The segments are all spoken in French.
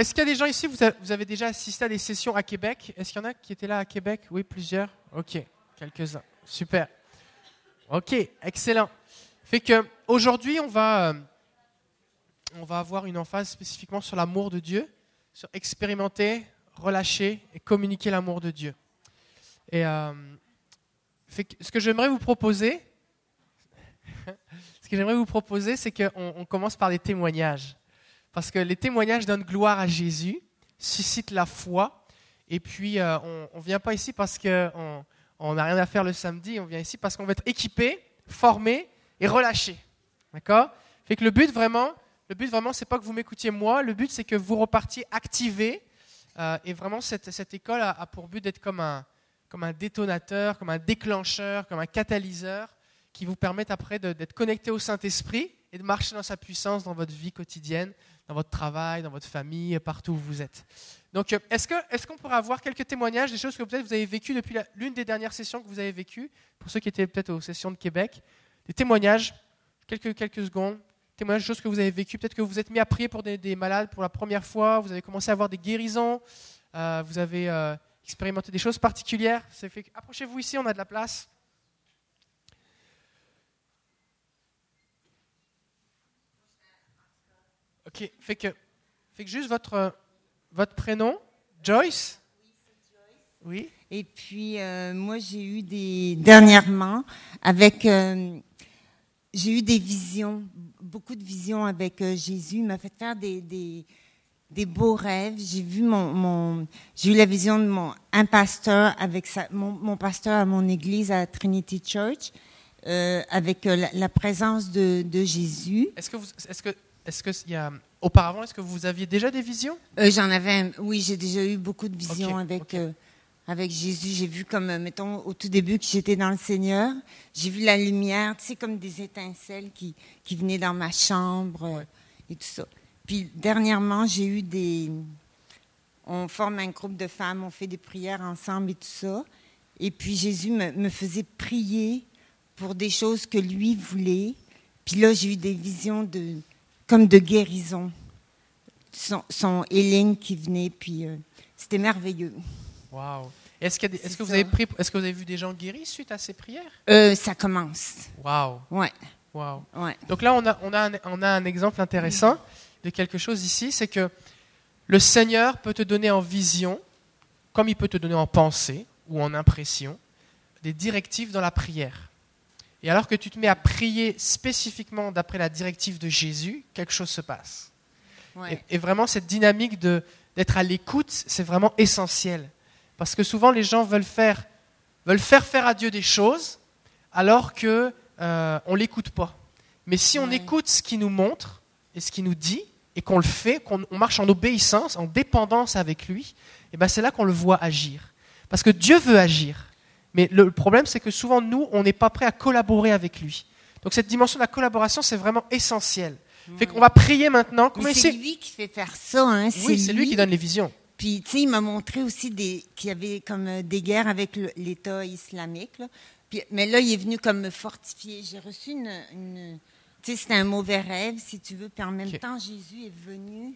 est-ce qu'il y a des gens ici, vous avez, déjà assisté à des sessions à Québec? Est-ce qu'il y en a qui étaient là à Québec? Oui, plusieurs? Ok, quelques-uns. Super. Ok, excellent. Fait que aujourd'hui, on va, euh, on va avoir une emphase spécifiquement sur l'amour de Dieu, sur expérimenter, relâcher et communiquer l'amour de Dieu. Et euh, ce que j'aimerais vous proposer, ce que j'aimerais vous proposer, c'est qu'on on commence par les témoignages. Parce que les témoignages donnent gloire à Jésus, suscitent la foi. Et puis, euh, on ne vient pas ici parce qu'on n'a rien à faire le samedi, on vient ici parce qu'on veut être équipé, formé et relâché. D'accord? Fait que le but vraiment, le but vraiment, c'est pas que vous m'écoutiez moi, le but c'est que vous repartiez activé. Euh, et vraiment, cette, cette école a, pour but d'être comme un, comme un détonateur, comme un déclencheur, comme un catalyseur qui vous permettent après d'être connecté au Saint-Esprit et de marcher dans sa puissance dans votre vie quotidienne, dans votre travail, dans votre famille, partout où vous êtes. Donc, euh, est-ce qu'on pourrait avoir quelques témoignages des choses que peut-être vous avez vécues depuis l'une des dernières sessions que vous avez vécues, pour ceux qui étaient peut-être aux sessions de Québec, des témoignages, quelques, quelques secondes, témoignages choses que vous avez vécues, peut-être que vous vous êtes mis à prier pour des, des malades pour la première fois, vous avez commencé à avoir des guérisons, euh, vous avez euh, expérimenté des choses particulières. Approchez-vous ici, on a de la place. Ok, fait que, fait que juste votre, votre prénom, Joyce? Oui. Et puis, euh, moi, j'ai eu des. Dernièrement, avec. euh, j'ai eu des visions, beaucoup de visions avec euh, Jésus. Il m'a fait faire des, des, des beaux rêves. J'ai vu mon. mon j'ai eu la vision de mon, un pasteur avec sa, mon, mon pasteur à mon église à Trinity Church, avec la, la présence de, de Jésus. Est-ce que vous, est-ce que, est-ce que y a, auparavant, est-ce que vous aviez déjà des visions? Euh, J'en avais, oui, j'ai déjà eu beaucoup de visions avec euh, avec Jésus. J'ai vu comme, euh, mettons, au tout début que j'étais dans le Seigneur, j'ai vu la lumière, tu sais, comme des étincelles qui qui venaient dans ma chambre Ouais. et tout ça. Puis dernièrement, j'ai eu des, on forme un groupe de femmes, on fait des prières ensemble et tout ça. Et puis Jésus me, me faisait prier pour des choses que lui voulait. Puis là, j'ai eu des visions de, comme de guérison son, son healing qui venait, puis euh, c'était merveilleux. Waouh. Est-ce, que vous avez pris, est-ce que vous avez vu des gens guéris suite à ces prières? Euh, ça commence. Waouh, Ouais, waouh. ouais. Donc là, on a, on, a un, on a un exemple intéressant de quelque chose ici, c'est que le Seigneur peut te donner en vision, comme il peut te donner en pensée ou en impression, des directives dans la prière. Et alors que tu te mets à prier spécifiquement d'après la directive de Jésus, quelque chose se passe. ouais. Et, et vraiment, cette dynamique de- d'être à l'écoute, c'est vraiment essentiel. Parce que souvent, les gens veulent faire, veulent faire faire à Dieu des choses, alors que euh, on l'écoute pas. Mais si on Ouais. écoute ce qu'il nous montre et ce qu'il nous dit, et qu'on le fait, qu'on on marche en obéissance, en dépendance avec lui, et ben c'est là qu'on le voit agir. Parce que Dieu veut agir. Mais le problème, c'est que souvent, nous, on n'est pas prêt à collaborer avec lui. Donc cette dimension de la collaboration, c'est vraiment essentiel. Fait qu'on va prier maintenant. C'est lui qui fait faire ça, hein. oui, c'est lui qui donne les visions. Puis, tu sais, il m'a montré aussi qu'il y avait comme euh, des guerres avec l'État islamique. Là. Puis, mais là, il est venu comme me fortifier. J'ai reçu une. une- tu sais, c'était un mauvais rêve, si tu veux. Puis en même temps, Jésus est venu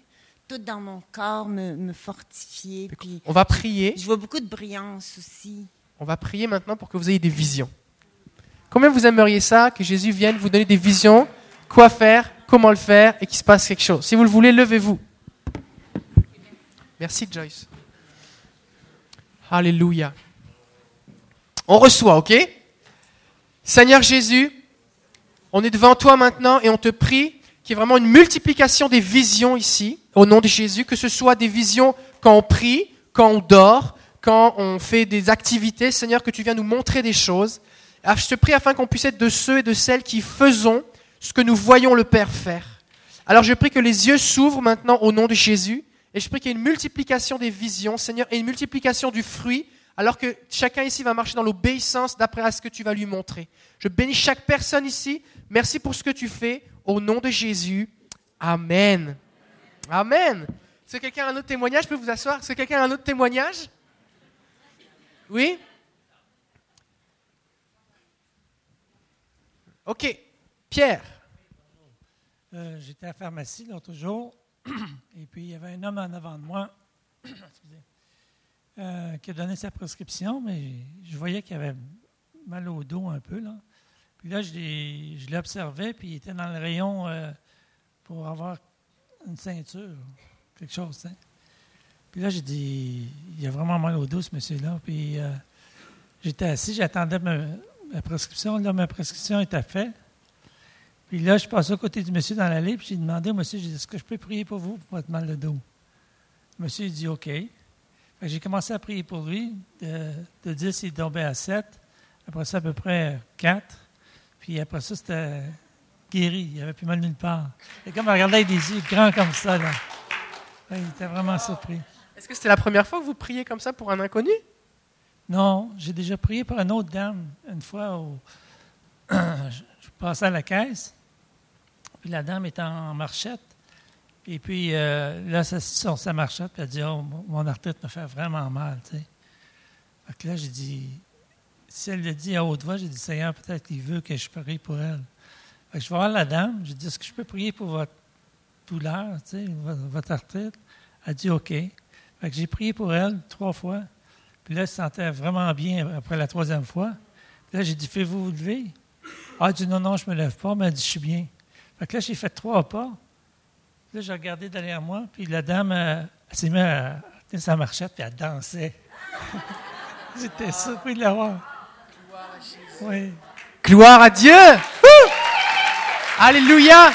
tout dans mon corps me, me fortifier. Puis On va prier. je vois beaucoup de brillance aussi. On va prier maintenant pour que vous ayez des visions. Combien vous aimeriez ça, que Jésus vienne vous donner des visions, quoi faire, comment le faire, et qu'il se passe quelque chose Si vous le voulez, levez-vous. Merci Joyce. Alléluia. On reçoit, ok? Seigneur Jésus, on est devant toi maintenant et on te prie qu'il y ait vraiment une multiplication des visions ici, au nom de Jésus, que ce soit des visions quand on prie, quand on dort, quand on fait des activités, Seigneur, que tu viens nous montrer des choses. Ah, Je te prie afin qu'on puisse être de ceux et de celles qui faisons ce que nous voyons le Père faire. Alors je prie que les yeux s'ouvrent maintenant au nom de Jésus, et je prie qu'il y ait une multiplication des visions, Seigneur, et une multiplication du fruit, alors que chacun ici va marcher dans l'obéissance d'après à ce que tu vas lui montrer. Je bénis chaque personne ici. Merci pour ce que tu fais. Au nom de Jésus. Amen. Amen. Est-ce que quelqu'un a un autre témoignage? Je peux vous asseoir Est-ce que quelqu'un a un autre témoignage? Oui Ok. Pierre. Euh, J'étais à la pharmacie l'autre jour Et puis, il y avait un homme en avant de moi euh, qui a donné sa prescription, mais je voyais qu'il avait mal au dos un peu. Là. Puis là, je l'ai observé, puis il était dans le rayon euh, pour avoir une ceinture, quelque chose. Puis là, j'ai dit, il a vraiment mal au dos, ce monsieur-là. Puis euh, j'étais assis, j'attendais ma, prescription. Là, ma prescription était faite. Puis là, je passais à côté du monsieur dans l'allée, puis j'ai demandé au monsieur, est-ce que je peux prier pour vous pour votre mal de dos? Le monsieur, il dit, OK. J'ai commencé à prier pour lui. De, de 10, il tombait à 7. Après ça, à peu près 4. Puis après ça, c'était guéri. Il avait plus mal nulle part. Et comme il regardait avec des yeux grands comme ça, là. il était vraiment surpris. Est-ce que c'était la première fois que vous priez comme ça pour un inconnu? Non, j'ai déjà prié pour une autre dame une fois. Je passais à la caisse, puis la dame était en marchette. Et puis euh, là, sur sa marchette, puis elle dit Oh, mon arthrite me fait vraiment mal. Tu là, j'ai dit si elle le dit à haute voix, j'ai dit, Seigneur, peut-être qu'il veut que je prie pour elle. je vais voir la dame, j'ai dit, est-ce que je peux prier pour votre douleur, votre arthrite? Elle dit, OK. J'ai prié pour elle trois fois. Puis là, elle se sentait vraiment bien après la troisième fois. Puis là, j'ai dit, faites-vous vous lever? Ah, elle dit, non, non, je me lève pas. Mais elle dit, je suis bien. Fait là, j'ai fait trois pas. Puis là, j'ai regardé derrière moi. Puis la dame, elle, s'est mise à sa marchette, puis elle dansait. J'étais surpris de la voir. Oui. Gloire à Dieu. Alléluia.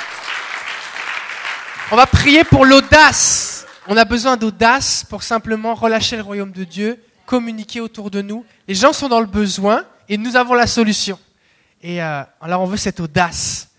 On va prier pour l'audace. On a besoin d'audace pour simplement relâcher le royaume de Dieu, communiquer autour de nous. Les gens sont dans le besoin et nous avons la solution. Et euh, alors on veut cette audace.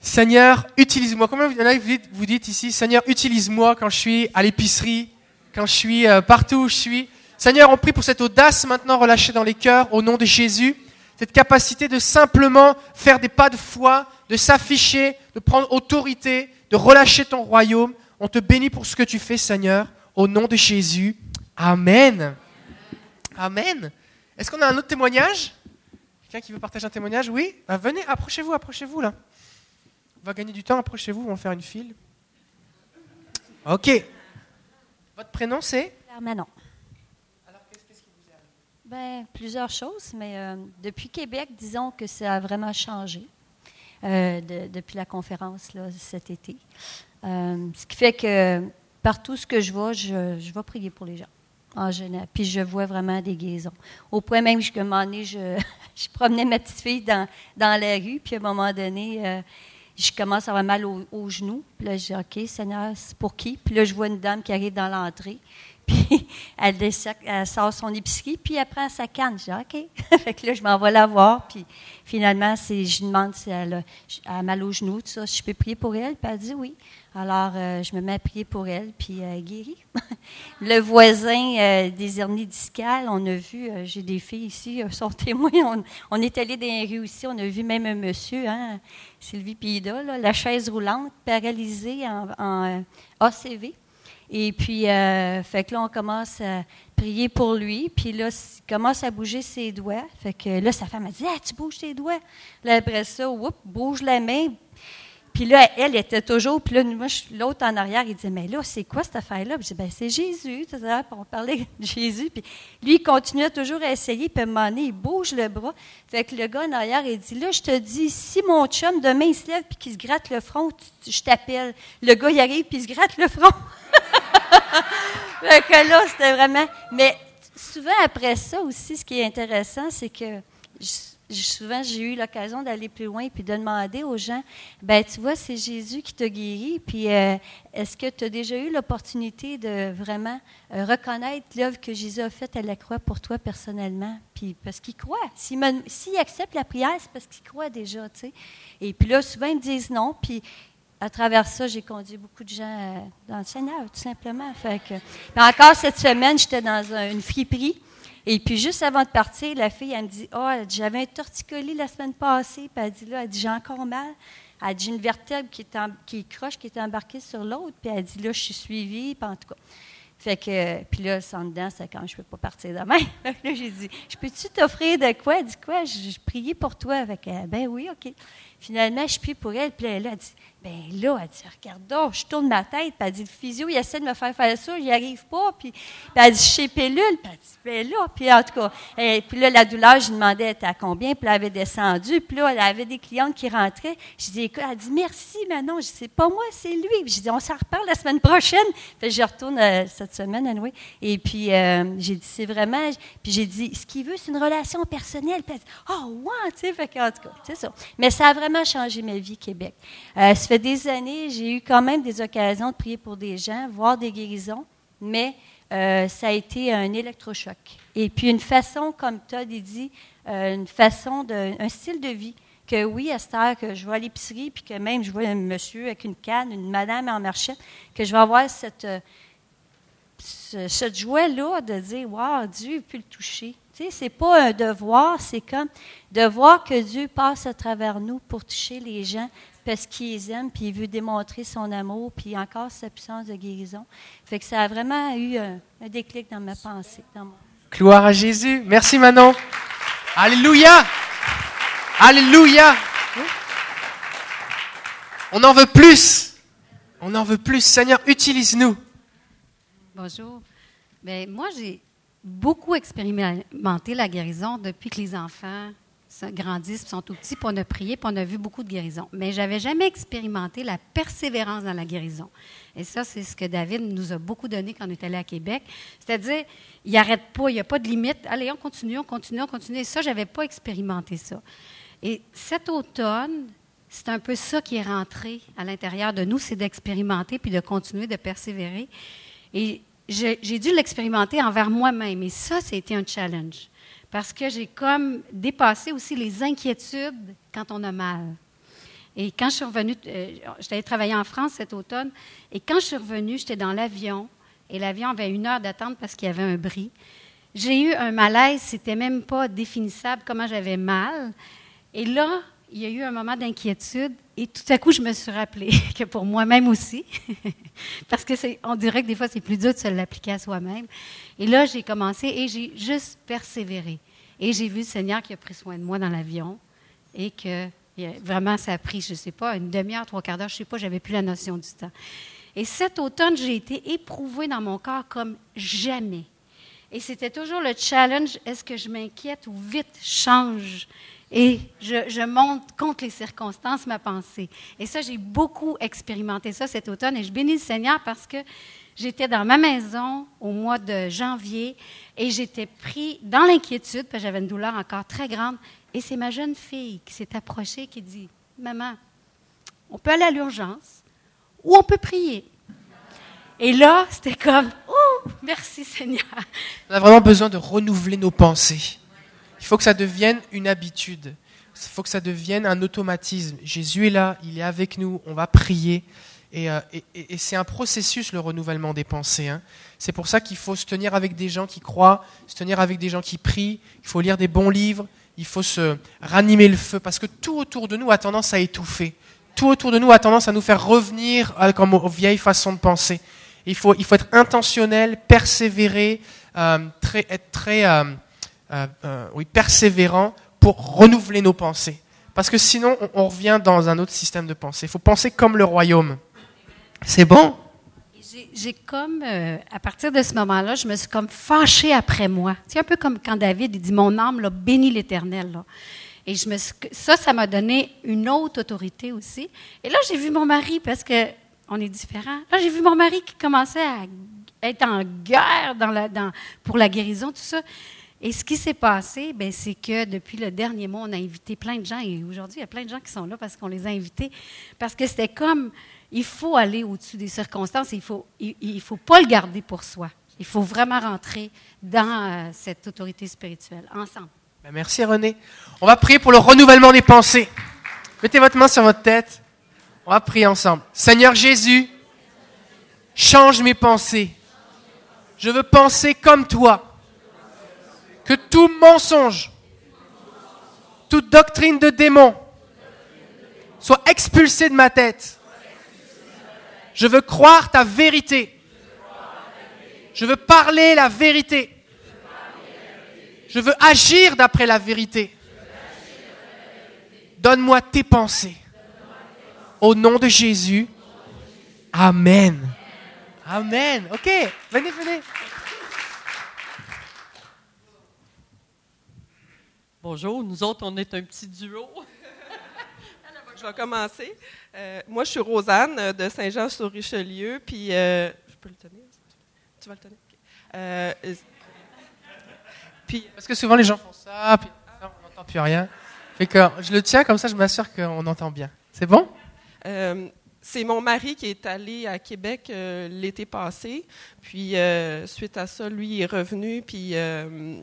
Seigneur, utilise-moi. Combien vous dites, vous dites ici, Seigneur, utilise-moi quand je suis à l'épicerie, quand je suis euh, partout où je suis. Seigneur, on prie pour cette audace maintenant relâchée dans les cœurs au nom de Jésus, cette capacité de simplement faire des pas de foi, de s'afficher, de prendre autorité, de relâcher ton royaume. On te bénit pour ce que tu fais, Seigneur, au nom de Jésus. Amen. Amen. Est-ce qu'on a un autre témoignage? Quelqu'un qui veut partager un témoignage? Oui? Bah, Venez, approchez-vous, approchez-vous là. On va gagner du temps, approchez-vous, on va faire une file. Ok. Votre prénom c'est? Manon. Ben, plusieurs choses, mais euh, depuis Québec, disons que ça a vraiment changé euh, depuis la conférence là, cet été. Euh, ce qui fait que partout ce que je vois, je, vais prier pour les gens en général. Puis je vois vraiment des guérisons. Au point même que, un moment donné, je, promenais ma petite fille dans, dans la rue, puis à un moment donné, je commence à avoir mal aux au genoux. Puis là, je dis, OK, Seigneur, c'est pour qui? Puis là, je vois une dame qui arrive dans l'entrée. Puis elle, sort son épicerie, puis elle prend sa canne. Je dis OK. fait que là, je m'en vais la voir. Puis finalement, je demande si elle a, mal au genou, tout ça, si je peux prier pour elle? Puis elle dit oui. Alors, euh, je me mets à prier pour elle, puis elle guérit. le voisin euh, des hernies discales, on a vu, euh, j'ai des filles ici, sont témoins. On, est allé dans les rues aussi, on a vu même un monsieur, hein, Sylvie Pida, la chaise roulante, paralysée en, en ACV. Et puis, euh, fait que là, on commence à prier pour lui. Puis là, il commence à bouger ses doigts. Fait que là, sa femme a dit Ah, tu bouges tes doigts. Là, après ça, whoop, bouge la main. Puis là, elle était toujours. Puis là, l'autre en arrière, il dit Mais là, c'est quoi cette affaire-là? Puis je dis Ben, c'est Jésus. On parlait de Jésus. Puis lui, il continuait toujours à essayer. Puis à un moment donné, il bouge le bras. Fait que le gars en arrière, il dit Là, je te dis, si mon chum demain, il se lève puis qu'il se gratte le front, je t'appelle. Le gars, il arrive puis il se gratte le front. fait que là, c'était vraiment. Mais souvent après ça aussi, ce qui est intéressant, c'est que souvent j'ai eu l'occasion d'aller plus loin puis de demander aux gens, ben tu vois, c'est Jésus qui t'a guéri, puis euh, est-ce que tu as déjà eu l'opportunité de vraiment euh, reconnaître l'œuvre que Jésus a faite à la croix pour toi personnellement, puis parce qu'il croit. S'il, accepte la prière, c'est parce qu'il croit déjà, tu sais. Et puis là, souvent ils me disent non, puis à travers ça, j'ai conduit beaucoup de gens euh, dans le Seigneur, tout simplement. Fait que, encore cette semaine, j'étais dans une friperie. Et puis, juste avant de partir, la fille, elle me dit Oh, j'avais un torticolis la semaine passée. Puis elle dit Là, elle dit J'ai encore mal. Elle dit une vertèbre qui est, qui croche, qui est embarquée sur l'autre. Puis elle dit Là, je suis suivie. Puis en tout cas. Fait que, puis là, sans dedans, c'est quand je peux pas partir demain. là, j'ai dit, je peux-tu t'offrir de quoi? Elle dit quoi? Je, je priais pour toi. Fait que, ben oui, OK. Finalement, je prie pour elle, puis elle, a dit, ben là, elle dit, regarde je tourne ma tête, puis elle dit, le physio, il essaie de me faire faire ça, j'y arrive pas, puis, elle dit, chez pilule, puis elle dit, ben là, puis en tout cas, puis là, la douleur, je demandais, elle à combien, puis elle avait descendu, puis là, elle avait des clientes qui rentraient, je dis, écoute, elle dit, merci, mais non, je dis, c'est pas moi, c'est lui, puis je dis, on s'en reparle la semaine prochaine, puis je retourne euh, cette semaine, anyway. et puis euh, j'ai dit, c'est vraiment, puis j'ai dit, ce qu'il veut, c'est une relation personnelle, puis elle dit, oh, ouais, tu sais, fait en tout cas, c'est ça. Mais ça a vraiment changé ma vie, Québec. Euh, ça fait des années, j'ai eu quand même des occasions de prier pour des gens, voir des guérisons, mais euh, ça a été un électrochoc. Et puis une façon, comme Todd dit, euh, une façon, de, un style de vie. Que oui, à cette heure, que je vais à l'épicerie, puis que même je vois un monsieur avec une canne, une madame en marchette, que je vais avoir cette, ce, cette joie-là de dire, wow, Dieu peut le toucher. Tu sais, c'est pas un devoir, c'est comme de voir que Dieu passe à travers nous pour toucher les gens, parce qu'il les aime, puis il veut démontrer son amour, puis encore sa puissance de guérison. Fait que ça a vraiment eu un, déclic dans ma pensée. Dans Gloire à Jésus. Merci Manon. Alléluia. Alléluia. On en veut plus. On en veut plus. Seigneur, utilise-nous. Bonjour. Bien, moi, j'ai beaucoup expérimenté la guérison depuis que les enfants grandissent, sont tout petits, puis on a prié, puis on a vu beaucoup de guérisons. Mais j'avais jamais expérimenté la persévérance dans la guérison. Et ça, c'est ce que David nous a beaucoup donné quand on est allé à Québec. C'est-à-dire, il n'arrête pas, il n'y a pas de limite. Allez, on continue, on continue, on continue. Et ça, je n'avais pas expérimenté ça. Et cet automne, c'est un peu ça qui est rentré à l'intérieur de nous, c'est d'expérimenter puis de continuer de persévérer. Et j'ai dû l'expérimenter envers moi-même. Et ça, c'était un challenge parce que j'ai comme dépassé aussi les inquiétudes quand on a mal. Et quand je suis revenue, euh, j'étais travailler en France cet automne, et quand je suis revenue, j'étais dans l'avion, et l'avion avait une heure d'attente parce qu'il y avait un bris. J'ai eu un malaise, c'était même pas définissable comment j'avais mal. Et là, il y a eu un moment d'inquiétude, et tout à coup, je me suis rappelé que pour moi-même aussi, parce que on dirait que des fois, c'est plus dur de se l'appliquer à soi-même. Et là, j'ai commencé et j'ai juste persévéré. Et j'ai vu le Seigneur qui a pris soin de moi dans l'avion et que vraiment, ça a pris, je ne sais pas, une demi-heure, trois quarts d'heure, je ne sais pas, j'avais plus la notion du temps. Et cet automne, j'ai été éprouvée dans mon corps comme jamais. Et c'était toujours le challenge, est-ce que je m'inquiète ou vite change? Et je, monte contre les circonstances ma pensée. Et ça, j'ai beaucoup expérimenté ça cet automne et je bénis le Seigneur parce que J'étais dans ma maison au mois de janvier et j'étais pris dans l'inquiétude parce que j'avais une douleur encore très grande. Et c'est ma jeune fille qui s'est approchée qui dit Maman, on peut aller à l'urgence ou on peut prier. Et là, c'était comme Oh, merci Seigneur. On a vraiment besoin de renouveler nos pensées. Il faut que ça devienne une habitude. Il faut que ça devienne un automatisme. Jésus est là, il est avec nous, on va prier. Euh, et, c'est un processus, le renouvellement des pensées. Hein. C'est pour ça qu'il faut se tenir avec des gens qui croient, se tenir avec des gens qui prient, il faut lire des bons livres, il faut se ranimer le feu, parce que tout autour de nous a tendance à étouffer. Tout autour de nous a tendance à nous faire revenir comme aux vieilles façons de penser. Il faut, être intentionnel, persévérer, euh, être très euh, oui, persévérant pour renouveler nos pensées. Parce que sinon, on, revient dans un autre système de pensée. Il faut penser comme le royaume. C'est bon? J'ai comme, euh, à partir de ce moment-là, je me suis comme fâchée après moi. C'est un peu comme quand David dit Mon âme l'a béni l'Éternel. Et je me ça, ça m'a donné une autre autorité aussi. Et là, j'ai vu mon mari, parce que on est différents. Là, j'ai vu mon mari qui commençait à être en guerre pour la guérison, tout ça. Et ce qui s'est passé, ben, c'est que depuis le dernier mois, on a invité plein de gens. Et aujourd'hui, il y a plein de gens qui sont là parce qu'on les a invités. Parce que c'était comme il faut aller au-dessus des circonstances. Il ne faut, il, faut pas le garder pour soi. Il faut vraiment rentrer dans euh, cette autorité spirituelle ensemble. Ben, merci René. On va prier pour le renouvellement des pensées. Mettez votre main sur votre tête. On va prier ensemble. Seigneur Jésus, change mes pensées. Je veux penser comme toi. Que tout mensonge, toute doctrine de démon soit expulsée de ma tête je veux croire ta vérité. Je veux parler la vérité. Je veux agir d'après la vérité. Donne-moi tes pensées. Au nom de Jésus. Amen. Amen. Ok, venez, venez. Bonjour, nous autres, on est un petit duo. je vais commencer. Euh, moi, je suis Rosanne euh, de Saint-Jean-sur-Richelieu, puis euh, je peux le tenir. Tu vas le tenir. Euh, puis, parce que souvent les gens font ça, puis on n'entend plus rien. Fait que je le tiens comme ça, je m'assure qu'on entend bien. C'est bon? C'est mon mari qui est allé à Québec l'été passé. Puis, suite à ça, lui est revenu. Puis,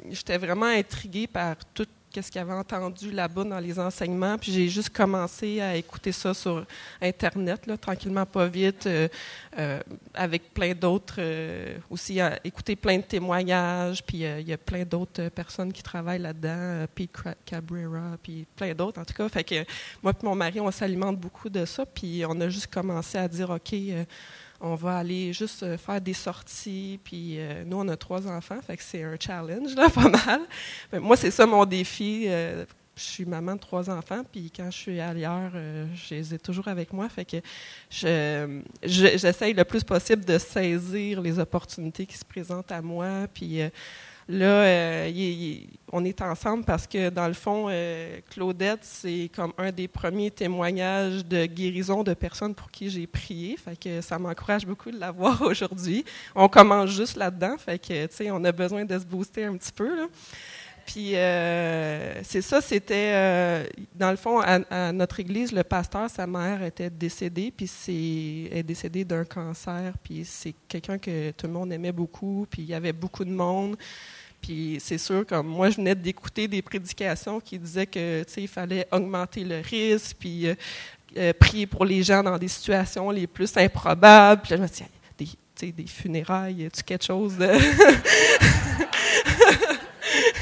j'étais vraiment intriguée par toute qu'est-ce qu'il avait entendu là-bas dans les enseignements. Puis j'ai juste commencé à écouter ça sur Internet, tranquillement, pas vite, euh, euh, avec plein d'autres, euh, aussi à écouter plein de témoignages. Puis il y a plein d'autres personnes qui travaillent là-dedans, Pete Cabrera, puis plein d'autres en tout cas. Fait que moi et mon mari, on s'alimente beaucoup de ça. Puis on a juste commencé à dire, OK, on va aller juste euh, faire des sorties. Puis euh, nous, on a trois enfants, fait que c'est un challenge, là, pas mal. moi, c'est ça mon défi. Euh, je suis maman de trois enfants, puis quand je suis ailleurs, je les ai toujours avec moi. Fait que j'essaye le plus possible de saisir les opportunités qui se présentent à moi. Puis Là, euh, on est ensemble parce que, dans le fond, euh, Claudette, c'est comme un des premiers témoignages de guérison de personnes pour qui j'ai prié. Fait que ça m'encourage beaucoup de la voir aujourd'hui. On commence juste là-dedans. Fait que, tu sais, on a besoin de se booster un petit peu. Puis euh, c'est ça, c'était dans le fond à, notre église, le pasteur, sa mère était décédée, puis c'est est décédée d'un cancer, puis c'est quelqu'un que tout le monde aimait beaucoup, puis il y avait beaucoup de monde. Puis c'est sûr, comme moi, je venais d'écouter des prédications qui disaient que il fallait augmenter le risque, puis euh, euh, prier pour les gens dans des situations les plus improbables. Puis là, je me suis dit, des, des funérailles, tu quelque chose de.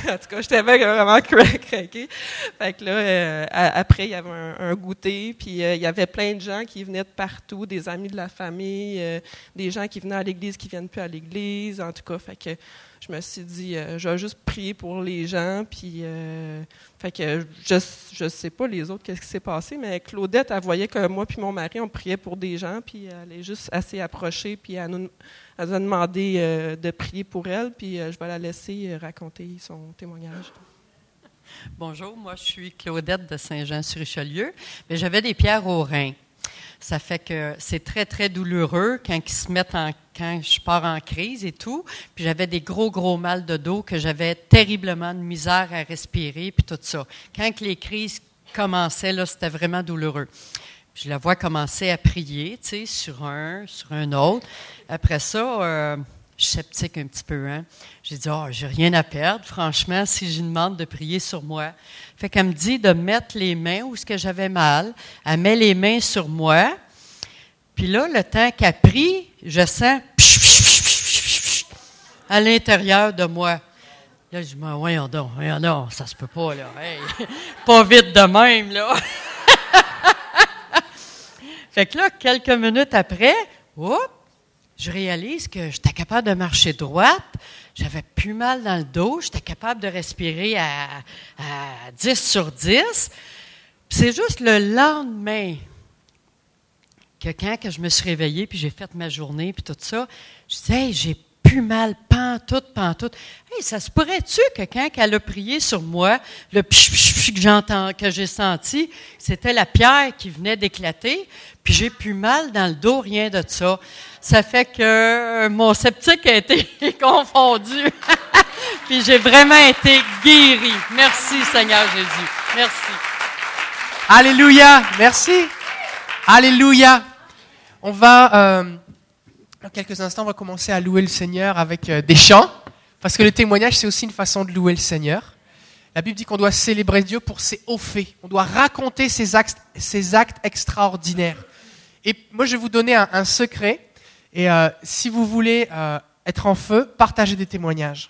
en tout cas, j'étais vraiment craqué. Fait que là, euh, après, il y avait un, goûter, puis il y avait plein de gens qui venaient de partout, des amis de la famille, des gens qui venaient à l'église, qui viennent plus à l'église, en tout cas. Fait que je me suis dit, euh, je vais juste prier pour les gens. Puis, euh, fait que je ne sais pas les autres, qu'est-ce qui s'est passé, mais Claudette, elle voyait que moi puis mon mari, on priait pour des gens, puis elle est juste assez approchée, puis elle nous, a demandé euh, de prier pour elle, puis je vais la laisser raconter son témoignage. Bonjour, moi je suis Claudette de Saint-Jean-sur-Richelieu, mais j'avais des pierres au rein. Ça fait que c'est très, très douloureux quand ils se mettent en, quand je pars en crise et tout. Puis j'avais des gros, gros mal de dos que j'avais terriblement de misère à respirer, puis tout ça. Quand les crises commençaient, là, c'était vraiment douloureux. je la vois commencer à prier, tu sais, sur un, sur un autre. Après ça, euh, sceptique un petit peu. Hein? J'ai dit, oh, j'ai rien à perdre, franchement, si je demande de prier sur moi. Fait qu'elle me dit de mettre les mains où ce que j'avais mal. Elle met les mains sur moi. Puis là, le temps qu'elle prie, je sens à l'intérieur de moi. Là, je me dis, voyons donc, voyons donc, ça se peut pas, là. pas vite de même, là. fait que là, quelques minutes après, oups, je réalise que j'étais capable de marcher droite, j'avais plus mal dans le dos, j'étais capable de respirer à, 10 sur 10. C'est juste le lendemain que quand je me suis réveillée, puis j'ai fait ma journée, puis tout ça, je disais, j'ai plus mal, pantoute, pantoute. Hey, ça se pourrait-tu que quand elle a prié sur moi, le pch, que j'entends, que j'ai senti, c'était la pierre qui venait d'éclater, puis j'ai plus mal dans le dos, rien de ça. Ça fait que euh, mon sceptique a été confondu. Puis j'ai vraiment été guéri. Merci Seigneur Jésus. Merci. Alléluia. Merci. Alléluia. On va, euh, dans quelques instants, on va commencer à louer le Seigneur avec euh, des chants. Parce que le témoignage, c'est aussi une façon de louer le Seigneur. La Bible dit qu'on doit célébrer Dieu pour ses hauts faits. On doit raconter ses actes, extraordinaires. Et moi, je vais vous donner un secret. Et euh, si vous voulez euh, être en feu, partagez des témoignages.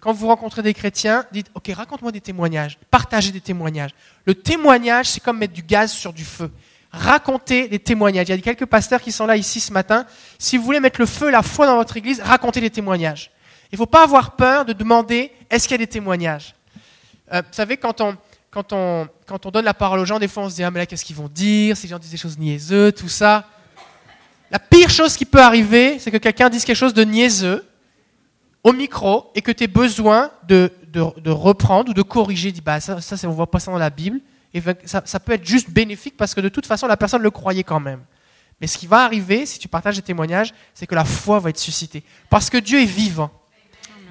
Quand vous rencontrez des chrétiens, dites, OK, raconte-moi des témoignages, partagez des témoignages. Le témoignage, c'est comme mettre du gaz sur du feu. Racontez des témoignages. Il y a quelques pasteurs qui sont là ici ce matin. Si vous voulez mettre le feu, la foi dans votre église, racontez des témoignages. Il ne faut pas avoir peur de demander, est-ce qu'il y a des témoignages? Euh, Vous savez, quand on, quand on, quand on donne la parole aux gens, des fois on se dit, ah mais là qu'est-ce qu'ils vont dire, si les gens disent des choses niaiseux, tout ça. La pire chose qui peut arriver, c'est que quelqu'un dise quelque chose de niaiseux au micro et que tu aies besoin de, de, de, reprendre ou de corriger. Dis, bah, ça, ça on voit pas ça dans la Bible. Et ça, peut être juste bénéfique parce que de toute façon, la personne le croyait quand même. Mais ce qui va arriver, si tu partages des témoignages, c'est que la foi va être suscitée. Parce que Dieu est vivant.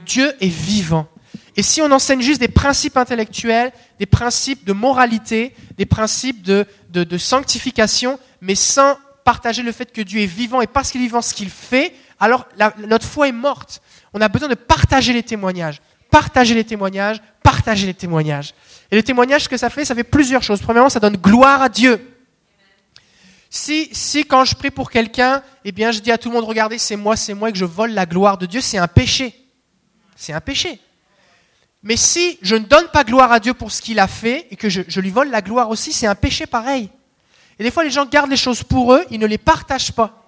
Dieu est vivant. Et si on enseigne juste des principes intellectuels, des principes de moralité, des principes de, de sanctification, mais sans partager le fait que Dieu est vivant et parce qu'il est vivant ce qu'il fait, alors notre foi est morte. On a besoin de partager les témoignages. Partager les témoignages, partager les témoignages. Et les témoignages, ce que ça fait, ça fait plusieurs choses. Premièrement, ça donne gloire à Dieu. Si, si quand je prie pour quelqu'un, eh bien, je dis à tout le monde, regardez, c'est moi, c'est moi, et que je vole la gloire de Dieu, c'est un péché. C'est un péché. Mais si je ne donne pas gloire à Dieu pour ce qu'il a fait, et que je, je lui vole la gloire aussi, c'est un péché pareil. Et des fois, les gens gardent les choses pour eux, ils ne les partagent pas.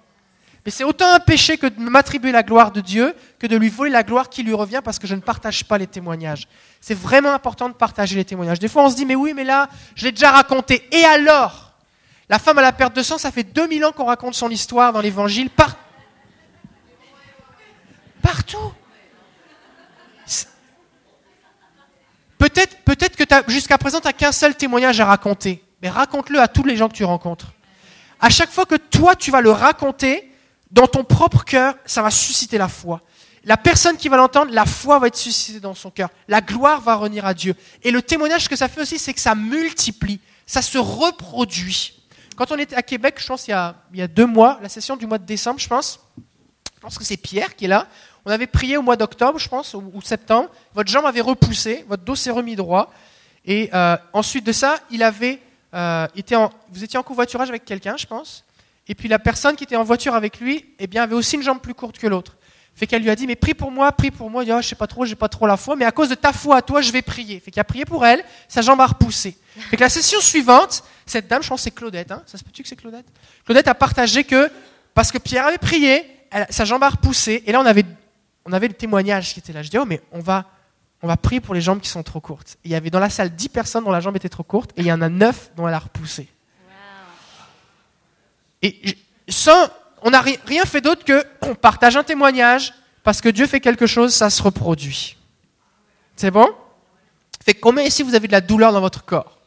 Mais c'est autant un péché que de m'attribuer la gloire de Dieu que de lui voler la gloire qui lui revient parce que je ne partage pas les témoignages. C'est vraiment important de partager les témoignages. Des fois, on se dit, mais oui, mais là, je l'ai déjà raconté. Et alors? La femme à la perte de sang, ça fait 2000 ans qu'on raconte son histoire dans l'évangile. Par... Partout. Peut-être peut que jusqu'à présent, tu n'as qu'un seul témoignage à raconter. Mais raconte-le à tous les gens que tu rencontres. À chaque fois que toi, tu vas le raconter, dans ton propre cœur, ça va susciter la foi. La personne qui va l'entendre, la foi va être suscitée dans son cœur. La gloire va revenir à Dieu. Et le témoignage, que ça fait aussi, c'est que ça multiplie, ça se reproduit. Quand on était à Québec, je pense il y, a, il y a deux mois, la session du mois de décembre, je pense, je pense que c'est Pierre qui est là. On avait prié au mois d'octobre, je pense, ou, septembre. Votre jambe avait repoussé, votre dos s'est remis droit. Et euh, ensuite de ça, il avait euh, été en, vous étiez en covoiturage avec quelqu'un, je pense. Et puis la personne qui était en voiture avec lui, eh bien, avait aussi une jambe plus courte que l'autre. Fait qu'elle lui a dit, mais prie pour moi, prie pour moi. Il dit, oh, je sais pas trop, j'ai pas trop la foi, mais à cause de ta foi à toi, je vais prier. Fait qu'il a prié pour elle, sa jambe a repoussé. Fait que la session suivante, cette dame, je pense que c'est Claudette, hein ça se peut-tu que c'est Claudette? Claudette a partagé que, parce que Pierre avait prié, sa jambe a repoussé, et là on avait, on avait le témoignage qui était là. Je dis, oh, mais on va, on va prier pour les jambes qui sont trop courtes. il y avait dans la salle 10 personnes dont la jambe était trop courte, et il y en a 9 dont elle a repoussé. Et sans, on n'a rien fait d'autre que on partage un témoignage, parce que Dieu fait quelque chose, ça se reproduit. C'est bon? Fait combien ici vous avez de la douleur dans votre corps?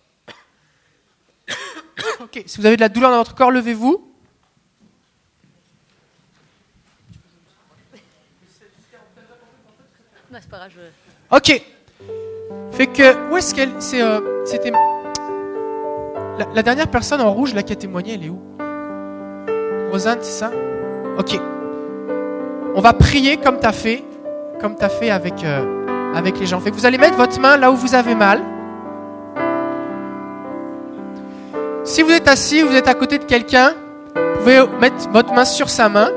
Ok, si vous avez de la douleur dans votre corps, levez-vous. Ok. Fait que, où est-ce qu'elle. Euh, c'était. La, la, dernière personne en rouge là qui a témoigné, elle est où? Rosanne, c'est ça? Ok. On va prier comme tu as fait, comme tu fait avec, euh, avec les gens. Vous allez mettre votre main là où vous avez mal. Si vous êtes assis, vous êtes à côté de quelqu'un, vous pouvez mettre votre main sur sa main.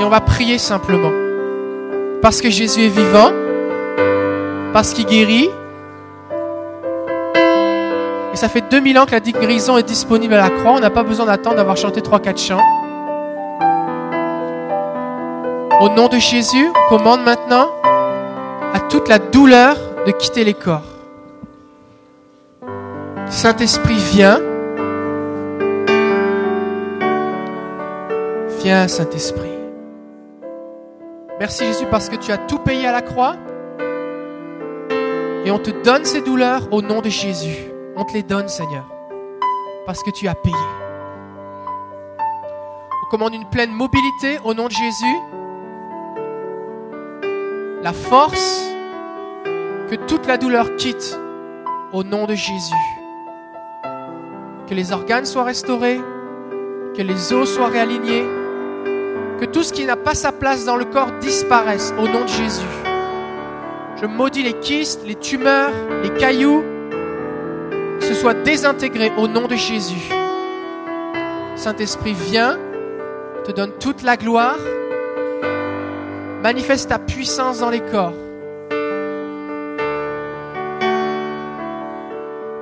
Et on va prier simplement. Parce que Jésus est vivant, parce qu'il guérit, et ça fait 2000 ans que la guérison est disponible à la croix. On n'a pas besoin d'attendre d'avoir chanté 3-4 chants. Au nom de Jésus, commande maintenant à toute la douleur de quitter les corps. Saint-Esprit, viens. Viens, Saint-Esprit. Merci Jésus parce que tu as tout payé à la croix. Et on te donne ces douleurs au nom de Jésus. On te les donne, Seigneur, parce que tu as payé. On commande une pleine mobilité au nom de Jésus. La force, que toute la douleur quitte au nom de Jésus. Que les organes soient restaurés, que les os soient réalignés, que tout ce qui n'a pas sa place dans le corps disparaisse au nom de Jésus. Je maudis les kystes, les tumeurs, les cailloux, ce soit désintégré au nom de Jésus. Saint-Esprit, viens, te donne toute la gloire, manifeste ta puissance dans les corps.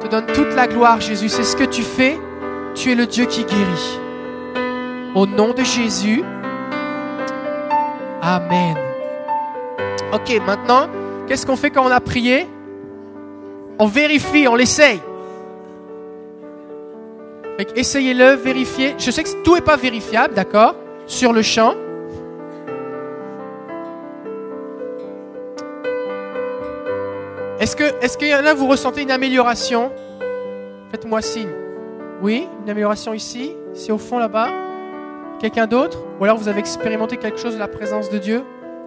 Te donne toute la gloire, Jésus. C'est ce que tu fais. Tu es le Dieu qui guérit. Au nom de Jésus. Amen. Ok, maintenant, qu'est-ce qu'on fait quand on a prié? On vérifie, on l'essaye. Essayez-le, vérifiez. Je sais que tout n'est pas vérifiable, d'accord? Sur le champ. Est-ce que, est-ce qu'il y en a, vous ressentez une amélioration? Faites-moi signe. Oui, une amélioration ici, ici au fond là-bas. Quelqu'un d'autre? Ou alors vous avez expérimenté quelque chose de la présence de Dieu?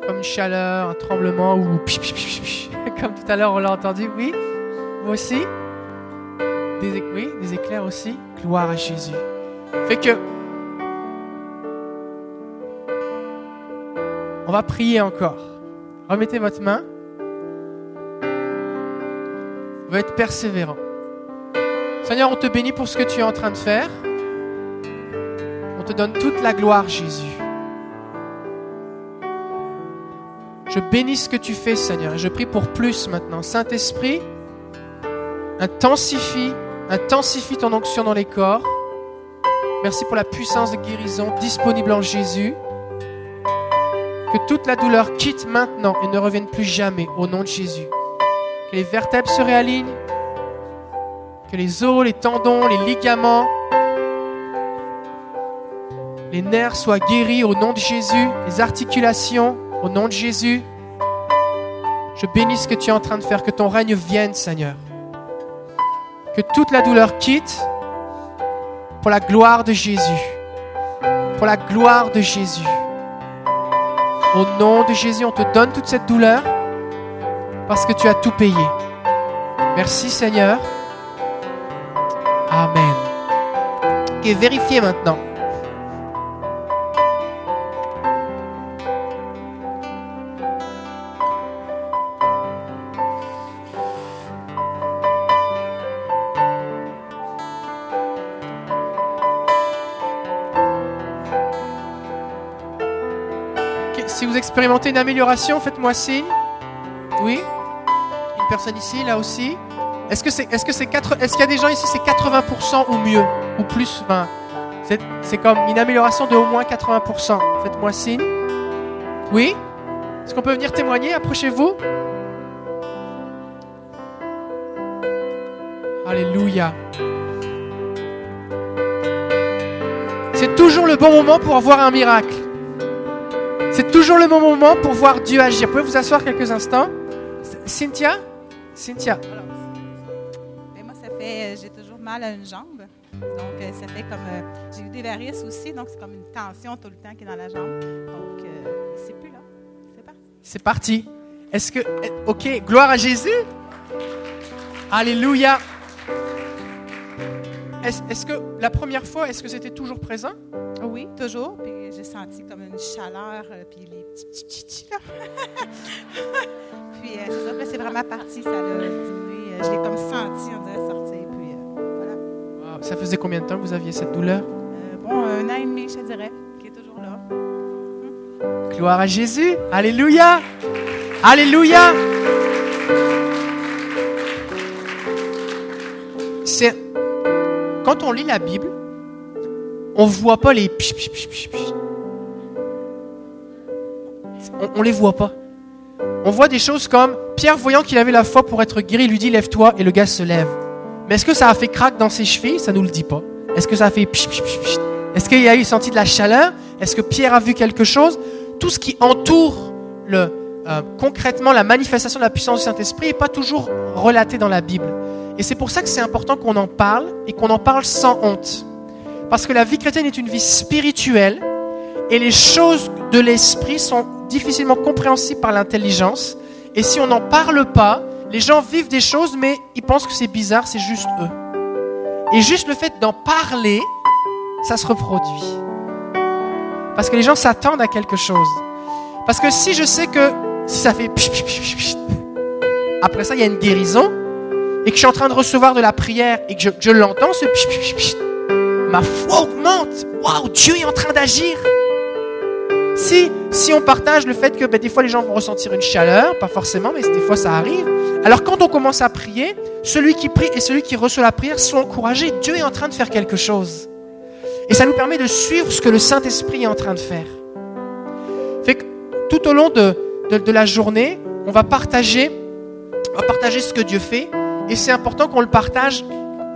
Comme une chaleur, un tremblement ou comme tout à l'heure on l'a entendu Oui Vous aussi? Des, éclairs aussi Gloire à Jésus. Fait que on va prier encore. Remettez votre main. Va être persévérant. Seigneur, on te bénit pour ce que tu es en train de faire. On te donne toute la gloire, Jésus. Je bénis ce que tu fais, Seigneur, et je prie pour plus maintenant. Saint-Esprit, intensifie, intensifie ton onction dans les corps. Merci pour la puissance de guérison disponible en Jésus. Que toute la douleur quitte maintenant et ne revienne plus jamais au nom de Jésus. Que les vertèbres se réalignent, que les os, les tendons, les ligaments, les nerfs soient guéris au nom de Jésus, les articulations au nom de Jésus. Je bénis ce que tu es en train de faire, que ton règne vienne, Seigneur. Que toute la douleur quitte pour la gloire de Jésus. Pour la gloire de Jésus. Au nom de Jésus, on te donne toute cette douleur parce que tu as tout payé. Merci Seigneur. Amen. Et vérifiez maintenant. Expérimentez une amélioration, faites-moi signe. Oui Une personne ici, là aussi Est-ce que c'est, est-ce c'est quatre, est-ce qu'il y a des gens ici, c'est 80% ou mieux? Ou plus 20 c'est, c'est comme une amélioration de au moins 80%. Faites-moi signe. Oui Est-ce qu'on peut venir témoigner? Approchez-vous. Alléluia. C'est toujours le bon moment pour avoir un miracle. C'est toujours le bon moment pour voir Dieu agir. Vous pouvez vous asseoir quelques instants? Cynthia? Cynthia. Ben, moi, ça fait. J'ai toujours mal à une jambe. Donc, euh, ça fait comme. euh, j'ai eu des varices aussi, donc c'est comme une tension tout le temps qui est dans la jambe. Donc, euh, c'est plus là. C'est parti. C'est parti. Est-ce que. eh, Ok, gloire à Jésus? Alléluia. Est-ce est-ce que la première fois, est-ce que c'était toujours présent? Oui, toujours. Puis j'ai senti comme une chaleur, euh, puis les petits petits là. puis euh, c'est ça, c'est vraiment parti, ça a diminué. Euh, je l'ai comme senti, on dirait sortir. Puis voilà. Wow, Ça faisait combien de temps que vous aviez cette douleur? Euh, bon, un an et demi, je dirais, qui est toujours là. Gloire à Jésus. Alléluia. Alléluia. C'est quand on lit la Bible, on voit pas les. On, on les voit pas. On voit des choses comme Pierre, voyant qu'il avait la foi pour être guéri, lui dit lève-toi et le gars se lève. Mais est-ce que ça a fait craque dans ses chevilles? Ça nous le dit pas. Est-ce que ça a fait Est-ce qu'il a eu senti de la chaleur? Est-ce que Pierre a vu quelque chose? Tout ce qui entoure le, euh, concrètement la manifestation de la puissance du Saint-Esprit n'est pas toujours relaté dans la Bible. Et c'est pour ça que c'est important qu'on en parle et qu'on en parle sans honte. Parce que la vie chrétienne est une vie spirituelle et les choses de l'esprit sont difficilement compréhensibles par l'intelligence. Et si on n'en parle pas, les gens vivent des choses, mais ils pensent que c'est bizarre, c'est juste eux. Et juste le fait d'en parler, ça se reproduit. Parce que les gens s'attendent à quelque chose. Parce que si je sais que si ça fait après ça il y a une guérison et que je suis en train de recevoir de la prière et que je, je l'entends ce ma foi augmente. Waouh, Dieu est en train d'agir. Si, si on partage le fait que ben, des fois les gens vont ressentir une chaleur, pas forcément, mais des fois ça arrive. Alors quand on commence à prier, celui qui prie et celui qui reçoit la prière sont encouragés. Dieu est en train de faire quelque chose. Et ça nous permet de suivre ce que le Saint-Esprit est en train de faire. Fait tout au long de la journée, on va partager, on va partager ce que Dieu fait. Et c'est important qu'on le partage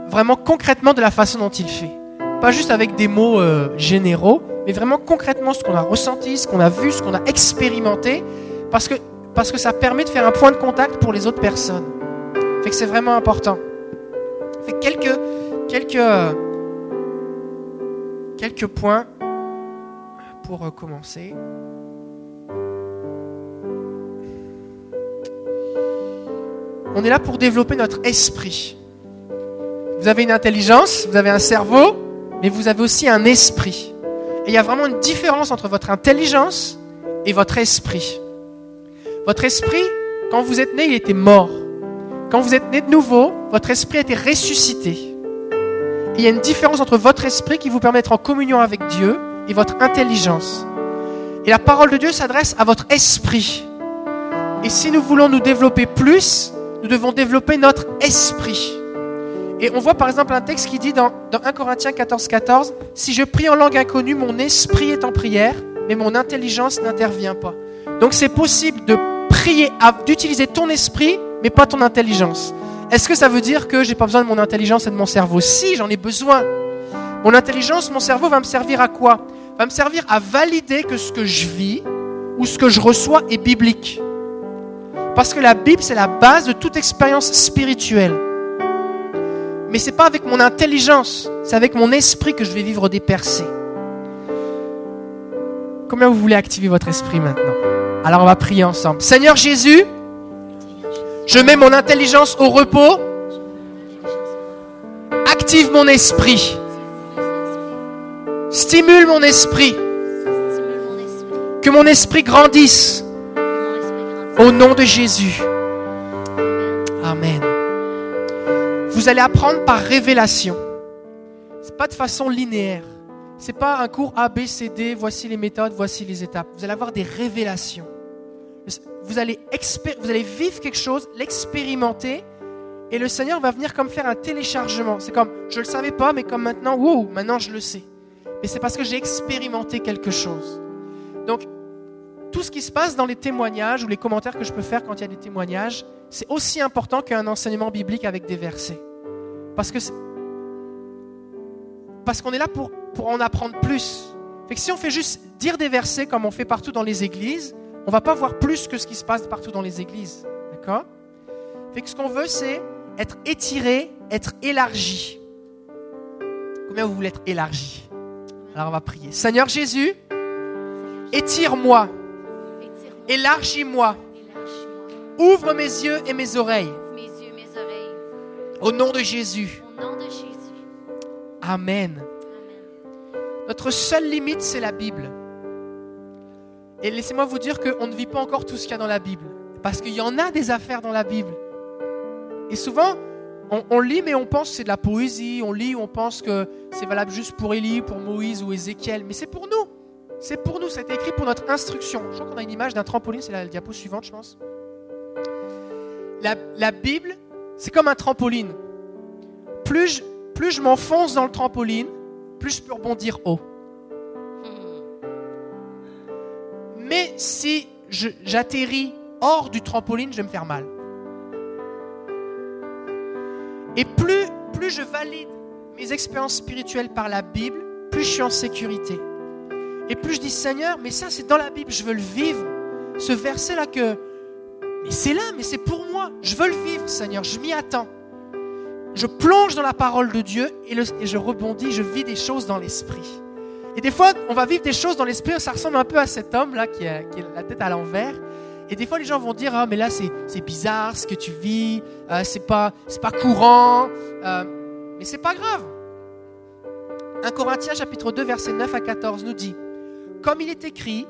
vraiment concrètement de la façon dont il fait. Pas juste avec des mots euh, généraux, mais vraiment concrètement ce qu'on a ressenti, ce qu'on a vu, ce qu'on a expérimenté, parce que, parce que ça permet de faire un point de contact pour les autres personnes. Fait que c'est vraiment important. Fait que quelques, quelques, euh, quelques points pour euh, commencer. On est là pour développer notre esprit. Vous avez une intelligence, vous avez un cerveau, mais vous avez aussi un esprit. Et il y a vraiment une différence entre votre intelligence et votre esprit. Votre esprit, quand vous êtes né, il était mort. Quand vous êtes né de nouveau, votre esprit a été ressuscité. Et il y a une différence entre votre esprit qui vous permet d'être en communion avec Dieu et votre intelligence. Et la parole de Dieu s'adresse à votre esprit. Et si nous voulons nous développer plus, nous devons développer notre esprit. Et on voit par exemple un texte qui dit dans, 1 Corinthiens 14, 14, Si je prie en langue inconnue, mon esprit est en prière, mais mon intelligence n'intervient pas. Donc c'est possible de prier, d'utiliser ton esprit, mais pas ton intelligence. Est-ce que ça veut dire que j'ai pas besoin de mon intelligence et de mon cerveau? Si, j'en ai besoin. Mon intelligence, mon cerveau va me servir à quoi? Va me servir à valider que ce que je vis ou ce que je reçois est biblique. Parce que la Bible, c'est la base de toute expérience spirituelle. Mais ce n'est pas avec mon intelligence, c'est avec mon esprit que je vais vivre des percées. Combien vous voulez activer votre esprit maintenant? Alors on va prier ensemble. Seigneur Jésus, je mets mon intelligence au repos. Active mon esprit. Stimule mon esprit. Que mon esprit grandisse. Au nom de Jésus. Amen. Vous allez apprendre par révélation. Ce n'est pas de façon linéaire. Ce n'est pas un cours A, B, C, D, voici les méthodes, voici les étapes. Vous allez avoir des révélations. Vous allez, vous allez vivre quelque chose, l'expérimenter, et le Seigneur va venir comme faire un téléchargement. C'est comme, je ne le savais pas, mais comme maintenant, wow, maintenant je le sais. Mais c'est parce que j'ai expérimenté quelque chose. Donc, tout ce qui se passe dans les témoignages ou les commentaires que je peux faire quand il y a des témoignages, c'est aussi important qu'un enseignement biblique avec des versets. Parce que parce qu'on est là pour, pour en apprendre plus. Fait que si on fait juste dire des versets comme on fait partout dans les églises, on va pas voir plus que ce qui se passe partout dans les églises. D'accord? Fait que ce qu'on veut, c'est être étiré, être élargi. Combien vous voulez être élargi? Alors on va prier. Seigneur Jésus, étire-moi Élargis-moi. Ouvre mes yeux et mes oreilles. Au nom de Jésus. Amen. Notre seule limite, c'est la Bible. Et laissez-moi vous dire qu'on ne vit pas encore tout ce qu'il y a dans la Bible. Parce qu'il y en a des affaires dans la Bible. Et souvent, on, lit, mais on pense que c'est de la poésie. On lit, on pense que c'est valable juste pour Élie, pour Moïse ou Ézéchiel. Mais c'est pour nous. C'est pour nous, ça a été écrit pour notre instruction. Je crois qu'on a une image d'un trampoline, c'est la diapo suivante, je pense. La, Bible, c'est comme un trampoline. Plus je, m'enfonce dans le trampoline, plus je peux rebondir haut. Mais si j'atterris hors du trampoline, je vais me faire mal. Et plus, plus je valide mes expériences spirituelles par la Bible, plus je suis en sécurité. Et plus je dis Seigneur, mais ça c'est dans la Bible, je veux le vivre. Ce verset-là que, mais c'est là, mais c'est pour Je veux le vivre, Seigneur, je m'y attends. Je plonge dans la parole de Dieu et, je rebondis, je vis des choses dans l'esprit. Et des fois, on va vivre des choses dans l'esprit, ça ressemble un peu à cet homme-là qui, a, la tête à l'envers. Et des fois, les gens vont dire, ah, mais là, c'est bizarre ce que tu vis, euh, c'est pas, pas courant, euh, mais c'est pas grave. 1 Corinthiens chapitre 2, verset 9 à 14 nous dit, comme il est écrit,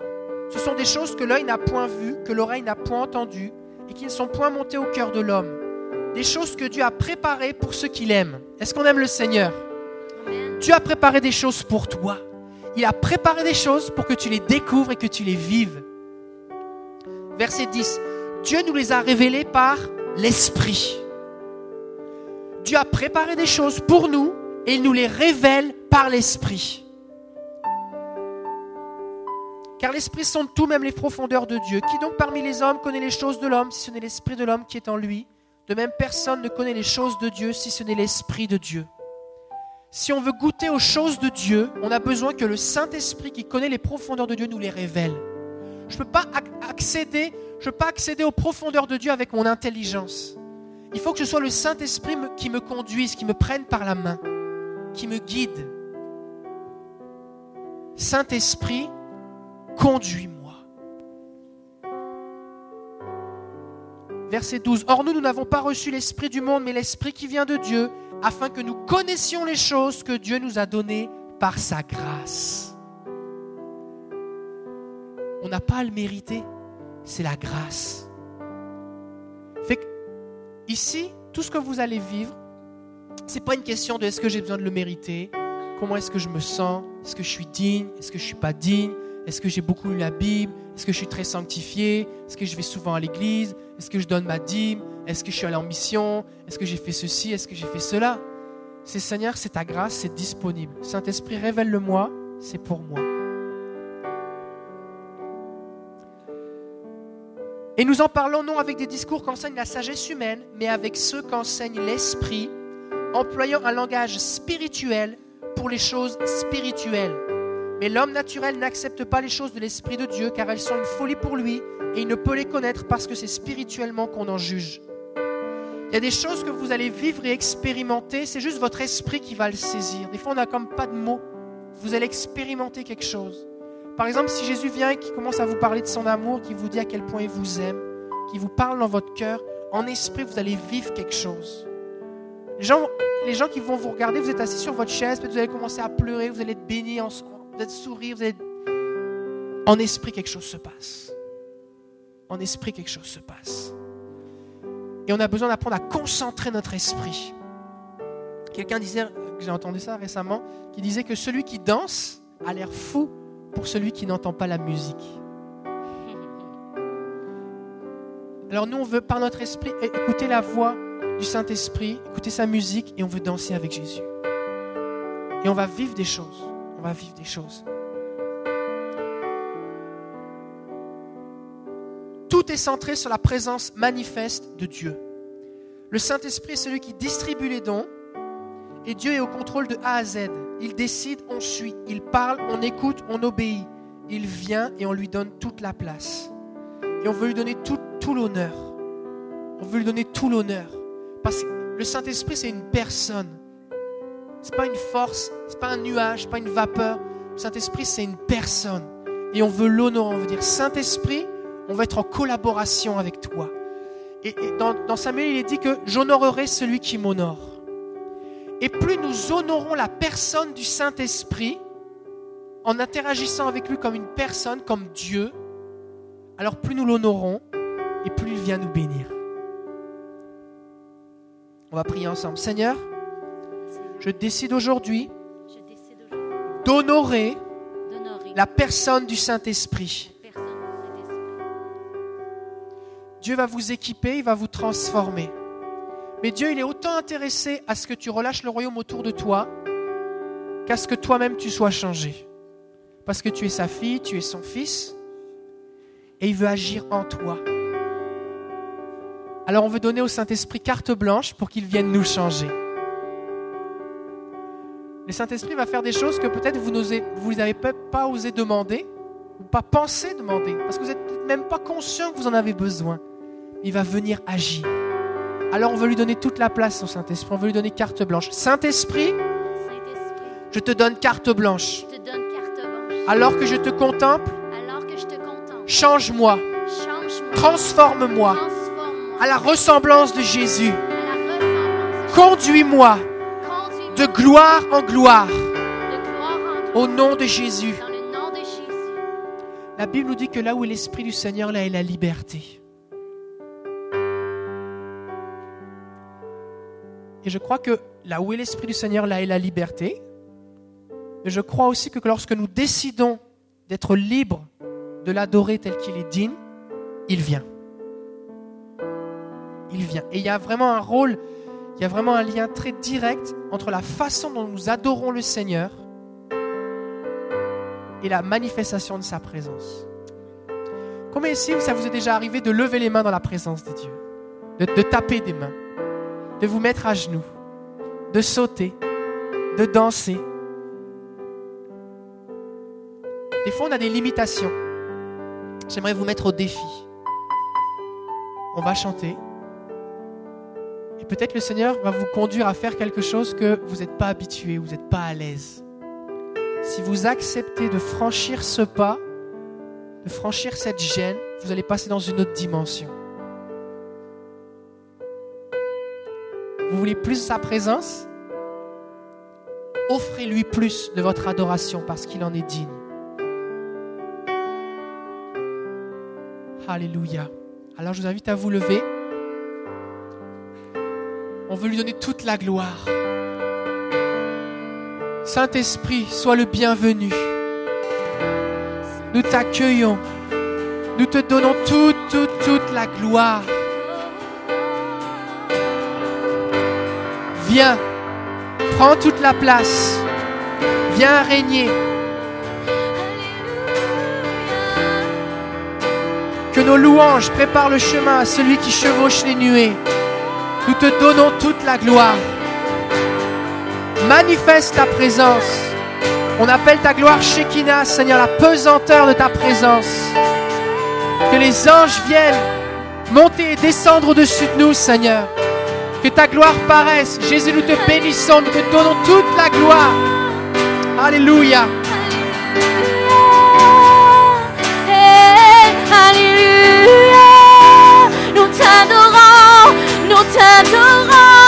ce sont des choses que l'œil n'a point vues, que l'oreille n'a point entendues, et qui ne sont point montées au cœur de l'homme. Des choses que Dieu a préparées pour ceux qu'il aime. Est-ce qu'on aime le Seigneur? Dieu a préparé des choses pour toi. Il a préparé des choses pour que tu les découvres et que tu les vives. Verset 10. Dieu nous les a révélées par l'Esprit. Dieu a préparé des choses pour nous et il nous les révèle par l'Esprit. Car l'Esprit sonde tout, même les profondeurs de Dieu. Qui donc parmi les hommes connaît les choses de l'homme, si ce n'est l'Esprit de l'homme qui est en lui? De même, personne ne connaît les choses de Dieu si ce n'est l'Esprit de Dieu. Si on veut goûter aux choses de Dieu, on a besoin que le Saint-Esprit qui connaît les profondeurs de Dieu nous les révèle. Je ne peux pas accéder, je peux pas accéder aux profondeurs de Dieu avec mon intelligence. Il faut que ce soit le Saint-Esprit qui me conduise, qui me prenne par la main, qui me guide. Saint-Esprit, conduis-moi. Verset 12. Or nous, nous n'avons pas reçu l'Esprit du monde, mais l'Esprit qui vient de Dieu, afin que nous connaissions les choses que Dieu nous a données par sa grâce. On n'a pas à le mériter, c'est la grâce. Fait que, ici, tout ce que vous allez vivre, c'est pas une question de est-ce que j'ai besoin de le mériter, comment est-ce que je me sens, est-ce que je suis digne, est-ce que je suis pas digne, est-ce que j'ai beaucoup lu la Bible, est-ce que je suis très sanctifié, est-ce que je vais souvent à l'église, est-ce que je donne ma dîme, est-ce que je suis allé en mission, est-ce que j'ai fait ceci, est-ce que j'ai fait cela? C'est Seigneur, c'est ta grâce, c'est disponible. Saint-Esprit, révèle-le-moi, c'est pour moi. Et nous en parlons non avec des discours qu'enseigne la sagesse humaine, mais avec ceux qu'enseigne l'Esprit, employant un langage spirituel pour les choses spirituelles. Mais l'homme naturel n'accepte pas les choses de l'Esprit de Dieu, car elles sont une folie pour lui, et il ne peut les connaître parce que c'est spirituellement qu'on en juge. Il y a des choses que vous allez vivre et expérimenter, c'est juste votre esprit qui va le saisir. Des fois, on n'a comme pas de mots. Vous allez expérimenter quelque chose. Par exemple, si Jésus vient et qui commence à vous parler de son amour, qui vous dit à quel point il vous aime, qui vous parle dans votre cœur, en esprit, vous allez vivre quelque chose. Les gens, les gens qui vont vous regarder, vous êtes assis sur votre chaise, peut-être vous allez commencer à pleurer, vous allez être béni, vous allez sourire, vous allez... En esprit, quelque chose se passe. En esprit, quelque chose se passe. Et on a besoin d'apprendre à concentrer notre esprit. Quelqu'un disait, j'ai entendu ça récemment, qui disait que celui qui danse a l'air fou pour celui qui n'entend pas la musique. Alors nous, on veut par notre esprit écouter la voix du Saint-Esprit, écouter sa musique et on veut danser avec Jésus. Et on va vivre des choses. On va vivre des choses. Tout est centré sur la présence manifeste de Dieu. Le Saint-Esprit est celui qui distribue les dons et Dieu est au contrôle de A à Z. Il décide, on suit. Il parle, on écoute, on obéit. Il vient et on lui donne toute la place. Et on veut lui donner tout, tout l'honneur. On veut lui donner tout l'honneur. Parce que le Saint-Esprit, c'est une personne. Ce n'est pas une force, ce n'est pas un nuage, ce n'est pas une vapeur. Le Saint-Esprit, c'est une personne. Et on veut l'honorer. On veut dire, Saint-Esprit, on va être en collaboration avec toi. Et, dans, dans Samuel, il est dit que j'honorerai celui qui m'honore. Et plus nous honorons la personne du Saint-Esprit, en interagissant avec lui comme une personne, comme Dieu, alors plus nous l'honorons et plus il vient nous bénir. On va prier ensemble. Seigneur, je décide aujourd'hui d'honorer la personne du Saint-Esprit. Dieu va vous équiper, il va vous transformer. Mais Dieu, il est autant intéressé à ce que tu relâches le royaume autour de toi qu'à ce que toi-même tu sois changé. Parce que tu es sa fille, tu es son fils, et il veut agir en toi. Alors on veut donner au Saint-Esprit carte blanche pour qu'il vienne nous changer. Le Saint-Esprit va faire des choses que peut-être vous n'avez pas osé demander ou pas pensé demander, parce que vous n'êtes même pas conscient que vous en avez besoin. Il va venir agir. Alors on veut lui donner toute la place au Saint-Esprit, on veut lui donner carte blanche. Saint-Esprit, je te donne carte blanche. Alors que je te contemple, change-moi, transforme-moi à la ressemblance de Jésus. Conduis-moi de gloire en gloire au nom de Jésus. La Bible nous dit que là où est l'Esprit du Seigneur, là est la liberté. Et je crois que là où est l'Esprit du Seigneur, là est la liberté. Et je crois aussi que lorsque nous décidons d'être libres de l'adorer tel qu'il est digne, il vient. Il vient. Et il y a vraiment un rôle, il y a vraiment un lien très direct entre la façon dont nous adorons le Seigneur et la manifestation de sa présence. Combien ici, ça vous est déjà arrivé de lever les mains dans la présence de Dieu? De, de taper des mains, de vous mettre à genoux, de sauter, de danser? Des fois, on a des limitations. J'aimerais vous mettre au défi. On va chanter. Et peut-être le Seigneur va vous conduire à faire quelque chose que vous n'êtes pas habitué, vous n'êtes pas à l'aise. Si vous acceptez de franchir ce pas, de franchir cette gêne, vous allez passer dans une autre dimension. Vous voulez plus sa présence? Offrez-lui plus de votre adoration parce qu'il en est digne. Alléluia. Alors je vous invite à vous lever. On veut lui donner toute la gloire. Saint-Esprit, sois le bienvenu. Nous t'accueillons. Nous te donnons toute, toute, toute la gloire. Viens, prends toute la place. Viens régner. Que nos louanges préparent le chemin à celui qui chevauche les nuées. Nous te donnons toute la gloire. Manifeste ta présence. On appelle ta gloire Shekinah, Seigneur, la pesanteur de ta présence. Que les anges viennent monter et descendre au-dessus de nous, Seigneur. Que ta gloire paraisse. Jésus, nous te bénissons, nous te donnons toute la gloire. Alléluia. Alléluia, nous t'adorons, nous t'adorons. Alléluia,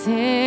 His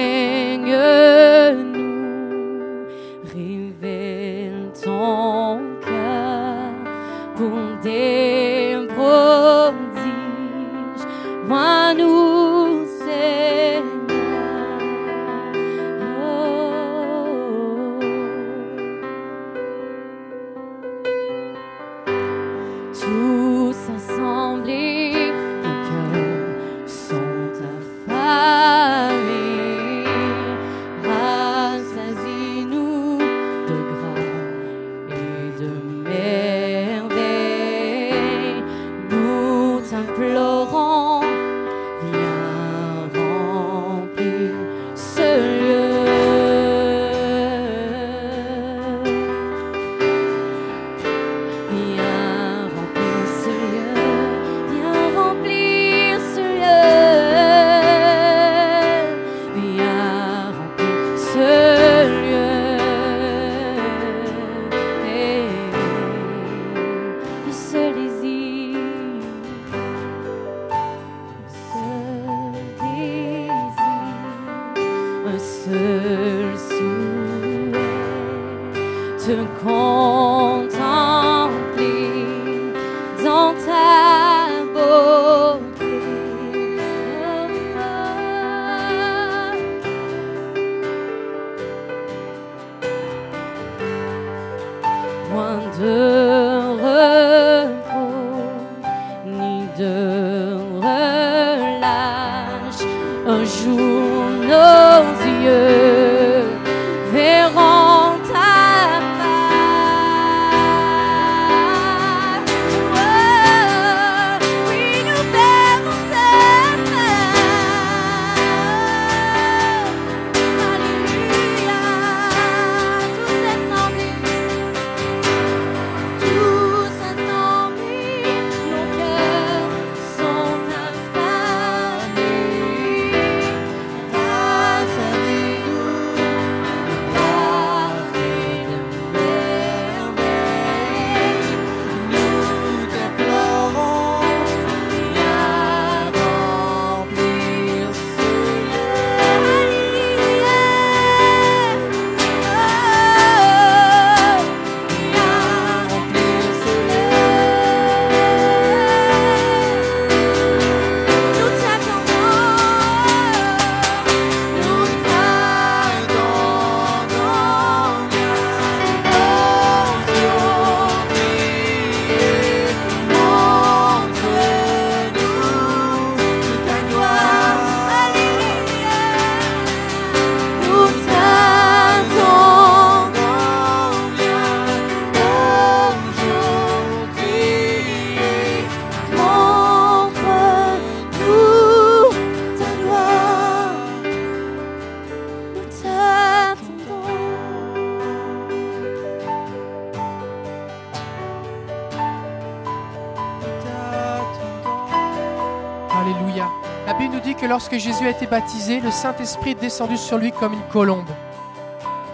Jésus a été baptisé, le Saint-Esprit est descendu sur lui comme une colombe.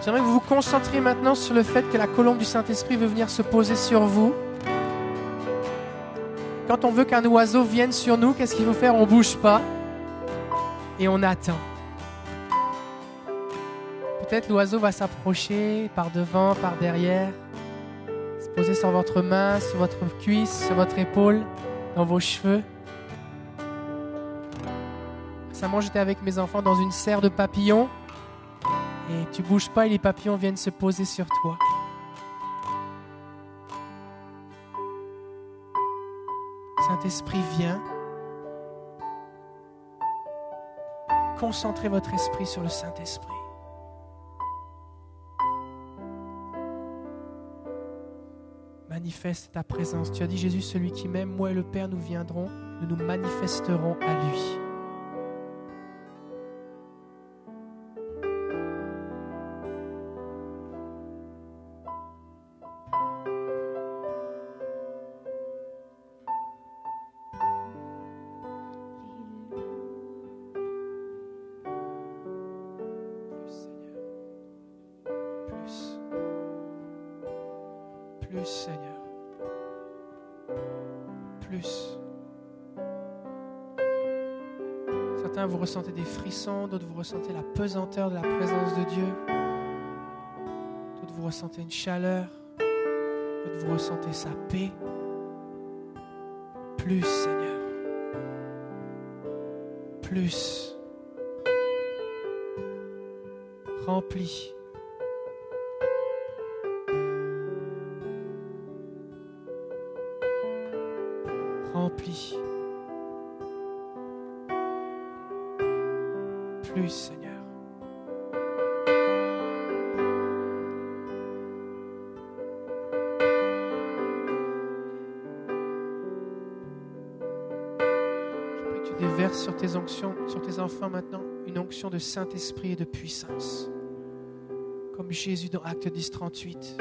J'aimerais que vous vous concentriez maintenant sur le fait que la colombe du Saint-Esprit veut venir se poser sur vous. Quand on veut qu'un oiseau vienne sur nous, qu'est-ce qu'il faut faire? On bouge pas et on attend. Peut-être l'oiseau va s'approcher par devant, par derrière, se poser sur votre main, sur votre cuisse, sur votre épaule, dans vos cheveux. J'étais avec mes enfants dans une serre de papillons et tu bouges pas et les papillons viennent se poser sur toi. Saint-Esprit vient. Concentrez votre esprit sur le Saint-Esprit. Manifeste ta présence. Tu as dit Jésus, celui qui m'aime, moi et le Père, nous viendrons, nous nous manifesterons à lui. Ressentez des frissons, d'autres, vous ressentez la pesanteur de la présence de Dieu. D'autres, vous ressentez une chaleur. D'autres, vous ressentez sa paix. Plus, Seigneur. Plus. Rempli. Rempli. Plus, Seigneur. Je prie que tu déverses sur tes onctions, sur tes enfants maintenant, une onction de Saint-Esprit et de puissance. Comme Jésus dans Acte 10, 38.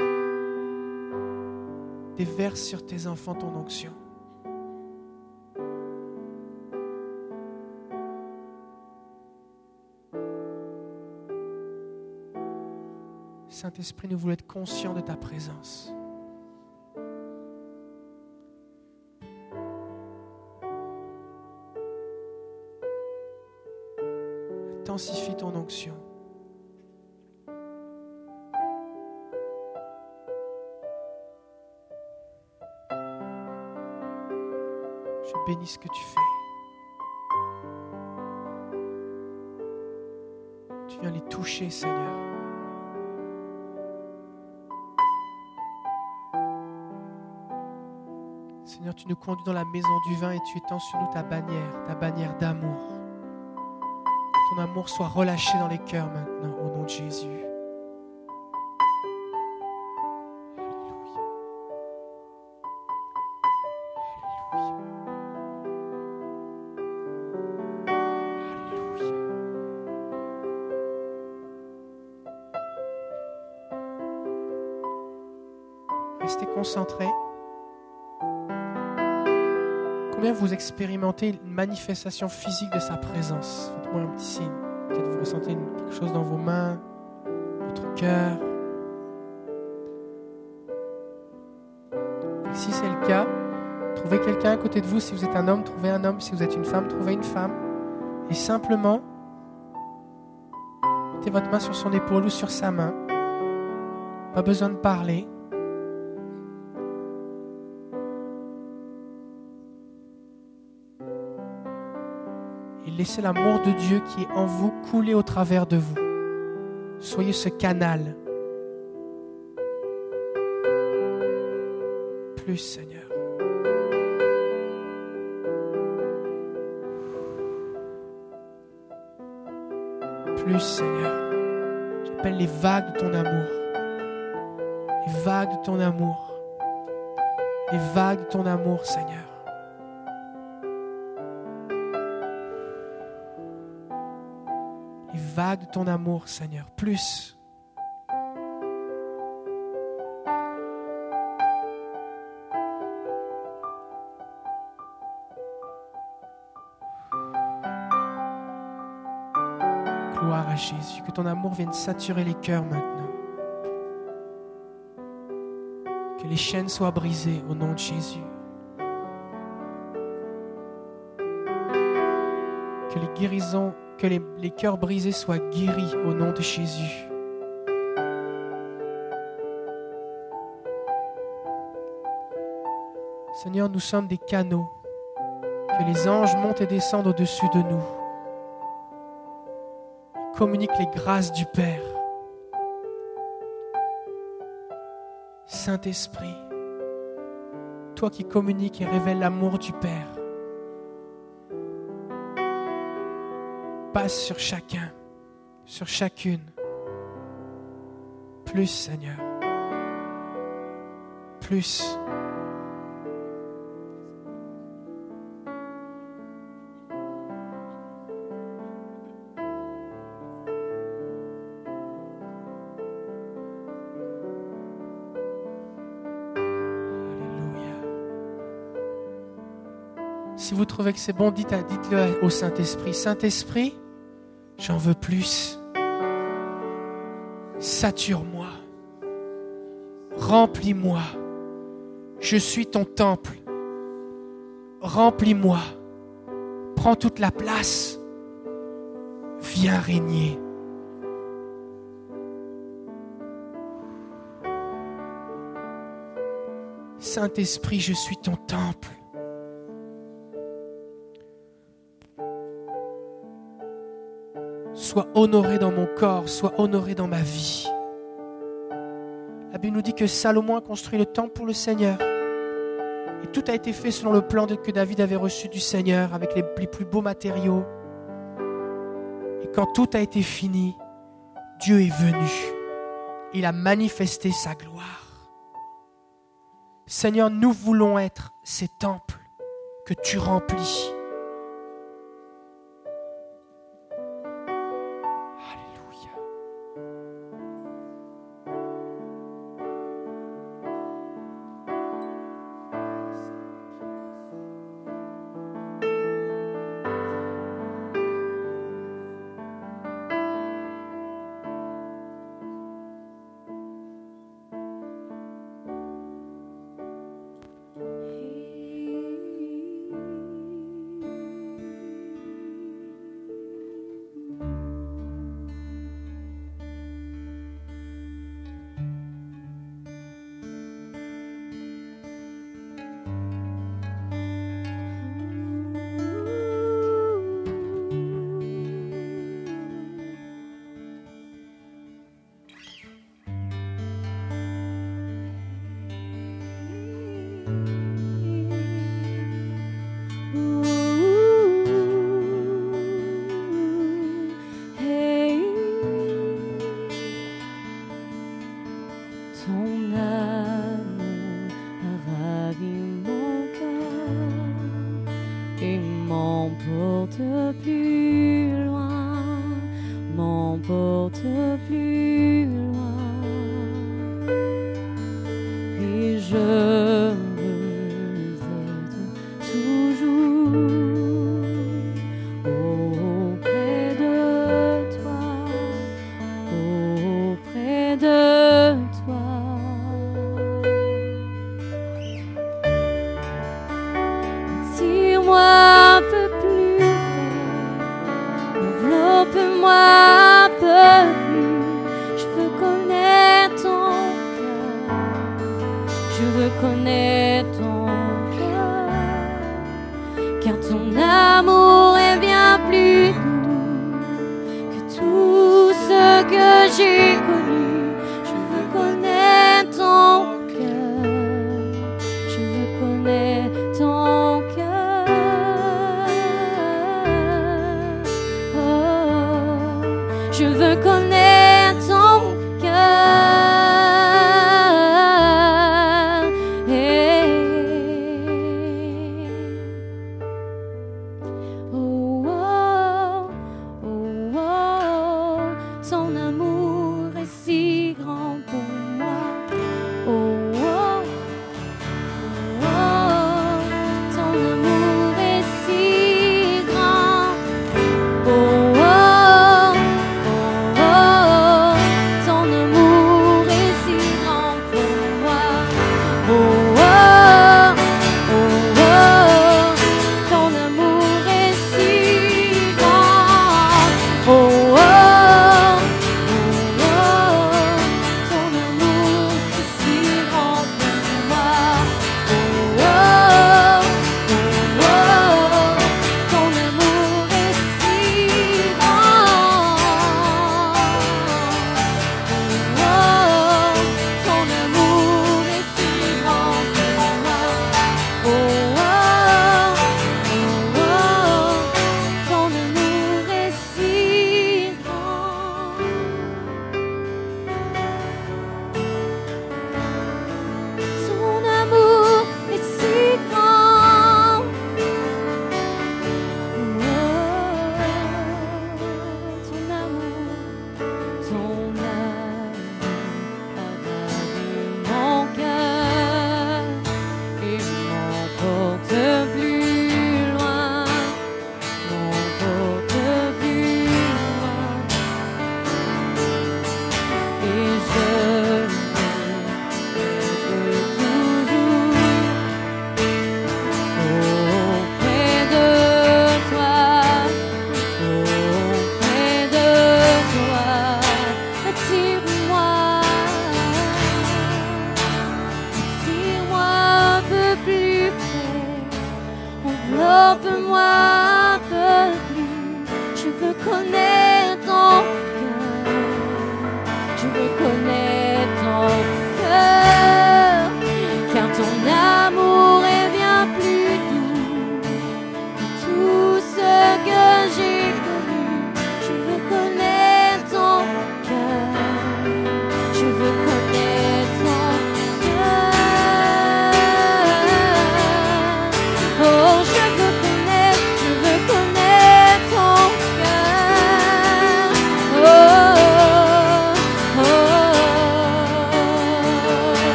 Déverse sur tes enfants ton onction. Saint-Esprit, nous voulons être conscients de ta présence. Intensifie ton onction. Je bénis ce que tu fais. Tu viens les toucher, Seigneur. Tu nous conduis dans la maison du vin et tu étends sur nous ta bannière, ta bannière d'amour. Que ton amour soit relâché dans les cœurs maintenant, au nom de Jésus. Expérimentez une manifestation physique de sa présence Faites-moi un petit signe. Peut-être vous ressentez quelque chose dans vos mains, votre cœur. Si c'est le cas, trouvez quelqu'un à côté de vous. Si vous êtes un homme, trouvez un homme. Si vous êtes une femme, trouvez une femme. Et simplement, mettez votre main sur son épaule ou sur sa main. Pas besoin de parler. Laissez l'amour de Dieu qui est en vous couler au travers de vous. Soyez ce canal. Plus, Seigneur. Plus, Seigneur. J'appelle les vagues de ton amour. Les vagues de ton amour. Les vagues de ton amour, Seigneur. De ton amour, Seigneur. Plus. gloire à Jésus. Que ton amour vienne saturer les cœurs maintenant. Que les chaînes soient brisées au nom de Jésus. Que les guérisons, que les, cœurs brisés soient guéris au nom de Jésus. Seigneur, nous sommes des canaux. Que les anges montent et descendent au-dessus de nous. Communique les grâces du Père. Saint-Esprit, toi qui communiques et révèles l'amour du Père, sur chacun, sur chacune. Plus, Seigneur. Plus. Si vous trouvez que c'est bon, dites- dites-le au Saint-Esprit. Saint-Esprit, j'en veux plus. Sature-moi. Remplis-moi. Je suis ton temple. Remplis-moi. Prends toute la place. Viens régner. Saint-Esprit, je suis ton temple. Sois honoré dans mon corps, sois honoré dans ma vie. La Bible nous dit que Salomon a construit le temple pour le Seigneur. Et tout a été fait selon le plan que David avait reçu du Seigneur, avec les plus beaux matériaux. Et quand tout a été fini, Dieu est venu. Il a manifesté sa gloire. Seigneur, nous voulons être ces temples que tu remplis.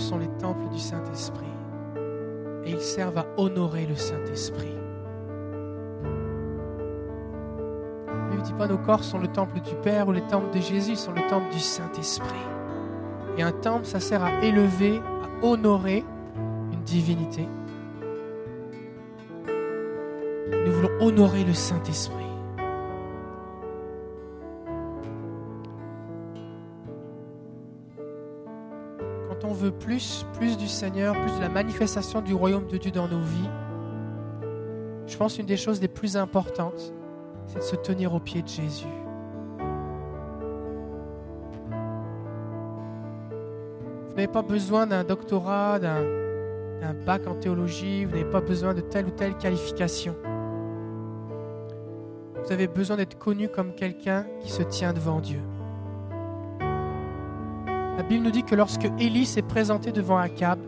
Sont les temples du Saint-Esprit et ils servent à honorer le Saint-Esprit. Ne dit pas nos corps sont le temple du Père ou les temples de Jésus, sont le temple du Saint-Esprit. Et un temple, ça sert à élever, à honorer une divinité. Nous voulons honorer le Saint-Esprit. Plus, plus du Seigneur, plus de la manifestation du royaume de Dieu dans nos vies, je pense une des choses les plus importantes, c'est de se tenir aux pieds de Jésus. Vous n'avez pas besoin d'un doctorat, d'un d'un bac en théologie, vous n'avez pas besoin de telle ou telle qualification. Vous avez besoin d'être connu comme quelqu'un qui se tient devant Dieu. La Bible nous dit que lorsque Élie s'est présenté devant Akab,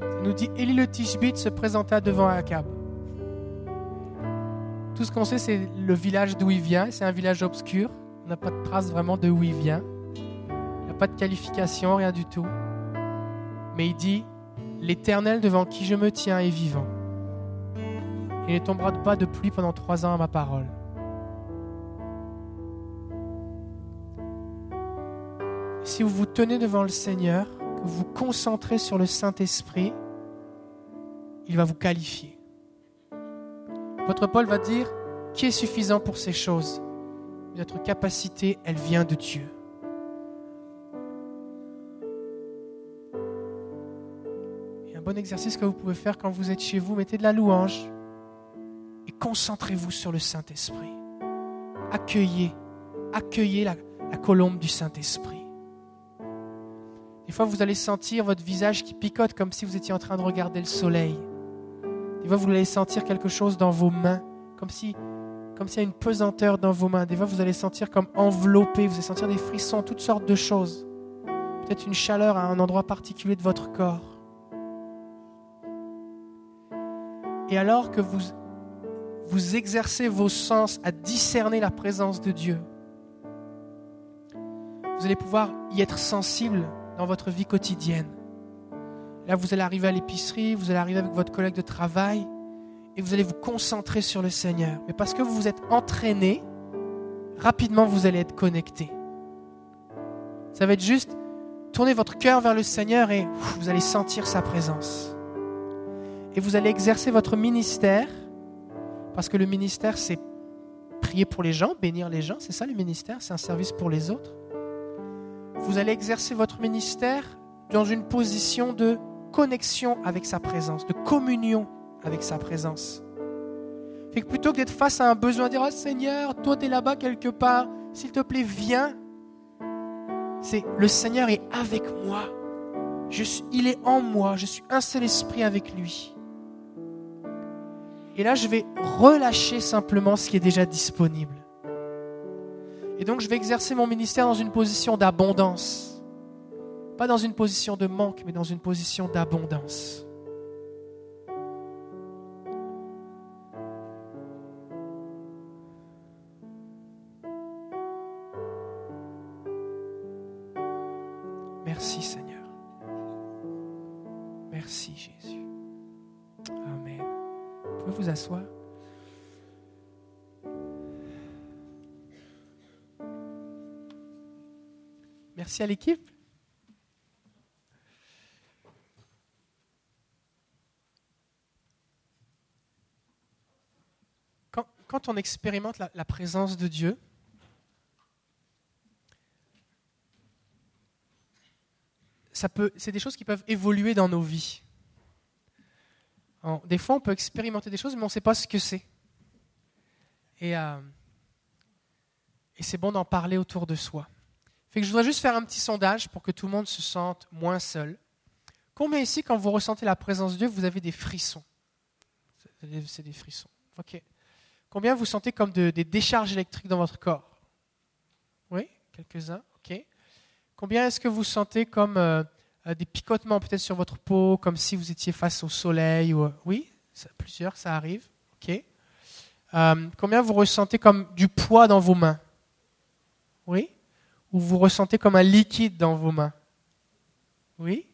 ça nous dit Élie le Tishbite se présenta devant Akab. Tout ce qu'on sait, c'est le village d'où il vient. C'est un village obscur. On n'a pas de trace vraiment de où il vient. Il n'y a pas de qualification, rien du tout. Mais il dit, l'Éternel devant qui je me tiens est vivant. Il ne tombera pas de pluie pendant trois ans à ma parole. Si vous vous tenez devant le Seigneur, que vous vous concentrez sur le Saint-Esprit, il va vous qualifier. Votre Paul va dire, qui est suffisant pour ces choses? Notre capacité, elle vient de Dieu. un bon exercice que vous pouvez faire quand vous êtes chez vous, mettez de la louange et concentrez-vous sur le Saint-Esprit. Accueillez, accueillez la, la colombe du Saint-Esprit. Des fois, vous allez sentir votre visage qui picote comme si vous étiez en train de regarder le soleil. Des fois, vous allez sentir quelque chose dans vos mains, comme si comme s'il y a une pesanteur dans vos mains. Des fois, vous allez sentir comme enveloppé, vous allez sentir des frissons, toutes sortes de choses. Peut-être une chaleur à un endroit particulier de votre corps. Et alors que vous, vous exercez vos sens à discerner la présence de Dieu, vous allez pouvoir y être sensible dans votre vie quotidienne. Là, vous allez arriver à l'épicerie, vous allez arriver avec votre collègue de travail, et vous allez vous concentrer sur le Seigneur. Mais parce que vous vous êtes entraîné, rapidement vous allez être connecté. Ça va être juste tourner votre cœur vers le Seigneur et vous allez sentir sa présence et vous allez exercer votre ministère, parce que le ministère, c'est prier pour les gens, bénir les gens, c'est ça le ministère, c'est un service pour les autres. Vous allez exercer votre ministère dans une position de connexion avec sa présence, de communion avec sa présence. Fait que plutôt que d'être face à un besoin, dire oh, Seigneur, toi tu es là-bas quelque part, s'il te plaît, viens. C'est le Seigneur est avec moi. Je il est en moi. Je suis un seul esprit avec lui. Et là, je vais relâcher simplement ce qui est déjà disponible. Et donc, je vais exercer mon ministère dans une position d'abondance. Pas dans une position de manque, mais dans une position d'abondance. Merci Seigneur. Merci Jésus pouvez vous asseoir Merci à l'équipe. Quand, on expérimente la, présence de Dieu, c'est des choses qui peuvent évoluer dans nos vies des fois, on peut expérimenter des choses, mais on ne sait pas ce que c'est. Euh, et c'est bon d'en parler autour de soi. Fait que je voudrais juste faire un petit sondage pour que tout le monde se sente moins seul. Combien ici, quand vous ressentez la présence de Dieu, vous avez des frissons? C'est des frissons. Ok. Combien vous sentez comme des décharges électriques dans votre corps? Oui, quelques-uns? Ok. Combien est-ce que vous sentez comme euh, euh, des picotements peut-être sur votre peau, comme si vous étiez face au soleil. Ou... Oui, plusieurs, ça arrive. Ok. Euh, combien vous ressentez comme du poids dans vos mains? Oui? Ou vous ressentez comme un liquide dans vos mains Oui.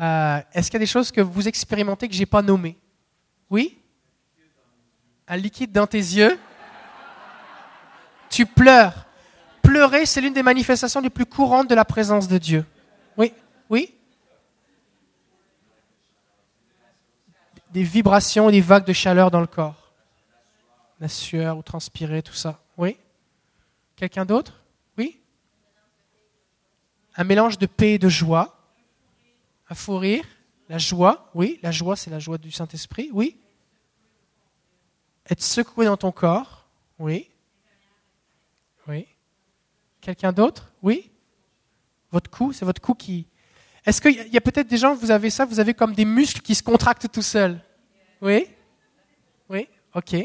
Euh, Est-ce qu'il y a des choses que vous expérimentez que je n'ai pas nommées? Oui? Un liquide dans tes yeux? Tu pleures. Pleurer, c'est l'une des manifestations les plus courantes de la présence de Dieu. Oui? Oui? Des vibrations des vagues de chaleur dans le corps. La sueur ou transpirer, tout ça. Oui? Quelqu'un d'autre? Un mélange de paix et de joie. Un fou rire. La joie, oui. La joie, c'est la joie du Saint-Esprit, oui. Être secoué dans ton corps, oui. Oui. Quelqu'un d'autre Oui Votre cou, c'est votre cou qui... Est-ce qu'il y a, peut-être des gens, vous avez ça, vous avez comme des muscles qui se contractent tout seuls Oui Oui Ok.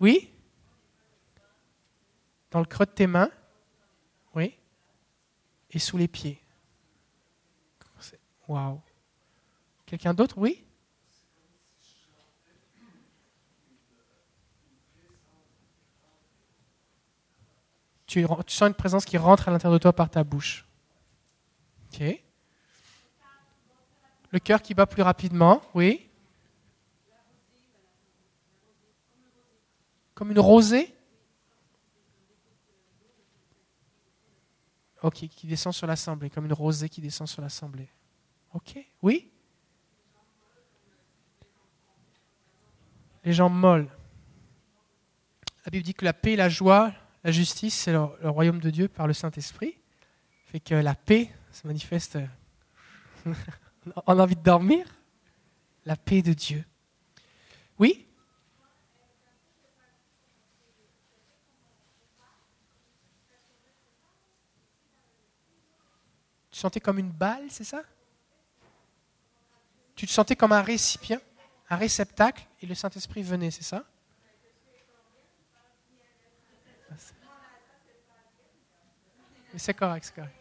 Oui Dans le creux de tes mains Et sous les pieds Waouh Quelqu'un d'autre? Oui? Tu, tu sens une présence qui rentre à l'intérieur de toi par ta bouche. Ok. Le cœur qui bat plus rapidement, oui. Comme une rosée? Ok, qui descend sur l'assemblée, comme une rosée qui descend sur l'assemblée. Ok, oui Les jambes molles. La Bible dit que la paix, la joie, la justice, c'est le, royaume de Dieu par le Saint-Esprit. Fait que la paix se manifeste. On a envie de dormir La paix de Dieu. Oui? Sentais comme une balle, c'est ça? Tu te sentais comme un récipient, un réceptacle, et le Saint-Esprit venait, c'est ça? C'est correct, c'est correct.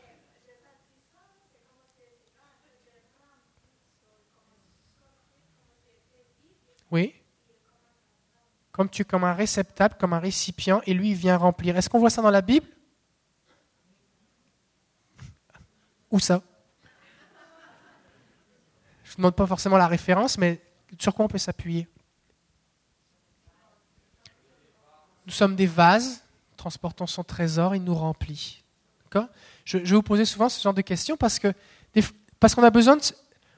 Oui. Comme tu comme un réceptacle, comme un récipient, et lui il vient remplir. Est-ce qu'on voit ça dans la Bible? Où ça Je ne demande pas forcément la référence, mais sur quoi on peut s'appuyer Nous sommes des vases, transportons son trésor, il nous remplit. Je, je vais vous poser souvent ce genre de questions parce que parce qu'on a besoin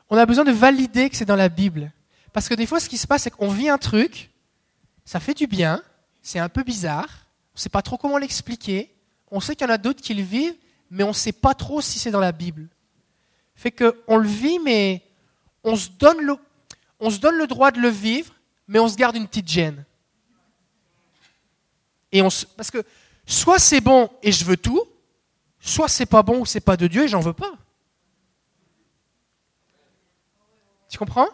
on a besoin de valider que c'est dans la Bible. Parce que des fois, ce qui se passe, c'est qu'on vit un truc, ça fait du bien, c'est un peu bizarre, on ne sait pas trop comment l'expliquer, on sait qu'il y en a d'autres qui le vivent, mais on ne sait pas trop si c'est dans la Bible. Fait qu'on le vit, mais on se, donne le, droit de le vivre, mais on se garde une petite gêne. Et parce que soit c'est bon et je veux tout, soit c'est pas bon ou c'est pas de Dieu et j'en veux pas. Tu comprends?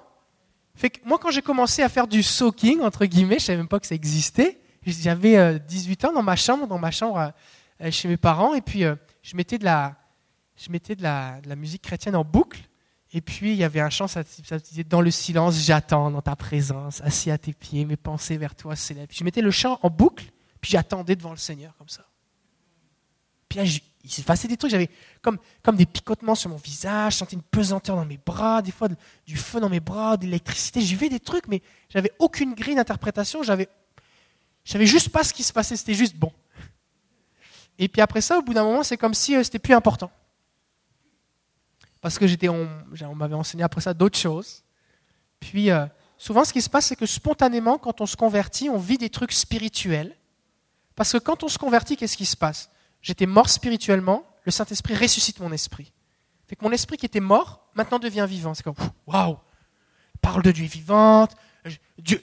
Moi, quand j'ai commencé à faire du soaking, entre guillemets, je savais même pas que ça existait. J'avais 18 ans dans ma chambre, dans ma chambre euh, chez mes parents, et puis euh, je mettais de la, musique chrétienne en boucle. Et puis il y avait un chant, ça, disait Dans le silence, j'attends dans ta présence, assis à tes pieds, mes pensées vers toi s'élèvent. Je mettais le chant en boucle, puis j'attendais devant le Seigneur comme ça. Puis là, il s'est passé des trucs, j'avais comme, des picotements sur mon visage, je sentais une pesanteur dans mes bras, des fois du feu dans mes bras, de l'électricité, j'ai vu des trucs, mais j'avais aucune grille d'interprétation, j'avais, savais juste pas ce qui se passait, c'était juste bon. Et puis après ça, au bout d'un moment, c'est comme si euh, c'était plus important. Parce que j'étais, on, m'avait enseigné après ça d'autres choses. Puis euh, souvent, ce qui se passe, c'est que spontanément, quand on se convertit, on vit des trucs spirituels. Parce que quand on se convertit, qu'est-ce qui se passe? J'étais mort spirituellement, le Saint-Esprit ressuscite mon esprit. Fait que mon esprit qui était mort, maintenant devient vivant. C'est comme, waouh, parole de Dieu vivante,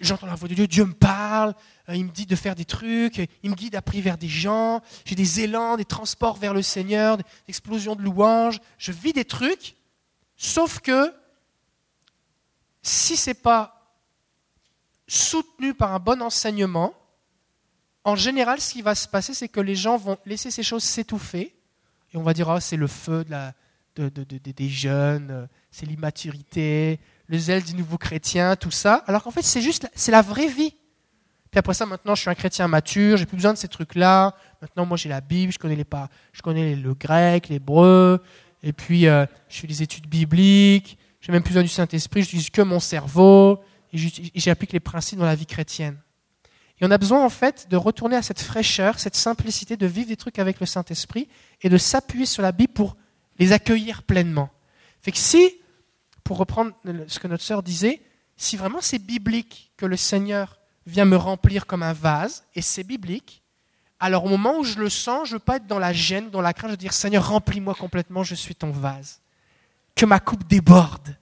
j'entends la voix de Dieu, Dieu me parle, euh, il me dit de faire des trucs, il me guide à prier vers des gens, j'ai des élans, des transports vers le Seigneur, des explosions de louanges, je vis des trucs, sauf que si ce n'est pas soutenu par un bon enseignement, en général, ce qui va se passer, c'est que les gens vont laisser ces choses s'étouffer. Et on va dire, oh, c'est le feu de des jeunes, euh, c'est l'immaturité, le zèle du nouveau chrétien, tout ça. Alors qu'en fait, c'est juste, c'est la vraie vie. Puis après ça, maintenant, je suis un chrétien mature, j'ai plus besoin de ces trucs-là. Maintenant, moi, j'ai la Bible, je connais, les pas, je connais le grec, l'hébreu, et puis euh, je fais des études bibliques, j'ai même plus besoin du Saint-Esprit, j'utilise que mon cerveau, et j'applique les principes dans la vie chrétienne. Et on a besoin en fait de retourner à cette fraîcheur, cette simplicité, de vivre des trucs avec le Saint-Esprit et de s'appuyer sur la Bible pour les accueillir pleinement. Fait que si, pour reprendre ce que notre sœur disait, si vraiment c'est biblique que le Seigneur vient me remplir comme un vase, et c'est biblique, alors au moment où je le sens, je ne veux pas être dans la gêne, dans la crainte, je veux dire Seigneur, remplis-moi complètement, je suis ton vase. Que ma coupe déborde.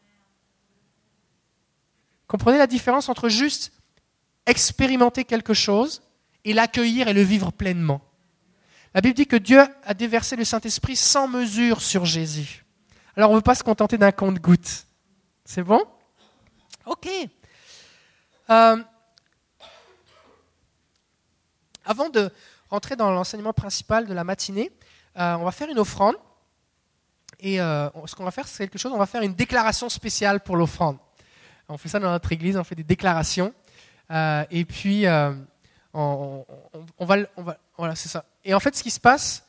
Comprenez la différence entre juste expérimenter quelque chose et l'accueillir et le vivre pleinement. La Bible dit que Dieu a déversé le Saint-Esprit sans mesure sur Jésus. Alors on ne veut pas se contenter d'un compte-goutte. C'est bon? Ok. Euh, avant de rentrer dans l'enseignement principal de la matinée, euh, on va faire une offrande. Et euh, ce qu'on va faire, c'est quelque chose, on va faire une déclaration spéciale pour l'offrande. On fait ça dans notre église, on fait des déclarations. Et puis, on, va, voilà, c'est ça. Et en fait, ce qui se passe,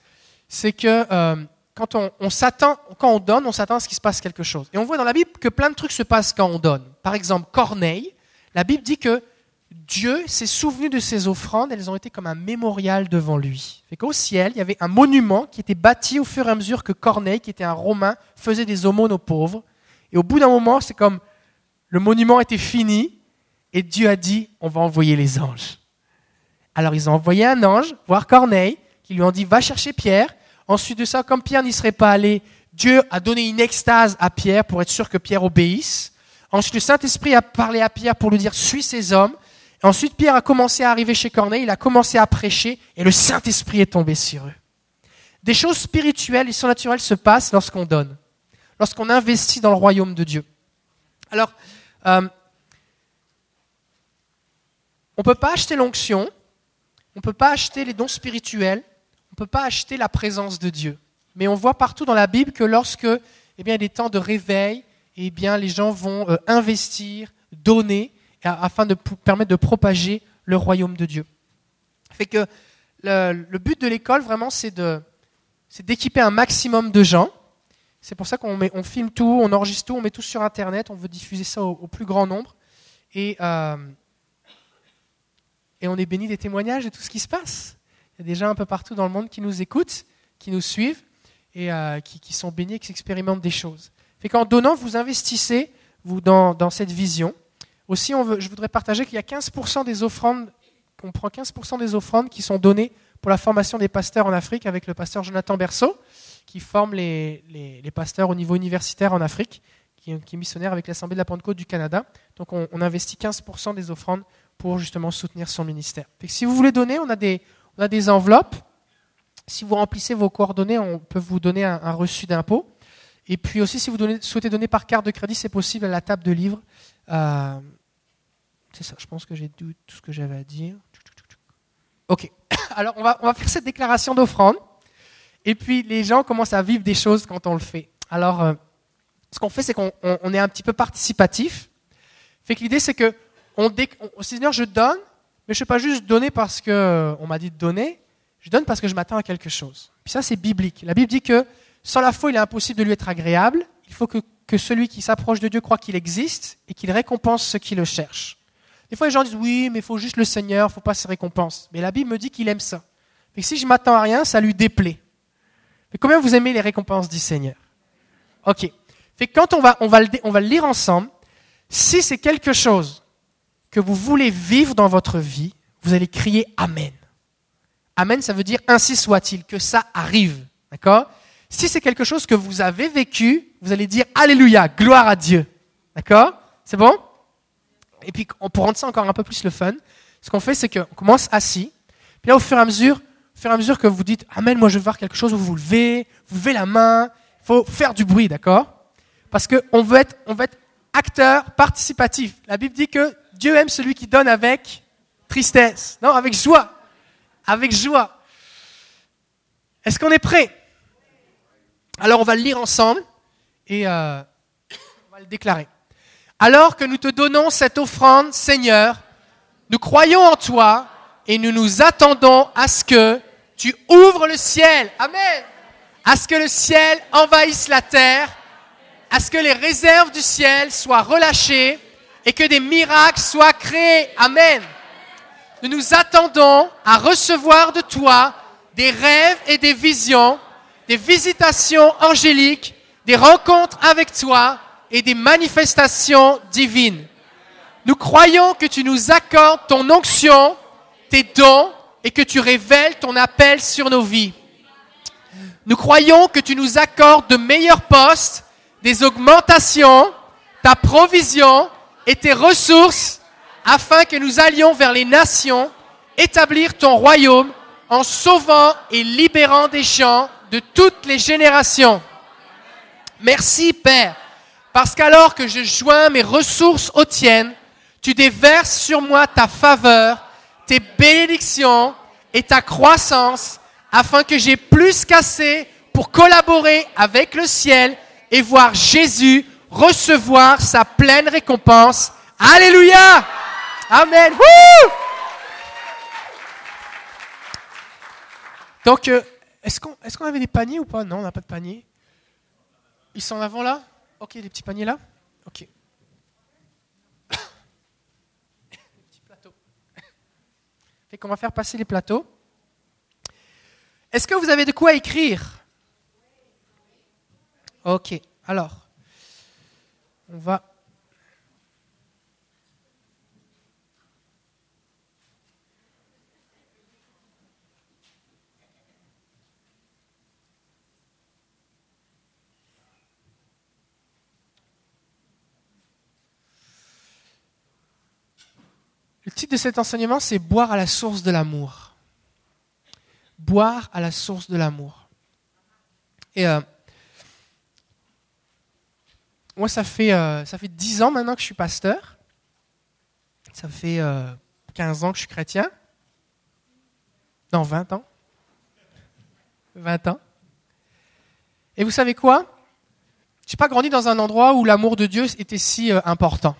c'est que quand on, s'attend, on donne, on s'attend à ce qu'il se passe quelque chose. Et on voit dans la Bible que plein de trucs se passent quand on donne. Par exemple, Corneille, la Bible dit que Dieu s'est souvenu de ses offrandes, elles ont été comme un mémorial devant lui. Qu'au ciel, il y avait un monument qui était bâti au fur et à mesure que Corneille, qui était un Romain, faisait des aumônes aux pauvres. Et au bout d'un moment, c'est comme le monument était fini, et Dieu a dit, on va envoyer les anges. Alors ils ont envoyé un ange voir Corneille, qui lui ont dit, va chercher Pierre. Ensuite de ça, comme Pierre n'y serait pas allé, Dieu a donné une extase à Pierre pour être sûr que Pierre obéisse. Ensuite, le Saint-Esprit a parlé à Pierre pour lui dire, suis ces hommes. Ensuite, Pierre a commencé à arriver chez Corneille, il a commencé à prêcher, et le Saint-Esprit est tombé sur eux. Des choses spirituelles et surnaturelles se passent lorsqu'on donne, lorsqu'on investit dans le royaume de Dieu. Alors, euh, on ne peut pas acheter l'onction, on ne peut pas acheter les dons spirituels, on ne peut pas acheter la présence de Dieu. Mais on voit partout dans la Bible que lorsque eh bien, il des temps de réveil, eh bien, les gens vont euh, investir, donner, afin de permettre de propager le royaume de Dieu. Fait que le, but de l'école, vraiment, c'est d'équiper un maximum de gens. C'est pour ça qu'on on filme tout, on enregistre tout, on met tout sur Internet, on veut diffuser ça au, au plus grand nombre. Et, euh, et on est béni des témoignages de tout ce qui se passe. Il y a des gens un peu partout dans le monde qui nous écoutent, qui nous suivent et euh, qui, sont bénis, qui expérimentent des choses. Fait qu'en donnant, vous investissez vous dans, cette vision. Aussi, je voudrais partager qu'il y a 15% des offrandes, qu'on prend 15% des offrandes qui sont données pour la formation des pasteurs en Afrique avec le pasteur Jonathan Berceau, qui forme les, pasteurs au niveau universitaire en Afrique, qui, est missionnaire avec l'Assemblée de la Pentecôte du Canada. Donc on, investit 15% des offrandes pour justement soutenir son ministère. Fait si vous voulez donner, on a des, on a des enveloppes. Si vous remplissez vos coordonnées, on peut vous donner un, reçu d'impôt. Et puis aussi, si vous souhaitez donner par carte de crédit, c'est possible à la table de livres. Euh, c'est ça, je pense que j'ai tout ce que j'avais à dire. Ok, alors on va, faire cette déclaration d'offrande. Et puis les gens commencent à vivre des choses quand on le fait. Alors, euh, ce qu'on fait, c'est qu'on on- on est un petit peu participatif. Fait que l'idée, c'est que on- Seigneur, je donne, mais je ne vais pas juste donner parce qu'on m'a dit de donner. Je donne parce que je m'attends à quelque chose. Puis ça, c'est biblique. La Bible dit que sans la foi, il est impossible de lui être agréable. Il faut que, que celui qui s'approche de Dieu croit qu'il existe et qu'il récompense ceux qui le cherchent. Des fois, les gens disent oui, mais il faut juste le Seigneur, il ne faut pas ses récompenses. Mais la Bible me dit qu'il aime ça. Que si je m'attends à rien, ça lui déplaît. Mais combien vous aimez les récompenses du Seigneur? Ok. Fait quand on va, on va, le, on va le lire ensemble, si c'est quelque chose que vous voulez vivre dans votre vie, vous allez crier Amen. Amen, ça veut dire ainsi soit-il, que ça arrive. D'accord? Si c'est quelque chose que vous avez vécu, vous allez dire Alléluia, gloire à Dieu. D'accord? C'est bon? Et puis, pour rendre ça encore un peu plus le fun, ce qu'on fait, c'est qu'on commence assis. Puis là, au fur et à mesure, au fur et à mesure que vous dites Amen, moi je veux voir quelque chose, vous vous levez, vous levez la main. Il faut faire du bruit, d'accord? Parce qu'on veut être, on veut être acteur participatif. La Bible dit que Dieu aime celui qui donne avec tristesse. Non, avec joie. Avec joie. Est-ce qu'on est prêt? Alors on va le lire ensemble et euh, on va le déclarer. Alors que nous te donnons cette offrande, Seigneur, nous croyons en toi et nous nous attendons à ce que tu ouvres le ciel. Amen. à ce que le ciel envahisse la terre, à ce que les réserves du ciel soient relâchées et que des miracles soient créés. Amen. Nous nous attendons à recevoir de toi des rêves et des visions, des visitations angéliques, des rencontres avec toi et des manifestations divines. Nous croyons que tu nous accordes ton onction, tes dons et que tu révèles ton appel sur nos vies. Nous croyons que tu nous accordes de meilleurs postes, des augmentations, ta provision et tes ressources afin que nous allions vers les nations établir ton royaume en sauvant et libérant des gens de toutes les générations. Merci Père, parce qu'alors que je joins mes ressources aux tiennes, tu déverses sur moi ta faveur, tes bénédictions et ta croissance, afin que j'ai plus qu'assez pour collaborer avec le ciel et voir Jésus recevoir sa pleine récompense. Alléluia! Amen! Donc, euh, est-ce qu'on est avait des paniers ou pas? Non, on n'a pas de panier. Ils sont en avant là? Ok, les petits paniers là? Ok. Petit plateau. Fait qu'on va faire passer les plateaux. Est-ce que vous avez de quoi écrire? Ok, alors, on va Le titre de cet enseignement, c'est Boire à la source de l'amour. Boire à la source de l'amour. Euh, moi, ça fait, euh, ça fait 10 ans maintenant que je suis pasteur. Ça fait 15 euh, ans que je suis chrétien. Non, 20 ans. 20 ans. Et vous savez quoi? Je n'ai pas grandi dans un endroit où l'amour de Dieu était si important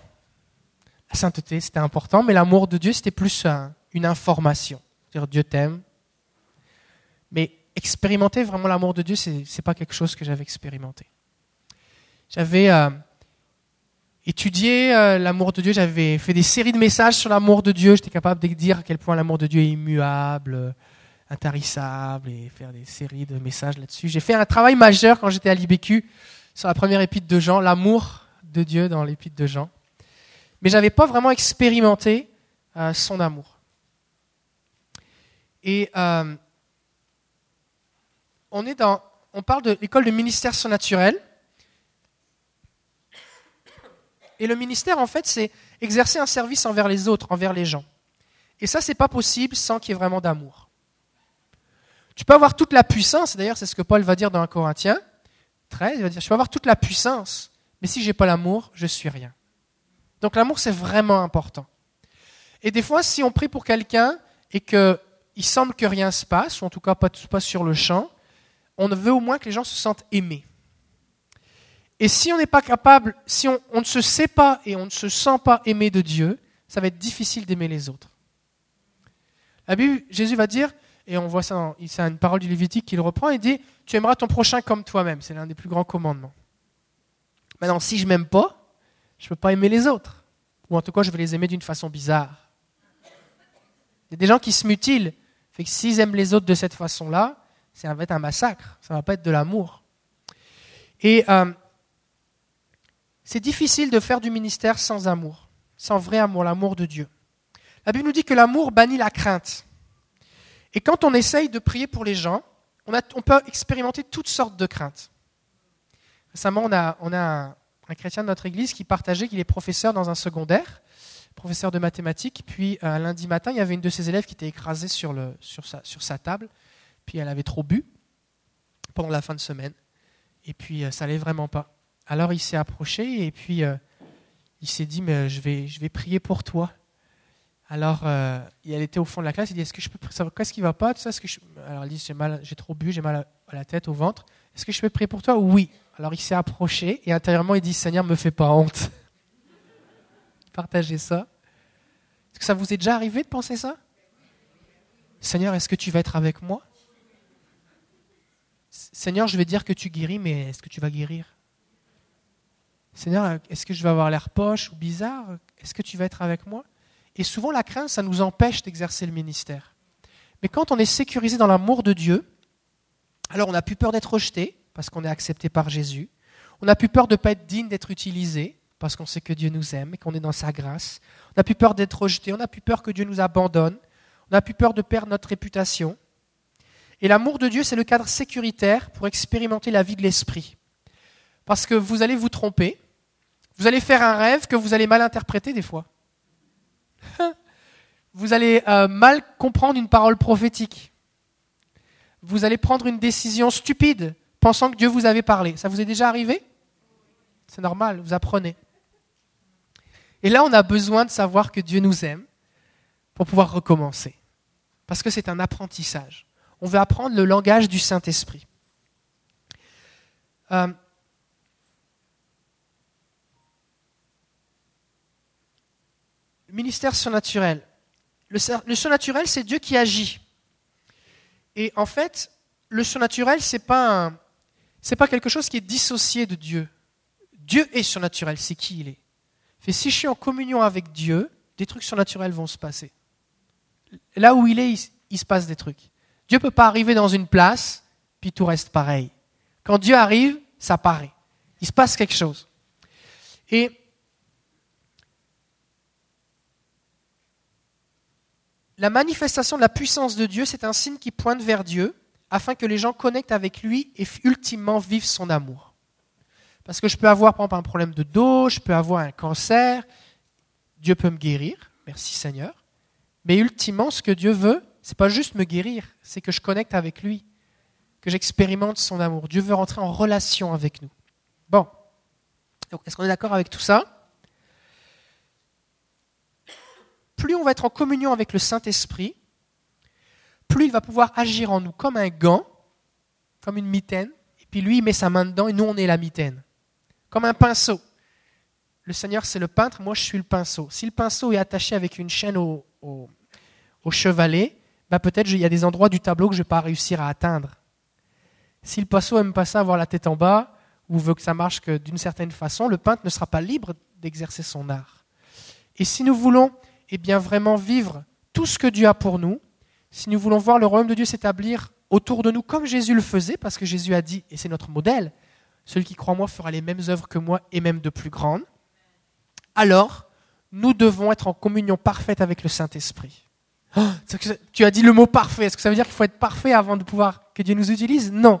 la sainteté, c'était important, mais l'amour de Dieu, c'était plus une information. dire Dieu t'aime. Mais expérimenter vraiment l'amour de Dieu, ce n'est pas quelque chose que j'avais expérimenté. J'avais euh, étudié euh, l'amour de Dieu, j'avais fait des séries de messages sur l'amour de Dieu, j'étais capable de dire à quel point l'amour de Dieu est immuable, intarissable, et faire des séries de messages là-dessus. J'ai fait un travail majeur quand j'étais à l'IBQ sur la première épître de Jean, l'amour de Dieu dans l'épître de Jean mais je n'avais pas vraiment expérimenté euh, son amour. Et euh, on, est dans, on parle de l'école de ministère surnaturel. Et le ministère, en fait, c'est exercer un service envers les autres, envers les gens. Et ça, n'est pas possible sans qu'il y ait vraiment d'amour. Tu peux avoir toute la puissance, d'ailleurs, c'est ce que Paul va dire dans 1 Corinthiens 13, il va dire, je peux avoir toute la puissance, mais si j'ai pas l'amour, je suis rien. Donc l'amour, c'est vraiment important. Et des fois, si on prie pour quelqu'un et qu'il semble que rien se passe, ou en tout cas pas, pas sur le champ, on veut au moins que les gens se sentent aimés. Et si on n'est pas capable, si on, ne se sait pas et on ne se sent pas aimé de Dieu, ça va être difficile d'aimer les autres. La Bible, Jésus va dire, et on voit ça, c'est une parole du Lévitique qu'il reprend, il dit, tu aimeras ton prochain comme toi-même. C'est l'un des plus grands commandements. Maintenant, si je m'aime pas, je ne peux pas aimer les autres. Ou en tout cas, je vais les aimer d'une façon bizarre. Il y a des gens qui se mutilent. Fait que s'ils aiment les autres de cette façon-là, ça va être un massacre. Ça va pas être de l'amour. Et euh, c'est difficile de faire du ministère sans amour, sans vrai amour, l'amour de Dieu. La Bible nous dit que l'amour bannit la crainte. Et quand on essaye de prier pour les gens, on, peut expérimenter toutes sortes de craintes. Récemment, on a, un, chrétien de notre église qui partageait qu'il est professeur dans un secondaire, professeur de mathématiques. Puis un lundi matin, il y avait une de ses élèves qui était écrasée sur, sa, table. Puis elle avait trop bu pendant la fin de semaine. Et puis euh, ça n'allait vraiment pas. Alors il s'est approché et puis euh, il s'est dit mais je vais, je vais prier pour toi. Alors euh, elle était au fond de la classe. Il dit est-ce que je peux savoir qu'est-ce qui va pas? Tout ça, -ce que je... Alors elle dit j'ai mal, j'ai trop bu, j'ai mal à la tête, au ventre. Est-ce que je peux prier pour toi? Oui. Alors il s'est approché et intérieurement il dit Seigneur, me fais pas honte. Partagez ça. Est-ce que ça vous est déjà arrivé de penser ça? Seigneur, est-ce que tu vas être avec moi? Seigneur, je vais dire que tu guéris, mais est-ce que tu vas guérir? Seigneur, est-ce que je vais avoir l'air poche ou bizarre? Est-ce que tu vas être avec moi? Et souvent, la crainte, ça nous empêche d'exercer le ministère. Mais quand on est sécurisé dans l'amour de Dieu, alors on n'a plus peur d'être rejeté, parce qu'on est accepté par Jésus. On n'a plus peur de ne pas être digne d'être utilisé, parce qu'on sait que Dieu nous aime et qu'on est dans sa grâce. On n'a plus peur d'être rejeté, on n'a plus peur que Dieu nous abandonne. On n'a plus peur de perdre notre réputation. Et l'amour de Dieu, c'est le cadre sécuritaire pour expérimenter la vie de l'esprit. Parce que vous allez vous tromper, vous allez faire un rêve que vous allez mal interpréter des fois. vous allez euh, mal comprendre une parole prophétique. Vous allez prendre une décision stupide pensant que Dieu vous avait parlé. Ça vous est déjà arrivé? C'est normal, vous apprenez. Et là, on a besoin de savoir que Dieu nous aime pour pouvoir recommencer. Parce que c'est un apprentissage. On veut apprendre le langage du Saint-Esprit. Euh, ministère surnaturel. Le, surnaturel, c'est Dieu qui agit. Et en fait, le surnaturel, ce n'est pas, pas quelque chose qui est dissocié de Dieu. Dieu est surnaturel, c'est qui il est. Fait, si je suis en communion avec Dieu, des trucs surnaturels vont se passer. Là où il est, il, se passe des trucs. Dieu ne peut pas arriver dans une place, puis tout reste pareil. Quand Dieu arrive, ça paraît. Il se passe quelque chose. Et la manifestation de la puissance de Dieu, c'est un signe qui pointe vers Dieu, afin que les gens connectent avec lui et ultimement vivent son amour. Parce que je peux avoir, par exemple, un problème de dos, je peux avoir un cancer, Dieu peut me guérir, merci Seigneur. Mais ultimement, ce que Dieu veut, c'est pas juste me guérir, c'est que je connecte avec lui, que j'expérimente son amour. Dieu veut rentrer en relation avec nous. Bon. Est-ce qu'on est d'accord avec tout ça? Plus on va être en communion avec le Saint-Esprit, plus il va pouvoir agir en nous comme un gant, comme une mitaine, et puis lui, il met sa main dedans et nous, on est la mitaine. Comme un pinceau. Le Seigneur, c'est le peintre, moi, je suis le pinceau. Si le pinceau est attaché avec une chaîne au, chevalet, bah peut-être il y a des endroits du tableau que je ne vais pas réussir à atteindre. Si le pinceau aime pas ça, avoir la tête en bas, ou veut que ça marche que d'une certaine façon, le peintre ne sera pas libre d'exercer son art. Et si nous voulons et bien, vraiment vivre tout ce que Dieu a pour nous, si nous voulons voir le royaume de Dieu s'établir autour de nous comme Jésus le faisait, parce que Jésus a dit, et c'est notre modèle, celui qui croit en moi fera les mêmes œuvres que moi et même de plus grandes, alors nous devons être en communion parfaite avec le Saint-Esprit. Oh, tu as dit le mot parfait. Est-ce que ça veut dire qu'il faut être parfait avant de pouvoir que Dieu nous utilise? Non.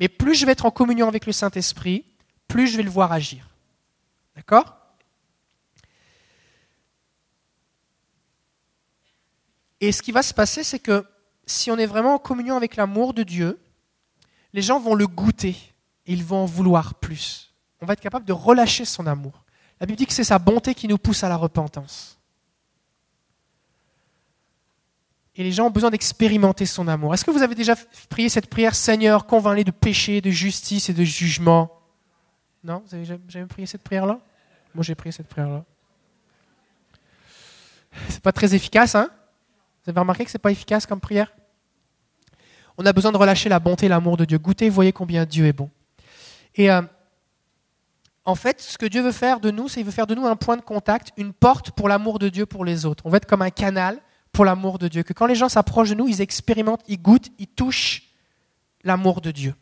Mais plus je vais être en communion avec le Saint-Esprit, plus je vais le voir agir. D'accord? Et ce qui va se passer, c'est que si on est vraiment en communion avec l'amour de Dieu, les gens vont le goûter et ils vont en vouloir plus. On va être capable de relâcher son amour. La Bible dit que c'est sa bonté qui nous pousse à la repentance. Et les gens ont besoin d'expérimenter son amour. Est-ce que vous avez déjà prié cette prière, Seigneur, convainc-les de péché, de justice et de jugement? Non? Vous avez jamais prié cette prière-là? Moi, j'ai prié cette prière-là. C'est pas très efficace, hein? Vous avez remarqué que ce n'est pas efficace comme prière? On a besoin de relâcher la bonté et l'amour de Dieu. Goûtez, voyez combien Dieu est bon. Et euh, en fait, ce que Dieu veut faire de nous, c'est qu'il veut faire de nous un point de contact, une porte pour l'amour de Dieu pour les autres. On va être comme un canal pour l'amour de Dieu. Que quand les gens s'approchent de nous, ils expérimentent, ils goûtent, ils touchent l'amour de Dieu.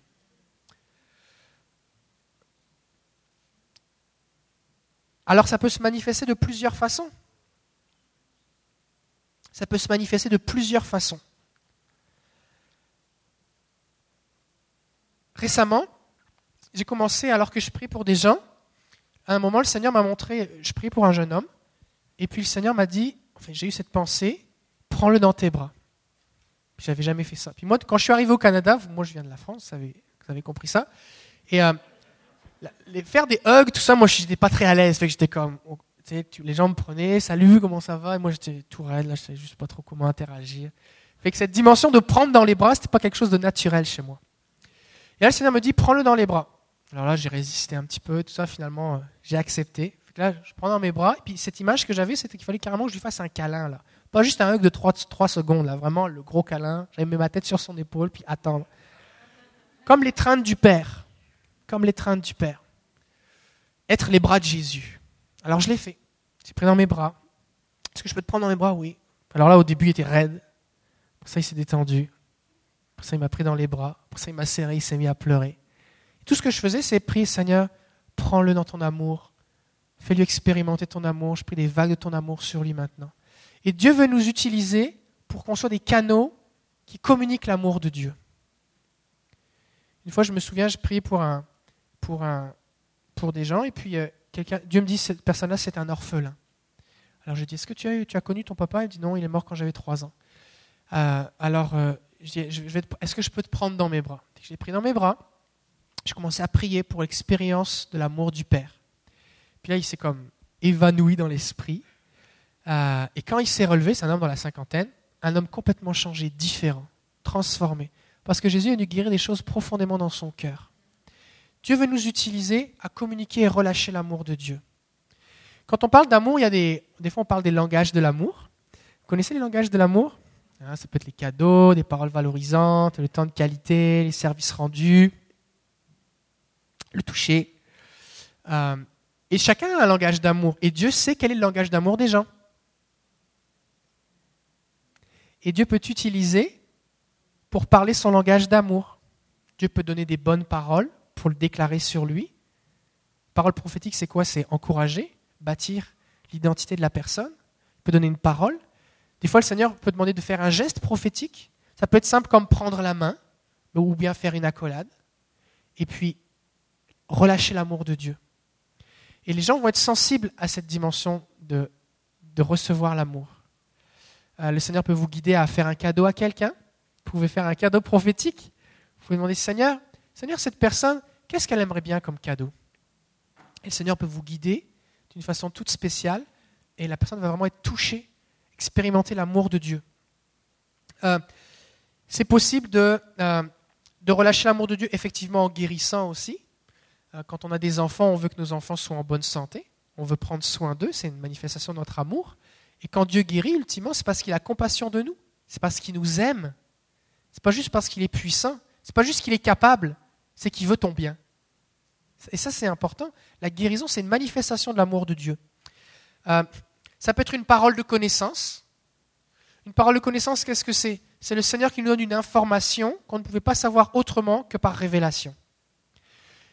Alors ça peut se manifester de plusieurs façons ça peut se manifester de plusieurs façons. Récemment, j'ai commencé, alors que je prie pour des gens, à un moment, le Seigneur m'a montré, je prie pour un jeune homme, et puis le Seigneur m'a dit, j'ai eu cette pensée, prends-le dans tes bras. Je n'avais jamais fait ça. Puis moi, quand je suis arrivé au Canada, moi je viens de la France, vous avez, compris ça, et euh, faire des hugs, tout ça, moi je n'étais pas très à l'aise, j'étais comme, les gens me prenaient, salut, comment ça va? Et moi, j'étais tout raide, là, je savais juste pas trop comment interagir. Fait que cette dimension de prendre dans les bras, c'était pas quelque chose de naturel chez moi. Et là, le Seigneur me dit, prends-le dans les bras. Alors là, j'ai résisté un petit peu, tout ça, finalement, euh, j'ai accepté. Fait que là, je prends dans mes bras, et puis cette image que j'avais, c'était qu'il fallait carrément que je lui fasse un câlin, là. Pas juste un hug de 3, 3 secondes, là, vraiment le gros câlin. J'avais mis ma tête sur son épaule, puis attendre. comme l'étreinte du Père. Comme l'étreinte du Père. Être les bras de Jésus. Alors je l'ai fait. J'ai pris dans mes bras. Est-ce que je peux te prendre dans mes bras? Oui. Alors là, au début, il était raide. Pour ça, il s'est détendu. Pour ça, il m'a pris dans les bras. Pour ça, il m'a serré, il s'est mis à pleurer. tout ce que je faisais, c'est prier, Seigneur, prends-le dans ton amour. Fais-lui expérimenter ton amour. Je prie des vagues de ton amour sur lui maintenant. Et Dieu veut nous utiliser pour qu'on soit des canaux qui communiquent l'amour de Dieu. Une fois, je me souviens, je priais pour, un, pour, un, pour des gens, et puis euh, Dieu me dit, cette personne-là, c'est un orphelin. Alors je dis, est-ce que tu as, connu ton papa? Il me dit, non, il est mort quand j'avais trois ans. Euh, alors, euh, je dis, est-ce que je peux te prendre dans mes bras? Je l'ai pris dans mes bras. Je commençais à prier pour l'expérience de l'amour du Père. Puis là, il s'est comme évanoui dans l'esprit. Euh, et quand il s'est relevé, c'est un homme dans la cinquantaine, un homme complètement changé, différent, transformé. Parce que Jésus est venu guérir des choses profondément dans son cœur. Dieu veut nous utiliser à communiquer et relâcher l'amour de Dieu. Quand on parle d'amour, il y a des, des fois on parle des langages de l'amour. Vous connaissez les langages de l'amour hein, Ça peut être les cadeaux, des paroles valorisantes, le temps de qualité, les services rendus, le toucher. Euh, et chacun a un langage d'amour. Et Dieu sait quel est le langage d'amour des gens. Et Dieu peut t'utiliser pour parler son langage d'amour. Dieu peut donner des bonnes paroles pour le déclarer sur lui. Parole prophétique, c'est quoi? C'est encourager, bâtir l'identité de la personne. Il peut donner une parole. Des fois, le Seigneur peut demander de faire un geste prophétique. Ça peut être simple comme prendre la main ou bien faire une accolade. Et puis, relâcher l'amour de Dieu. Et les gens vont être sensibles à cette dimension de, de recevoir l'amour. Euh, le Seigneur peut vous guider à faire un cadeau à quelqu'un. Vous pouvez faire un cadeau prophétique. Vous pouvez demander, Seigneur, Seigneur, cette personne, qu'est-ce qu'elle aimerait bien comme cadeau? Et le Seigneur peut vous guider d'une façon toute spéciale et la personne va vraiment être touchée, expérimenter l'amour de Dieu. Euh, c'est possible de, euh, de relâcher l'amour de Dieu effectivement en guérissant aussi. quand on a des enfants, on veut que nos enfants soient en bonne santé. On veut prendre soin d'eux, c'est une manifestation de notre amour. Et quand Dieu guérit, ultimement, c'est parce qu'il a compassion de nous. C'est parce qu'il nous aime. C'est pas juste parce qu'il est puissant. C'est pas juste qu'il est capable. C'est qu'il veut ton bien. Et ça, c'est important. La guérison, c'est une manifestation de l'amour de Dieu. Euh, ça peut être une parole de connaissance. Une parole de connaissance, qu'est-ce que c'est? C'est le Seigneur qui nous donne une information qu'on ne pouvait pas savoir autrement que par révélation.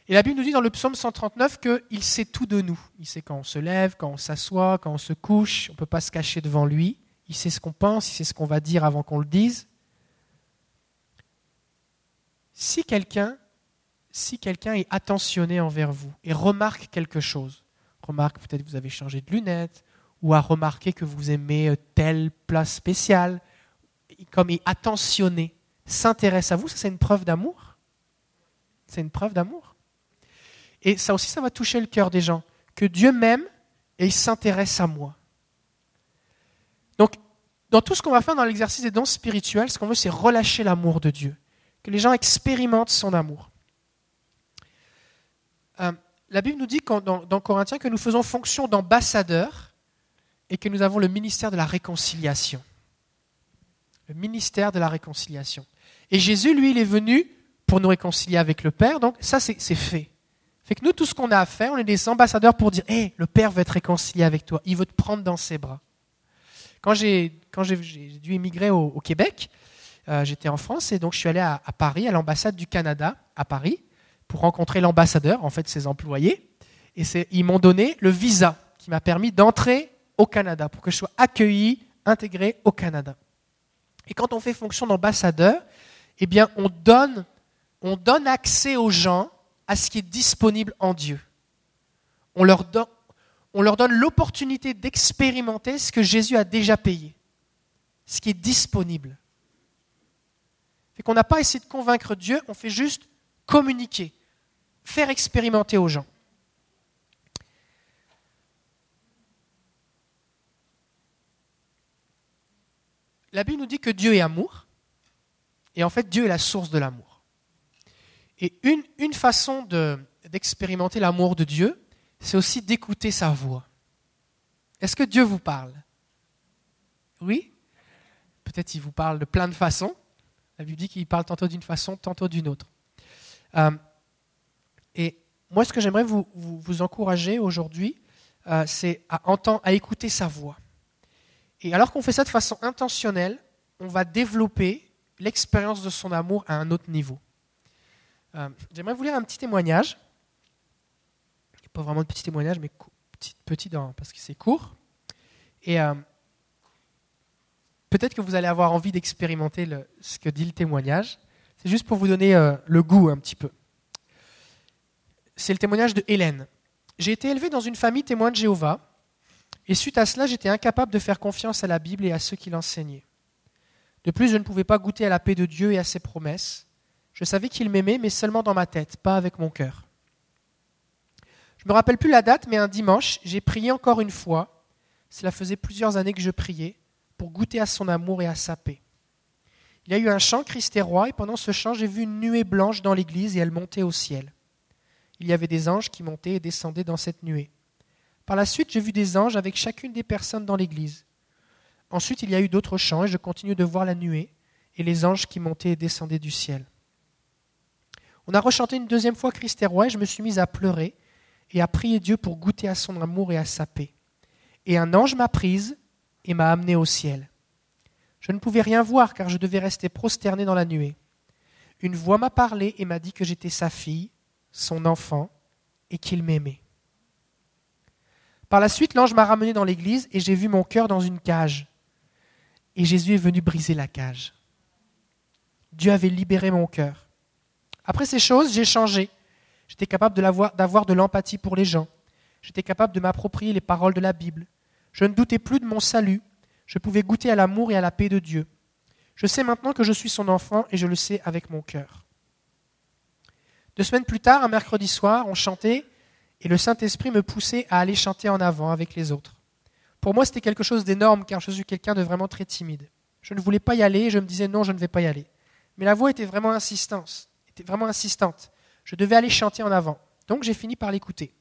Et la Bible nous dit dans le psaume 139 qu'il sait tout de nous. Il sait quand on se lève, quand on s'assoit, quand on se couche. On ne peut pas se cacher devant lui. Il sait ce qu'on pense, il sait ce qu'on va dire avant qu'on le dise. Si quelqu'un si quelqu'un est attentionné envers vous et remarque quelque chose, remarque peut-être que vous avez changé de lunettes, ou a remarqué que vous aimez euh, telle place spéciale, comme est attentionné, s'intéresse à vous, ça c'est une preuve d'amour? C'est une preuve d'amour? Et ça aussi, ça va toucher le cœur des gens. Que Dieu m'aime et il s'intéresse à moi. Donc, dans tout ce qu'on va faire dans l'exercice des dons spirituels, ce qu'on veut, c'est relâcher l'amour de Dieu. Que les gens expérimentent son amour. Euh, la Bible nous dit dans, Corinthiens que nous faisons fonction d'ambassadeurs et que nous avons le ministère de la réconciliation. Le ministère de la réconciliation. Et Jésus, lui, il est venu pour nous réconcilier avec le Père, donc ça, c'est fait. Fait que nous, tout ce qu'on a à faire, on est des ambassadeurs pour dire Hé, le Père veut être réconcilié avec toi, il veut te prendre dans ses bras. Quand j'ai dû émigrer au, Québec, euh, j'étais en France et donc je suis allé à, Paris, à l'ambassade du Canada, à Paris, pour rencontrer l'ambassadeur, en fait ses employés. Et ils m'ont donné le visa qui m'a permis d'entrer au Canada, pour que je sois accueilli, intégré au Canada. Et quand on fait fonction d'ambassadeur, eh bien, on donne, on donne accès aux gens à ce qui est disponible en Dieu. On leur, donne l'opportunité d'expérimenter ce que Jésus a déjà payé, ce qui est disponible. Fait qu'on n'a pas essayé de convaincre Dieu, on fait juste communiquer, faire expérimenter aux gens. La Bible nous dit que Dieu est amour, et en fait Dieu est la source de l'amour. Et une, façon d'expérimenter l'amour de Dieu, c'est aussi d'écouter sa voix. Est-ce que Dieu vous parle? Oui? Peut-être qu'il vous parle de plein de façons. La Bible dit qu'il parle tantôt d'une façon, tantôt d'une autre. Euh, et moi, ce que j'aimerais vous, vous, vous encourager aujourd'hui, euh, c'est à, entendre, à écouter sa voix. Et alors qu'on fait ça de façon intentionnelle, on va développer l'expérience de son amour à un autre niveau. Euh, j'aimerais vous lire un petit témoignage. Pas vraiment de petit témoignage, mais petit, petit parce que c'est court. Et euh, peut-être que vous allez avoir envie d'expérimenter ce que dit le témoignage. C'est juste pour vous donner le goût un petit peu. C'est le témoignage de Hélène. J'ai été élevé dans une famille témoin de Jéhovah, et suite à cela, j'étais incapable de faire confiance à la Bible et à ceux qui l'enseignaient. De plus, je ne pouvais pas goûter à la paix de Dieu et à ses promesses. Je savais qu'il m'aimait, mais seulement dans ma tête, pas avec mon cœur. Je ne me rappelle plus la date, mais un dimanche, j'ai prié encore une fois. Cela faisait plusieurs années que je priais pour goûter à son amour et à sa paix. Il y a eu un chant Christ est roi, et pendant ce chant, j'ai vu une nuée blanche dans l'église et elle montait au ciel. Il y avait des anges qui montaient et descendaient dans cette nuée. Par la suite, j'ai vu des anges avec chacune des personnes dans l'église. Ensuite, il y a eu d'autres chants et je continue de voir la nuée et les anges qui montaient et descendaient du ciel. On a rechanté une deuxième fois Christ est roi et je me suis mise à pleurer et à prier Dieu pour goûter à son amour et à sa paix. Et un ange m'a prise et m'a amenée au ciel. Je ne pouvais rien voir car je devais rester prosterné dans la nuée. Une voix m'a parlé et m'a dit que j'étais sa fille, son enfant, et qu'il m'aimait. Par la suite, l'ange m'a ramené dans l'église et j'ai vu mon cœur dans une cage. Et Jésus est venu briser la cage. Dieu avait libéré mon cœur. Après ces choses, j'ai changé. J'étais capable d'avoir de l'empathie pour les gens. J'étais capable de m'approprier les paroles de la Bible. Je ne doutais plus de mon salut. Je pouvais goûter à l'amour et à la paix de Dieu. Je sais maintenant que je suis son enfant et je le sais avec mon cœur. Deux semaines plus tard, un mercredi soir, on chantait et le Saint-Esprit me poussait à aller chanter en avant avec les autres. Pour moi, c'était quelque chose d'énorme car je suis quelqu'un de vraiment très timide. Je ne voulais pas y aller je me disais non, je ne vais pas y aller. Mais la voix était vraiment insistante, était vraiment insistante. Je devais aller chanter en avant. Donc j'ai fini par l'écouter.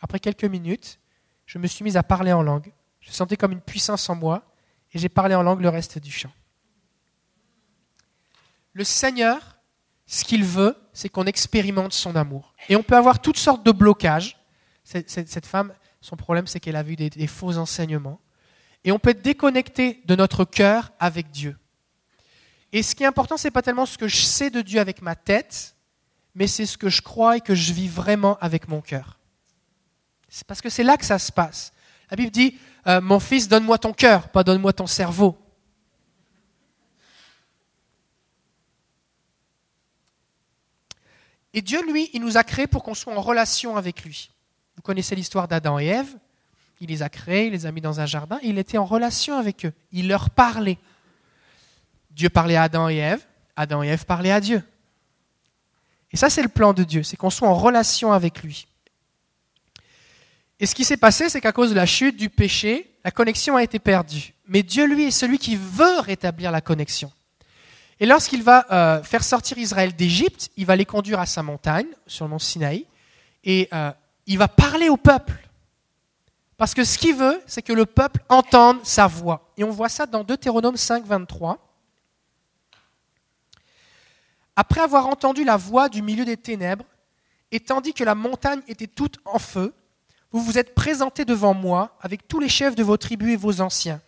Après quelques minutes, je me suis mise à parler en langue. Je sentais comme une puissance en moi et j'ai parlé en langue le reste du chant. Le Seigneur, ce qu'il veut, c'est qu'on expérimente son amour. Et on peut avoir toutes sortes de blocages. Cette, femme, son problème, c'est qu'elle a vu des, faux enseignements. Et on peut être déconnecté de notre cœur avec Dieu. Et ce qui est important, c'est pas tellement ce que je sais de Dieu avec ma tête, mais c'est ce que je crois et que je vis vraiment avec mon cœur. Parce que c'est là que ça se passe. La Bible dit, euh, mon fils, donne-moi ton cœur, pas donne-moi ton cerveau. Et Dieu, lui, il nous a créés pour qu'on soit en relation avec lui. Vous connaissez l'histoire d'Adam et Ève. Il les a créés, il les a mis dans un jardin, il était en relation avec eux. Il leur parlait. Dieu parlait à Adam et Ève, Adam et Ève parlaient à Dieu. Et ça, c'est le plan de Dieu, c'est qu'on soit en relation avec lui. Et ce qui s'est passé, c'est qu'à cause de la chute, du péché, la connexion a été perdue. Mais Dieu, lui, est celui qui veut rétablir la connexion. Et lorsqu'il va euh, faire sortir Israël d'Égypte, il va les conduire à sa montagne, sur le mont Sinaï, et euh, il va parler au peuple. Parce que ce qu'il veut, c'est que le peuple entende sa voix. Et on voit ça dans Deutéronome 5, 23. Après avoir entendu la voix du milieu des ténèbres, et tandis que la montagne était toute en feu, vous vous êtes présentés devant moi avec tous les chefs de vos tribus et vos anciens.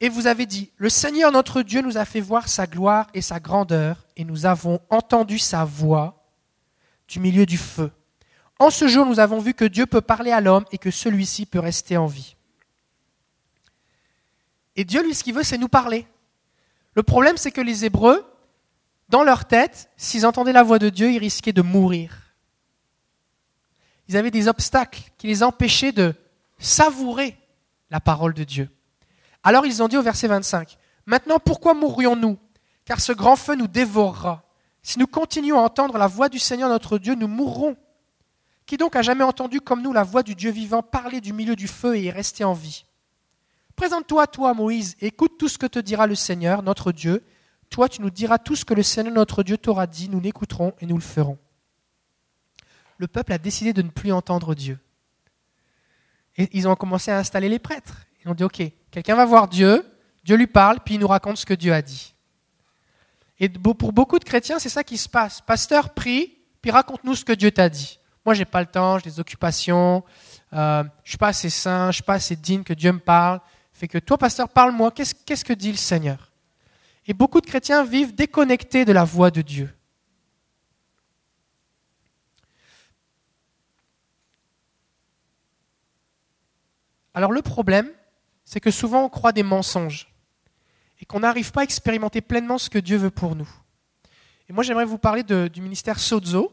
Et vous avez dit, le Seigneur notre Dieu nous a fait voir sa gloire et sa grandeur, et nous avons entendu sa voix du milieu du feu. En ce jour, nous avons vu que Dieu peut parler à l'homme et que celui-ci peut rester en vie. Et Dieu, lui, ce qu'il veut, c'est nous parler. Le problème, c'est que les Hébreux, dans leur tête, s'ils entendaient la voix de Dieu, ils risquaient de mourir. Ils avaient des obstacles qui les empêchaient de savourer la parole de Dieu. Alors ils ont dit au verset 25, Maintenant pourquoi mourrions-nous? Car ce grand feu nous dévorera. Si nous continuons à entendre la voix du Seigneur notre Dieu, nous mourrons. Qui donc a jamais entendu comme nous la voix du Dieu vivant parler du milieu du feu et est resté en vie? Présente-toi, toi, Moïse, écoute tout ce que te dira le Seigneur, notre Dieu. Toi, tu nous diras tout ce que le Seigneur, notre Dieu, t'aura dit. Nous l'écouterons et nous le ferons. Le peuple a décidé de ne plus entendre Dieu. Et ils ont commencé à installer les prêtres. Ont dit, OK, quelqu'un va voir Dieu, Dieu lui parle, puis il nous raconte ce que Dieu a dit. Et pour beaucoup de chrétiens, c'est ça qui se passe. Pasteur prie, puis raconte-nous ce que Dieu t'a dit. Moi, j'ai pas le temps, j'ai des occupations, euh, je suis pas assez saint, je suis pas assez digne que Dieu me parle. Fait que toi, pasteur, parle-moi, qu'est-ce que dit le Seigneur? Et beaucoup de chrétiens vivent déconnectés de la voix de Dieu. Alors le problème, c'est que souvent on croit des mensonges et qu'on n'arrive pas à expérimenter pleinement ce que Dieu veut pour nous. Et moi j'aimerais vous parler du ministère Sozo.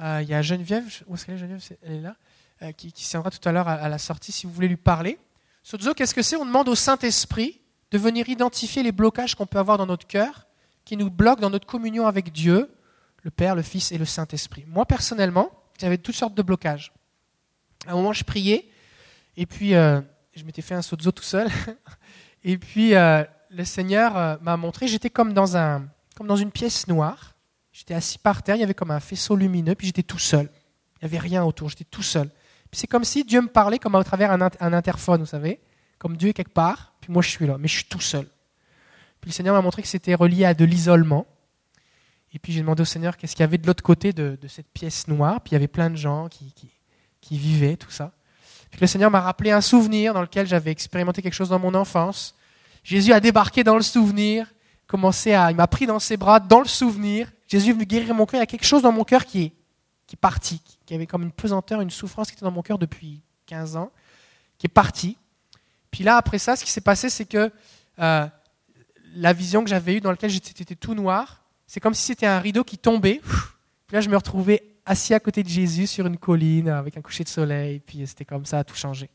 Euh, il y a Geneviève, où est-ce qu'elle est Geneviève? Elle est là, euh, qui, qui tiendra tout à l'heure à, à la sortie si vous voulez lui parler. Sozo, qu'est-ce que c'est? On demande au Saint-Esprit de venir identifier les blocages qu'on peut avoir dans notre cœur qui nous bloquent dans notre communion avec Dieu, le Père, le Fils et le Saint-Esprit. Moi personnellement, j'avais toutes sortes de blocages. À un moment, je priais et puis, euh, je m'étais fait un sozo tout seul. Et puis, euh, le Seigneur euh, m'a montré, j'étais comme dans, un, comme dans une pièce noire. J'étais assis par terre, il y avait comme un faisceau lumineux, puis j'étais tout seul. Il n'y avait rien autour, j'étais tout seul. Puis c'est comme si Dieu me parlait comme à travers un interphone, vous savez. Comme Dieu est quelque part, puis moi je suis là, mais je suis tout seul. Puis le Seigneur m'a montré que c'était relié à de l'isolement. Et puis j'ai demandé au Seigneur qu'est-ce qu'il y avait de l'autre côté de, de cette pièce noire. Puis il y avait plein de gens qui, qui, qui vivaient, tout ça. Le Seigneur m'a rappelé un souvenir dans lequel j'avais expérimenté quelque chose dans mon enfance. Jésus a débarqué dans le souvenir, commencé à, il m'a pris dans ses bras dans le souvenir. Jésus est venu guérir mon cœur. Il y a quelque chose dans mon cœur qui est, qui parti, qui avait comme une pesanteur, une souffrance qui était dans mon cœur depuis 15 ans, qui est parti. Puis là, après ça, ce qui s'est passé, c'est que euh, la vision que j'avais eue dans laquelle j'étais tout noir, c'est comme si c'était un rideau qui tombait. Puis là, je me retrouvais assis à côté de Jésus sur une colline avec un coucher de soleil. Puis c'était comme ça, tout changé.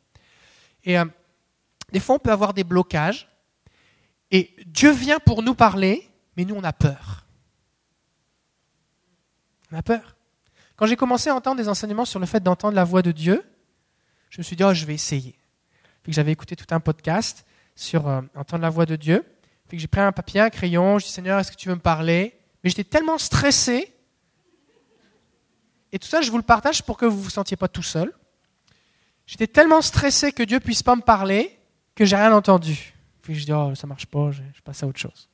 Et euh, des fois, on peut avoir des blocages. Et Dieu vient pour nous parler, mais nous, on a peur. On a peur. Quand j'ai commencé à entendre des enseignements sur le fait d'entendre la voix de Dieu, je me suis dit, oh, je vais essayer. Puis j'avais écouté tout un podcast sur euh, entendre la voix de Dieu. Puis j'ai pris un papier, un crayon, je dis, Seigneur, est-ce que tu veux me parler? Mais j'étais tellement stressé. Et tout ça, je vous le partage pour que vous ne vous sentiez pas tout seul. J'étais tellement stressé que Dieu puisse pas me parler que j'ai rien entendu. Puis je dis, oh, ça marche pas, je, passe à autre chose.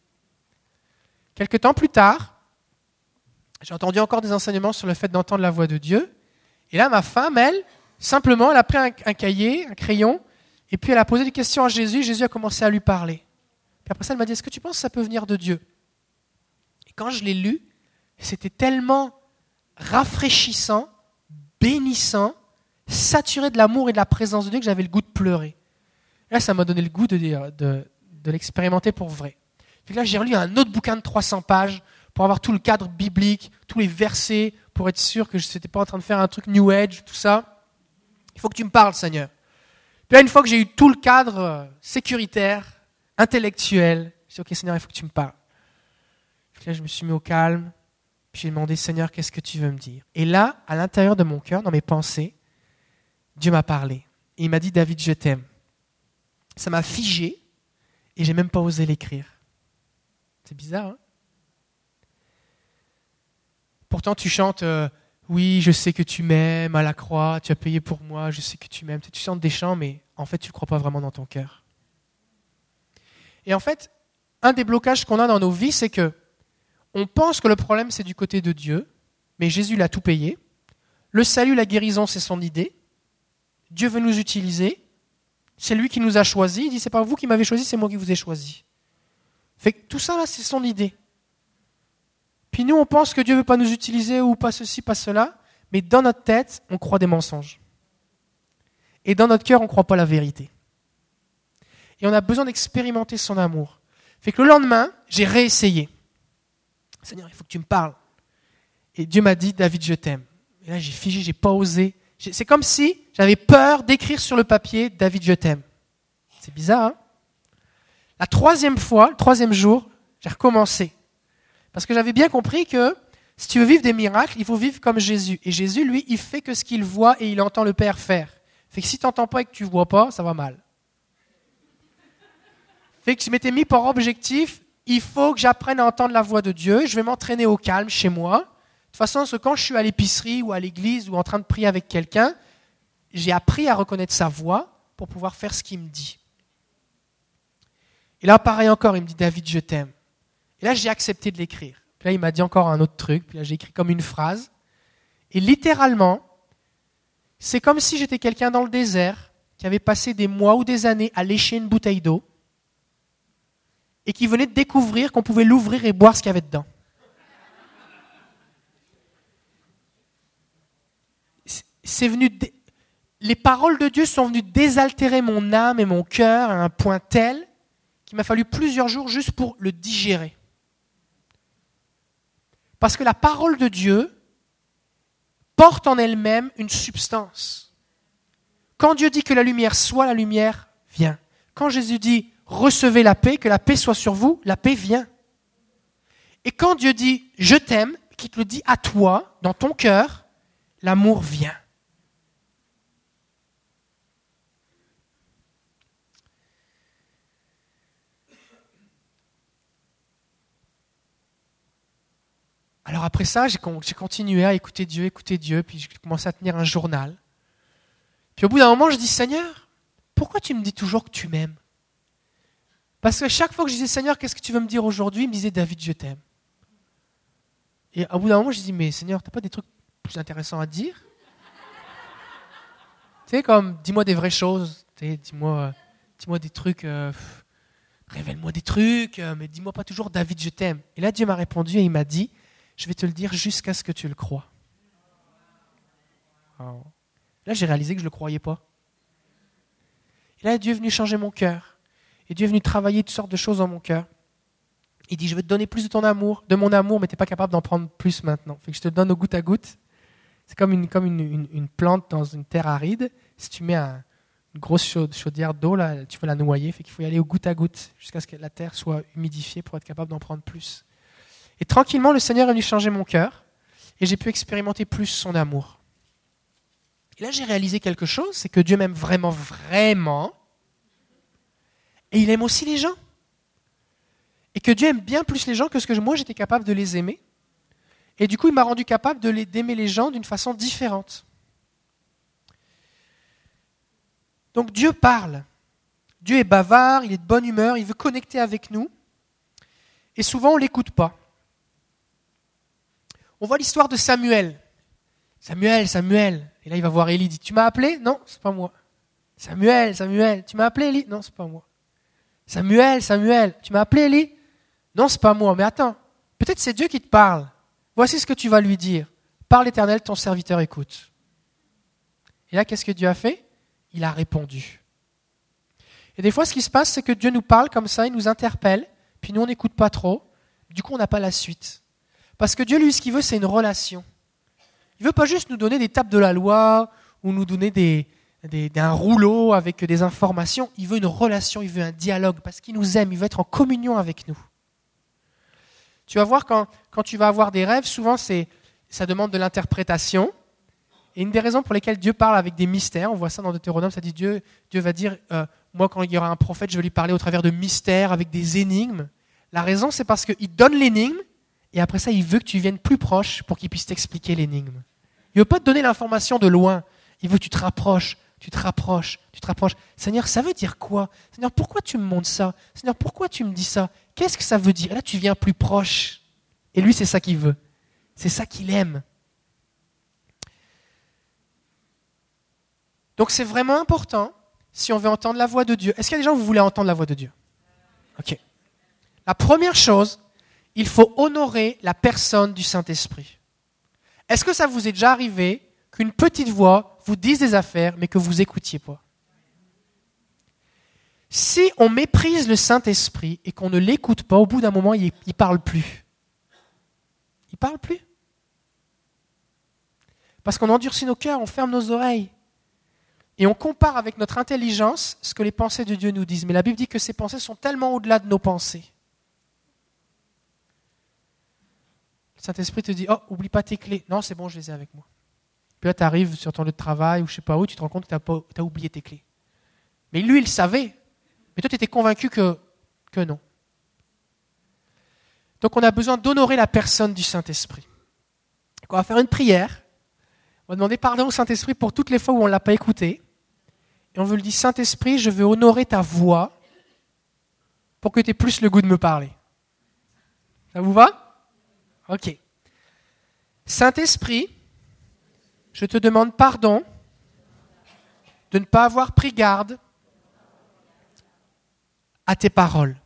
Quelque temps plus tard, j'ai entendu encore des enseignements sur le fait d'entendre la voix de Dieu. Et là, ma femme, elle, simplement, elle a pris un, un cahier, un crayon, et puis elle a posé des questions à Jésus. Jésus a commencé à lui parler. Puis après ça, elle m'a dit, est-ce que tu penses que ça peut venir de Dieu? Et quand je l'ai lu, c'était tellement rafraîchissant, bénissant, saturé de l'amour et de la présence de Dieu que j'avais le goût de pleurer. Là, ça m'a donné le goût de, dire- de, l'expérimenter pour vrai. Puis là, j'ai relu un autre bouquin de 300 pages pour avoir tout le cadre biblique, tous les versets, pour être sûr que je n'étais pas en train de faire un truc New Age, tout ça. Il faut que tu me parles, Seigneur. Puis là, une fois que j'ai eu tout le cadre euh, sécuritaire, intellectuel, j'ai dit, OK, Seigneur, il faut que tu me parles. Puis là, je me suis mis au calme, puis j'ai demandé, Seigneur, qu'est-ce que tu veux me dire? Et là, à l'intérieur de mon cœur, dans mes pensées, Dieu m'a parlé. Il m'a dit, David, je t'aime. Ça m'a figé, et j'ai même pas osé l'écrire. C'est bizarre, hein? Pourtant, tu chantes euh, Oui, je sais que tu m'aimes à la croix, tu as payé pour moi, je sais que tu m'aimes. Tu chantes des chants, mais en fait, tu ne crois pas vraiment dans ton cœur. Et en fait, un des blocages qu'on a dans nos vies, c'est que on pense que le problème, c'est du côté de Dieu, mais Jésus l'a tout payé. Le salut, la guérison, c'est son idée. Dieu veut nous utiliser. C'est lui qui nous a choisis. Il dit, c'est pas vous qui m'avez choisi, c'est moi qui vous ai choisi. Fait que tout ça, là, c'est son idée. Puis nous, on pense que Dieu ne veut pas nous utiliser ou pas ceci, pas cela, mais dans notre tête, on croit des mensonges. Et dans notre cœur, on ne croit pas la vérité. Et on a besoin d'expérimenter son amour. Fait que le lendemain, j'ai réessayé. Seigneur, il faut que tu me parles. Et Dieu m'a dit, David, je t'aime. Et là, j'ai figé, j'ai pas osé. C'est comme si j'avais peur d'écrire sur le papier, David, je t'aime. C'est bizarre, hein? La troisième fois, le troisième jour, j'ai recommencé. Parce que j'avais bien compris que si tu veux vivre des miracles, il faut vivre comme Jésus. Et Jésus, lui, il fait que ce qu'il voit et il entend le Père faire. Fait que si tu n'entends pas et que tu ne vois pas, ça va mal. Fait que je m'étais mis pour objectif, il faut que j'apprenne à entendre la voix de Dieu. Je vais m'entraîner au calme chez moi. De toute façon, quand je suis à l'épicerie ou à l'église ou en train de prier avec quelqu'un, j'ai appris à reconnaître sa voix pour pouvoir faire ce qu'il me dit. Et là, pareil encore, il me dit David, je t'aime. Et là, j'ai accepté de l'écrire. Puis là, il m'a dit encore un autre truc. Puis là, j'ai écrit comme une phrase. Et littéralement, c'est comme si j'étais quelqu'un dans le désert qui avait passé des mois ou des années à lécher une bouteille d'eau et qui venait de découvrir qu'on pouvait l'ouvrir et boire ce qu'il y avait dedans. C'est venu les paroles de Dieu sont venues désaltérer mon âme et mon cœur à un point tel qu'il m'a fallu plusieurs jours juste pour le digérer. Parce que la parole de Dieu porte en elle-même une substance. Quand Dieu dit que la lumière soit, la lumière vient. Quand Jésus dit recevez la paix, que la paix soit sur vous, la paix vient. Et quand Dieu dit je t'aime, qu'il te le dit à toi, dans ton cœur, l'amour vient. Alors après ça, j'ai con- j'ai continué à écouter Dieu, écouter Dieu, puis j'ai commencé à tenir un journal. Puis au bout d'un moment, je dis Seigneur, pourquoi tu me dis toujours que tu m'aimes? Parce que chaque fois que je disais Seigneur, qu'est-ce que tu veux me dire aujourd'hui? Il me disait David, je t'aime. Et au bout d'un moment, je dis mais Seigneur, t'as pas des trucs plus intéressants à dire? Tu sais, comme dis-moi des vraies choses, dis-moi, dis-moi des trucs. euh, Révèle-moi des trucs, euh, mais dis-moi pas toujours David, je t'aime. Et là, Dieu m'a répondu et il m'a dit, je vais te le dire jusqu'à ce que tu le crois. Là, j'ai réalisé que je ne le croyais pas. Et là, Dieu est venu changer mon cœur. Et Dieu est venu travailler toutes sortes de choses dans mon cœur. Il dit, je vais te donner plus de ton amour, de mon amour, mais tu n'es pas capable d'en prendre plus maintenant. Fait que je te donne au goutte à goutte. C'est comme une, comme une, une- plante dans une terre aride. Si tu mets un- une grosse chaudière d'eau, là, tu peux la noyer. Fait qu'il faut y aller au goutte à goutte jusqu'à ce que la terre soit humidifiée pour être capable d'en prendre plus. Et tranquillement, le Seigneur est venu changer mon cœur et j'ai pu expérimenter plus son amour. Et là, j'ai réalisé quelque chose, c'est que Dieu m'aime vraiment, vraiment. Et il aime aussi les gens. Et que Dieu aime bien plus les gens que ce que moi j'étais capable de les aimer. Et du coup, il m'a rendu capable d'aimer les gens d'une façon différente. Donc Dieu parle. Dieu est bavard, il est de bonne humeur, il veut connecter avec nous. Et souvent, on ne l'écoute pas. On voit l'histoire de Samuel. Samuel, Samuel. Et là, il va voir Élie, dit Tu m'as appelé? Non, c'est pas moi. Samuel, Samuel. Tu m'as appelé, Élie? Non, c'est pas moi. Samuel, Samuel. Tu m'as appelé, Élie Non, c'est pas moi. Mais attends, peut-être c'est Dieu qui te parle. Voici ce que tu vas lui dire. Parle éternel, ton serviteur écoute. Et là, qu'est-ce que Dieu a fait? Il a répondu. Et des fois, ce qui se passe, c'est que Dieu nous parle comme ça, il nous interpelle, puis nous, on n'écoute pas trop. Du coup, on n'a pas la suite. Parce que Dieu, lui, ce qu'il veut, c'est une relation. Il ne veut pas juste nous donner des tapes de la loi ou nous donner des, des- un rouleau avec des informations. Il veut une relation, il veut un dialogue parce qu'il nous aime, il veut être en communion avec nous. Tu vas voir quand, quand tu vas avoir des rêves, souvent c'est, ça demande de l'interprétation. Et une des raisons pour lesquelles Dieu parle avec des mystères, on voit ça dans Deutéronome, ça dit Dieu, Dieu va dire, euh, moi quand il y aura un prophète, je vais lui parler au travers de mystères, avec des énigmes. La raison, c'est parce qu'il donne l'énigme, et après ça, il veut que tu viennes plus proche pour qu'il puisse t'expliquer l'énigme. Il ne veut pas te donner l'information de loin, il veut que tu te rapproches, tu te rapproches, tu te rapproches. Seigneur, ça veut dire quoi? Seigneur, pourquoi tu me montres ça? Seigneur, pourquoi tu me dis ça? Qu'est-ce que ça veut dire? Là, tu viens plus proche. Et lui, c'est ça qu'il veut. C'est ça qu'il aime. Donc c'est vraiment important si on veut entendre la voix de Dieu. Est-ce qu'il y a des gens qui voulaient entendre la voix de Dieu? Ok. La première chose, il faut honorer la personne du Saint-Esprit. Est-ce que ça vous est déjà arrivé qu'une petite voix vous dise des affaires mais que vous écoutiez pas Si on méprise le Saint-Esprit et qu'on ne l'écoute pas, au bout d'un moment, il ne parle plus. Il parle plus. Parce qu'on endurcit nos cœurs, on ferme nos oreilles. Et on compare avec notre intelligence ce que les pensées de Dieu nous disent. Mais la Bible dit que ces pensées sont tellement au-delà de nos pensées. Le Saint-Esprit te dit Oh, oublie pas tes clés. Non, c'est bon, je les ai avec moi. Puis là, tu arrives sur ton lieu de travail ou je sais pas où, tu te rends compte que tu as, oublié tes clés. Mais lui, il savait. Mais toi, tu étais convaincu que, que non. Donc, on a besoin d'honorer la personne du Saint-Esprit. On va faire une prière. On va demander pardon au Saint-Esprit pour toutes les fois où on ne l'a pas écouté. Et on veut lui dire Saint-Esprit, je veux honorer ta voix pour que tu aies plus le goût de me parler. Ça vous va? Ok. Saint-Esprit, Je te demande pardon de ne pas avoir pris garde à tes paroles.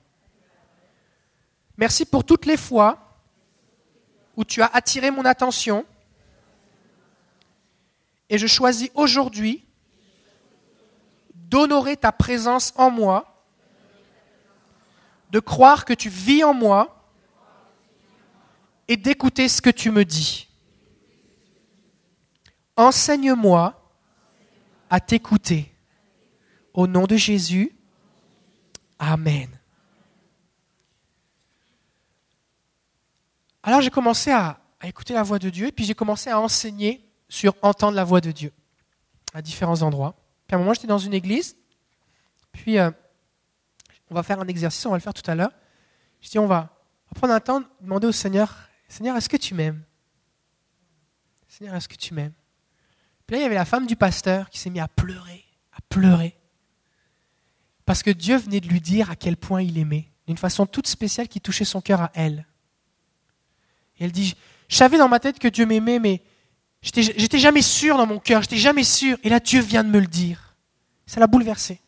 Merci pour toutes les fois où tu as attiré mon attention et je choisis aujourd'hui d'honorer ta présence en moi, de croire que tu vis en moi et d'écouter ce que tu me dis. Enseigne-moi à t'écouter. Au nom de Jésus, Amen. Alors j'ai commencé à, écouter la voix de Dieu et puis j'ai commencé à enseigner sur entendre la voix de Dieu à différents endroits. Puis à un moment, j'étais dans une église, puis euh, on va faire un exercice, on va le faire tout à l'heure. Je dis, on va, on va prendre un temps, demander au Seigneur, Seigneur, est-ce que tu m'aimes? Seigneur, est-ce que tu m'aimes? Puis là, il y avait la femme du pasteur qui s'est mise à pleurer, à pleurer. Parce que Dieu venait de lui dire à quel point il aimait, d'une façon toute spéciale qui touchait son cœur à elle. Et elle dit, je savais dans ma tête que Dieu m'aimait, mais j'étais jamais sûr dans mon cœur, j'étais jamais sûr. Et là, Dieu vient de me le dire. Ça l'a bouleversé.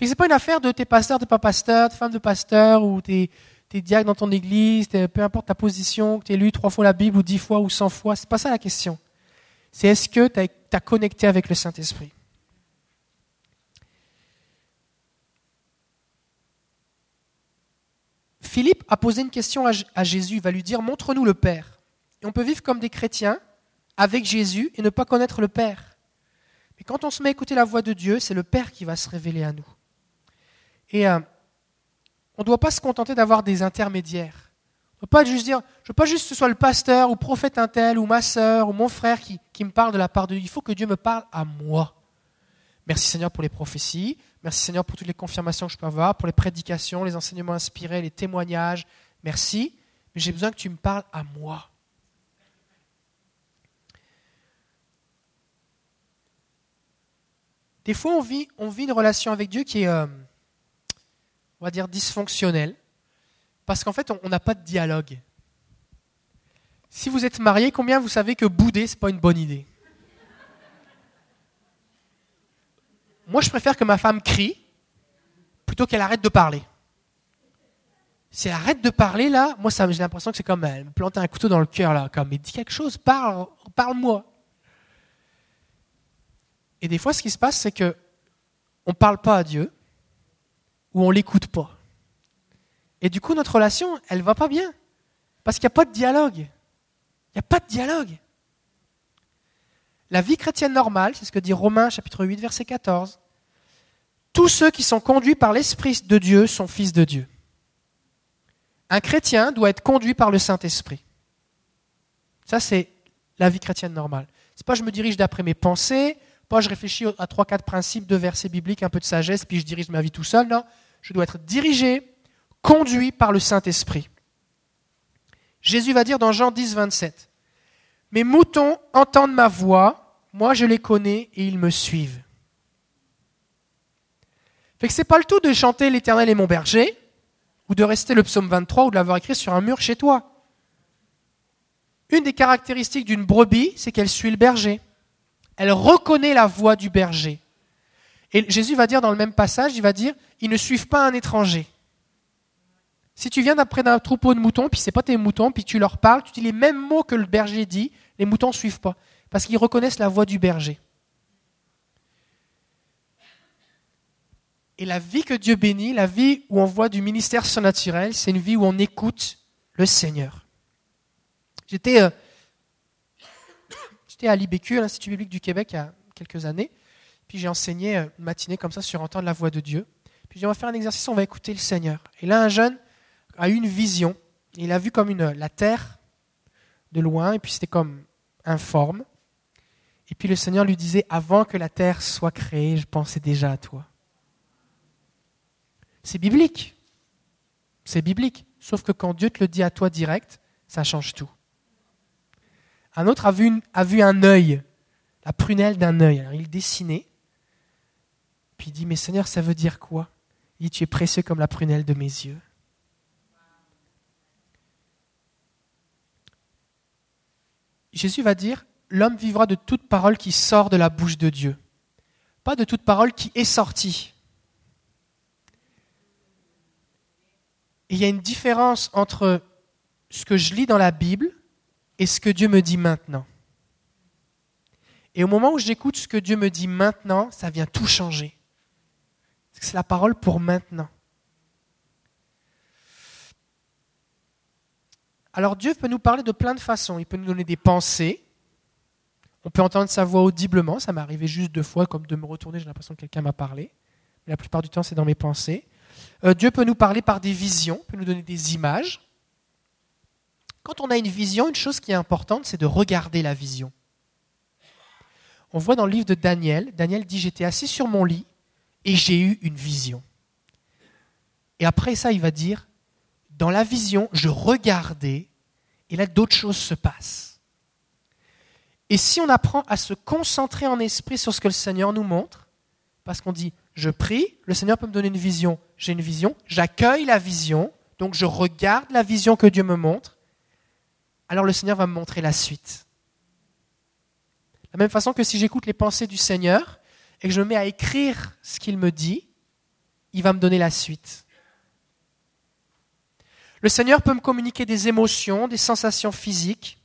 Ce n'est pas une affaire de tes pasteurs, tes pas pasteurs, tes femmes de pasteurs ou tes, tes dans ton église, peu importe ta position, que tu aies lu trois fois la Bible ou dix fois ou cent fois. C'est pas ça la question. C'est est-ce que tu as connecté avec le Saint-Esprit? Philippe a posé une question à Jésus, il va lui dire, montre-nous le Père. On peut vivre comme des chrétiens avec Jésus et ne pas connaître le Père. Mais quand on se met à écouter la voix de Dieu, c'est le Père qui va se révéler à nous. Et euh, on ne doit pas se contenter d'avoir des intermédiaires. On ne pas juste dire, je ne veux pas juste que ce soit le pasteur ou prophète un tel ou ma sœur ou mon frère qui, me parle de la part de Dieu. Il faut que Dieu me parle à moi. Merci Seigneur pour les prophéties. Merci Seigneur pour toutes les confirmations que je peux avoir, pour les prédications, les enseignements inspirés, les témoignages. Merci. Mais j'ai besoin que tu me parles à moi. Des fois, on vit, on vit une relation avec Dieu qui est, euh, on va dire, dysfonctionnelle, parce qu'en fait, on n'a pas de dialogue. Si vous êtes marié, combien vous savez que bouder, ce n'est pas une bonne idée? Moi, je préfère que ma femme crie plutôt qu'elle arrête de parler. Si elle arrête de parler, là, moi, j'ai l'impression que c'est comme elle me planter un couteau dans le cœur, là. Comme, mais dis quelque chose, parle, parle-moi. Et des fois, ce qui se passe, c'est que on ne parle pas à Dieu ou on ne l'écoute pas. Et du coup, notre relation, elle va pas bien. Parce qu'il n'y a pas de dialogue. Il n'y a pas de dialogue. La vie chrétienne normale, c'est ce que dit Romains chapitre 8, verset 14. Tous ceux qui sont conduits par l'Esprit de Dieu sont fils de Dieu. Un chrétien doit être conduit par le Saint-Esprit. Ça, c'est la vie chrétienne normale. C'est pas je me dirige d'après mes pensées, pas je réfléchis à trois, quatre principes, de versets bibliques, un peu de sagesse, puis je dirige ma vie tout seul. Non, je dois être dirigé, conduit par le Saint-Esprit. Jésus va dire dans Jean 10, 27, mes moutons entendent ma voix, moi je les connais et ils me suivent. Que c'est pas le tout de chanter l'Éternel est mon berger, ou de rester le psaume 23 ou de l'avoir écrit sur un mur chez toi. Une des caractéristiques d'une brebis, c'est qu'elle suit le berger. Elle reconnaît la voix du berger. Et Jésus va dire dans le même passage, il va dire, ils ne suivent pas un étranger. Si tu viens d'après d'un troupeau de moutons, puis c'est pas tes moutons, puis tu leur parles, tu dis les mêmes mots que le berger dit, les moutons suivent pas, parce qu'ils reconnaissent la voix du berger. Et la vie que Dieu bénit, la vie où on voit du ministère surnaturel, c'est une vie où on écoute le Seigneur. J'étais euh, à l'IBQ, à l'Institut biblique du Québec, il y a quelques années. Puis j'ai enseigné euh, une matinée comme ça sur entendre la voix de Dieu. Puis j'ai dit, on va faire un exercice, on va écouter le Seigneur. Et là, un jeune a eu une vision. Il a vu comme une, la terre de loin, et puis c'était comme informe. Et puis le Seigneur lui disait, avant que la terre soit créée, je pensais déjà à toi. C'est biblique. C'est biblique. Sauf que quand Dieu te le dit à toi direct, ça change tout. Un autre a vu, a vu un œil, la prunelle d'un œil. Alors il dessinait, puis il dit, mais Seigneur, ça veut dire quoi? Il dit, tu es précieux comme la prunelle de mes yeux. Jésus va dire, l'homme vivra de toute parole qui sort de la bouche de Dieu, pas de toute parole qui est sortie. Il y a une différence entre ce que je lis dans la Bible et ce que Dieu me dit maintenant. Et au moment où j'écoute ce que Dieu me dit maintenant, ça vient tout changer. C'est la parole pour maintenant. Alors Dieu peut nous parler de plein de façons. Il peut nous donner des pensées. On peut entendre sa voix audiblement. Ça m'est arrivé juste deux fois, comme de me retourner, j'ai l'impression que quelqu'un m'a parlé. Mais la plupart du temps, c'est dans mes pensées. Euh, Dieu peut nous parler par des visions, peut nous donner des images. Quand on a une vision, une chose qui est importante, c'est de regarder la vision. On voit dans le livre de Daniel, Daniel dit, j'étais assis sur mon lit et j'ai eu une vision. Et après ça, il va dire, dans la vision, je regardais et là, d'autres choses se passent. Et si on apprend à se concentrer en esprit sur ce que le Seigneur nous montre, parce qu'on dit, je prie, le Seigneur peut me donner une vision, j'ai une vision, j'accueille la vision, donc je regarde la vision que Dieu me montre, alors le Seigneur va me montrer la suite. De la même façon que si j'écoute les pensées du Seigneur et que je me mets à écrire ce qu'il me dit, il va me donner la suite. Le Seigneur peut me communiquer des émotions, des sensations physiques,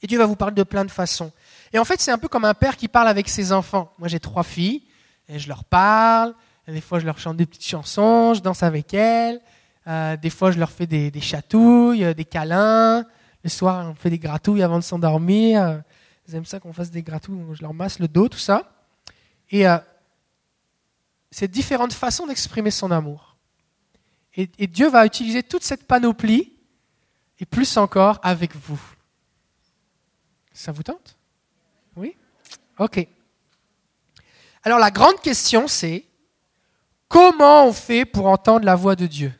et Dieu va vous parler de plein de façons. Et en fait, c'est un peu comme un père qui parle avec ses enfants. Moi, j'ai trois filles, et je leur parle, des fois, je leur chante des petites chansons, je danse avec elles, euh, des fois, je leur fais des, chatouilles, euh, des câlins, le soir, on fait des gratouilles avant de s'endormir. Ils aiment ça qu'on fasse des gratouilles, je leur masse le dos, tout ça. Et euh, c'est différentes façons d'exprimer son amour. Et, Dieu va utiliser toute cette panoplie, et plus encore avec vous. Ça vous tente? Oui? Ok. Alors la grande question, c'est comment on fait pour entendre la voix de Dieu?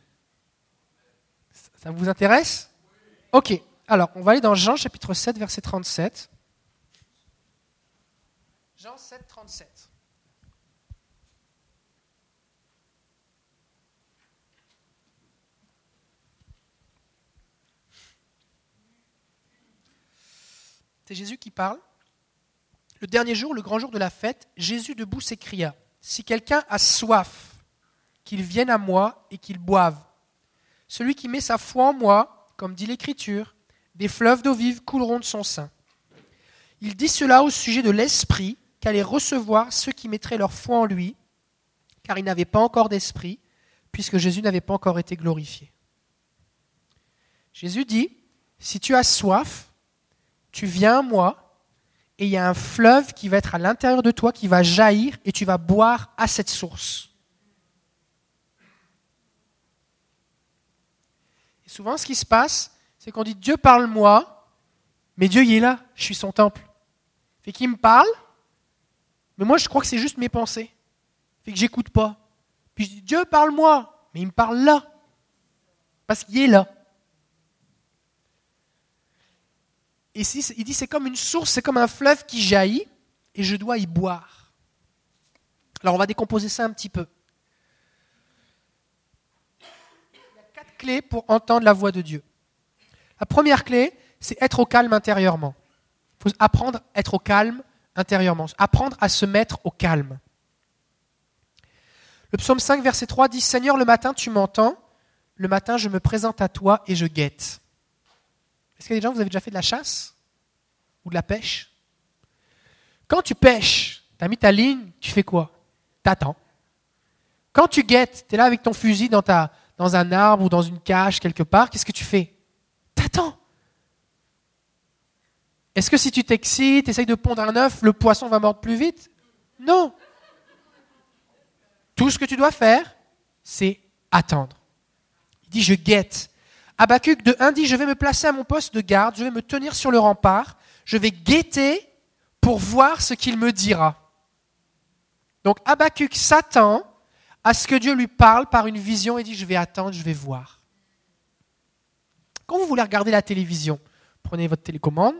Ça vous intéresse? Ok. Alors, on va aller dans Jean chapitre 7, verset 37. Jean 7, 37. C'est Jésus qui parle. Le dernier jour, le grand jour de la fête, Jésus debout s'écria, Si quelqu'un a soif, qu'il vienne à moi et qu'il boive. Celui qui met sa foi en moi, comme dit l'Écriture, des fleuves d'eau vive couleront de son sein. Il dit cela au sujet de l'Esprit qu'allait recevoir ceux qui mettraient leur foi en lui, car il n'avait pas encore d'esprit, puisque Jésus n'avait pas encore été glorifié. Jésus dit, si tu as soif, tu viens à moi, et il y a un fleuve qui va être à l'intérieur de toi, qui va jaillir, et tu vas boire à cette source. Et souvent, ce qui se passe, c'est qu'on dit Dieu parle-moi, mais Dieu il est là, je suis son temple. Fait qu'il me parle, mais moi je crois que c'est juste mes pensées. Fait que j'écoute pas. Puis je dis Dieu parle-moi, mais il me parle là. Parce qu'il est là. Et il dit c'est comme une source, c'est comme un fleuve qui jaillit, et je dois y boire. Alors on va décomposer ça un petit peu. Il y a quatre clés pour entendre la voix de Dieu. La première clé, c'est être au calme intérieurement. Il faut apprendre à être au calme intérieurement, apprendre à se mettre au calme. Le psaume 5, verset 3 dit Seigneur, le matin tu m'entends, le matin je me présente à toi et je guette. Est-ce qu'il y a des gens, vous avez déjà fait de la chasse? Ou de la pêche? Quand tu pêches, tu as mis ta ligne, tu fais quoi? T'attends. Quand tu guettes, tu es là avec ton fusil dans, ta, dans un arbre ou dans une cage quelque part, qu'est-ce que tu fais? T'attends. Est-ce que si tu t'excites, essayes de pondre un œuf, le poisson va mordre plus vite? Non. Tout ce que tu dois faire, c'est attendre. Il dit je guette. Habacuc de 1 dit je vais me placer à mon poste de garde, je vais me tenir sur le rempart, je vais guetter pour voir ce qu'il me dira. Donc Habacuc s'attend à ce que Dieu lui parle par une vision et dit je vais attendre, je vais voir. Quand vous voulez regarder la télévision, prenez votre télécommande,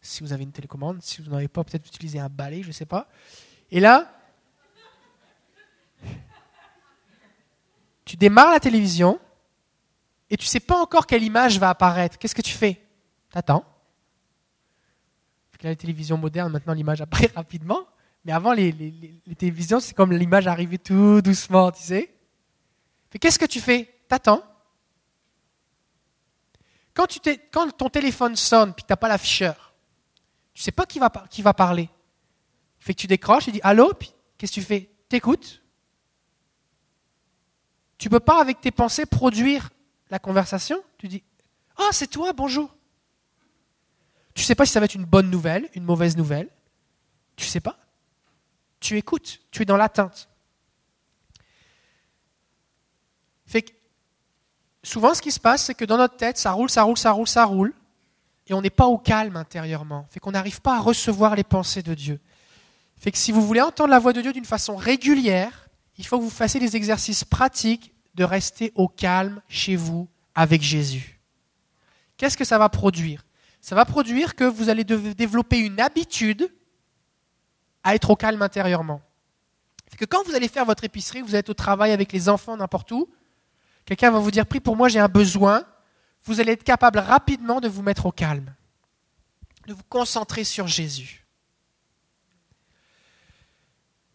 si vous avez une télécommande, si vous n'en avez pas, peut-être utilisez un balai, je ne sais pas. Et là, tu démarres la télévision et tu ne sais pas encore quelle image va apparaître. Qu'est-ce que tu fais? Tu attends. Avec la télévision moderne, maintenant l'image apparaît rapidement. Mais avant, les, les- les- les télévisions, c'est comme l'image arrivait tout doucement, tu sais. Qu'est-ce que tu fais? T'attends. Quand, quand ton téléphone sonne puis que tu n'as pas l'afficheur, tu sais pas qui va, parler. Fait que tu décroches et dis Allô? Puis qu'est-ce que tu fais? T'écoutes. Tu peux pas, avec tes pensées, produire la conversation. Tu dis Ah, c'est toi, bonjour. Tu sais pas si ça va être une bonne nouvelle, une mauvaise nouvelle. Tu sais pas. Tu écoutes. Tu es dans l'attente. Fait que souvent, ce qui se passe, c'est que dans notre tête, ça roule, ça roule, ça roule, ça roule, et on n'est pas au calme intérieurement. Fait qu'on n'arrive pas à recevoir les pensées de Dieu. Fait que si vous voulez entendre la voix de Dieu d'une façon régulière, il faut que vous fassiez des exercices pratiques de rester au calme chez vous avec Jésus. Qu'est-ce que ça va produire? Ça va produire que vous allez développer une habitude à être au calme intérieurement. Fait que quand vous allez faire votre épicerie, vous êtes au travail avec les enfants n'importe où, quelqu'un va vous dire prie pour moi, j'ai un besoin, vous allez être capable rapidement de vous mettre au calme, de vous concentrer sur Jésus.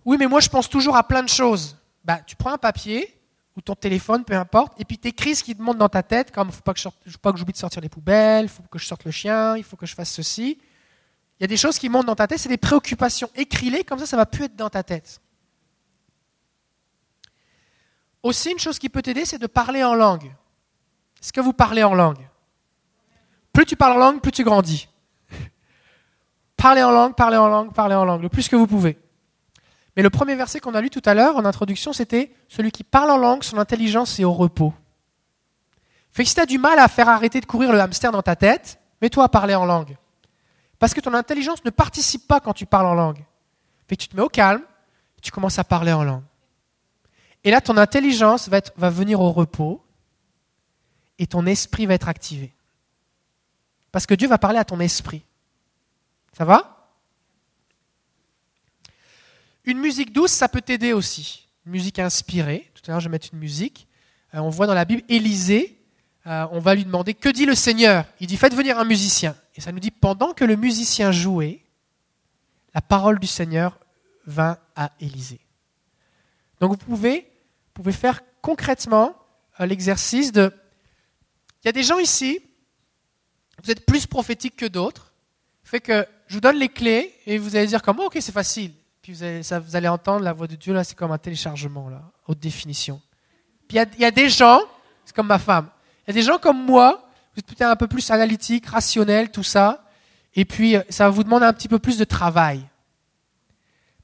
Oui, mais moi je pense toujours à plein de choses. Bah, tu prends un papier ou ton téléphone, peu importe, et puis tu écris ce qui te monte dans ta tête, comme ne faut pas que pas que j'oublie de sortir les poubelles, il faut que je sorte le chien, il faut que je fasse ceci. Il y a des choses qui montent dans ta tête, c'est des préoccupations. Écris-les, comme ça, ça va plus être dans ta tête. Aussi, une chose qui peut t'aider, c'est de parler en langue. Est-ce que vous parlez en langue? Plus tu parles en langue, plus tu grandis. Parlez en langue, parlez en langue, parlez en langue, le plus que vous pouvez. Mais le premier verset qu'on a lu tout à l'heure en introduction, c'était Celui qui parle en langue, son intelligence est au repos. Fait que si tu as du mal à faire arrêter de courir le hamster dans ta tête, mets-toi à parler en langue. Parce que ton intelligence ne participe pas quand tu parles en langue. Fait que tu te mets au calme, tu commences à parler en langue. Et là, ton intelligence va, venir au repos et ton esprit va être activé. Parce que Dieu va parler à ton esprit. Ça va? Une musique douce, ça peut t'aider aussi. Une musique inspirée. Tout à l'heure, je vais mettre une musique. Euh, on voit dans la Bible Élisée, euh, on va lui demander Que dit le Seigneur? Il dit Faites venir un musicien. Et ça nous dit Pendant que le musicien jouait, la parole du Seigneur vint à Élisée. Donc vous pouvez, vous pouvez faire concrètement euh, l'exercice de. Il y a des gens ici, vous êtes plus prophétiques que d'autres. Fait que je vous donne les clés et vous allez dire comme oh, ok c'est facile. Puis vous allez, entendre la voix de Dieu là, c'est comme un téléchargement là, haute définition. Puis il y a, des gens, c'est comme ma femme. Il y a des gens comme moi, vous êtes peut-être un peu plus analytique, rationnel, tout ça. Et puis euh, ça vous demander un petit peu plus de travail.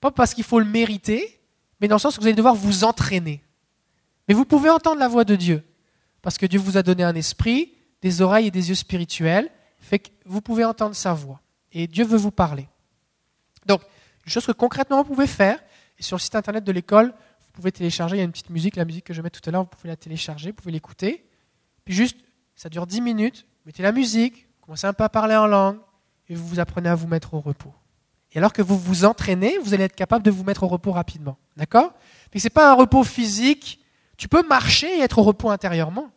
Pas parce qu'il faut le mériter, mais dans le sens où vous allez devoir vous entraîner. Mais vous pouvez entendre la voix de Dieu. Parce que Dieu vous a donné un esprit, des oreilles et des yeux spirituels. Fait que vous pouvez entendre sa voix. Et Dieu veut vous parler. Donc, chose que concrètement vous pouvez faire, et sur le site internet de l'école, vous pouvez télécharger, il y a une petite musique, la musique que je mets tout à l'heure, vous pouvez la télécharger, vous pouvez l'écouter. Puis juste, ça dure 10 minutes, mettez la musique, commencez un peu à parler en langue, et vous vous apprenez à vous mettre au repos. Et alors que vous vous entraînez, vous allez être capable de vous mettre au repos rapidement. D'accord? Mais ce n'est pas un repos physique. Tu peux marcher et être au repos intérieurement.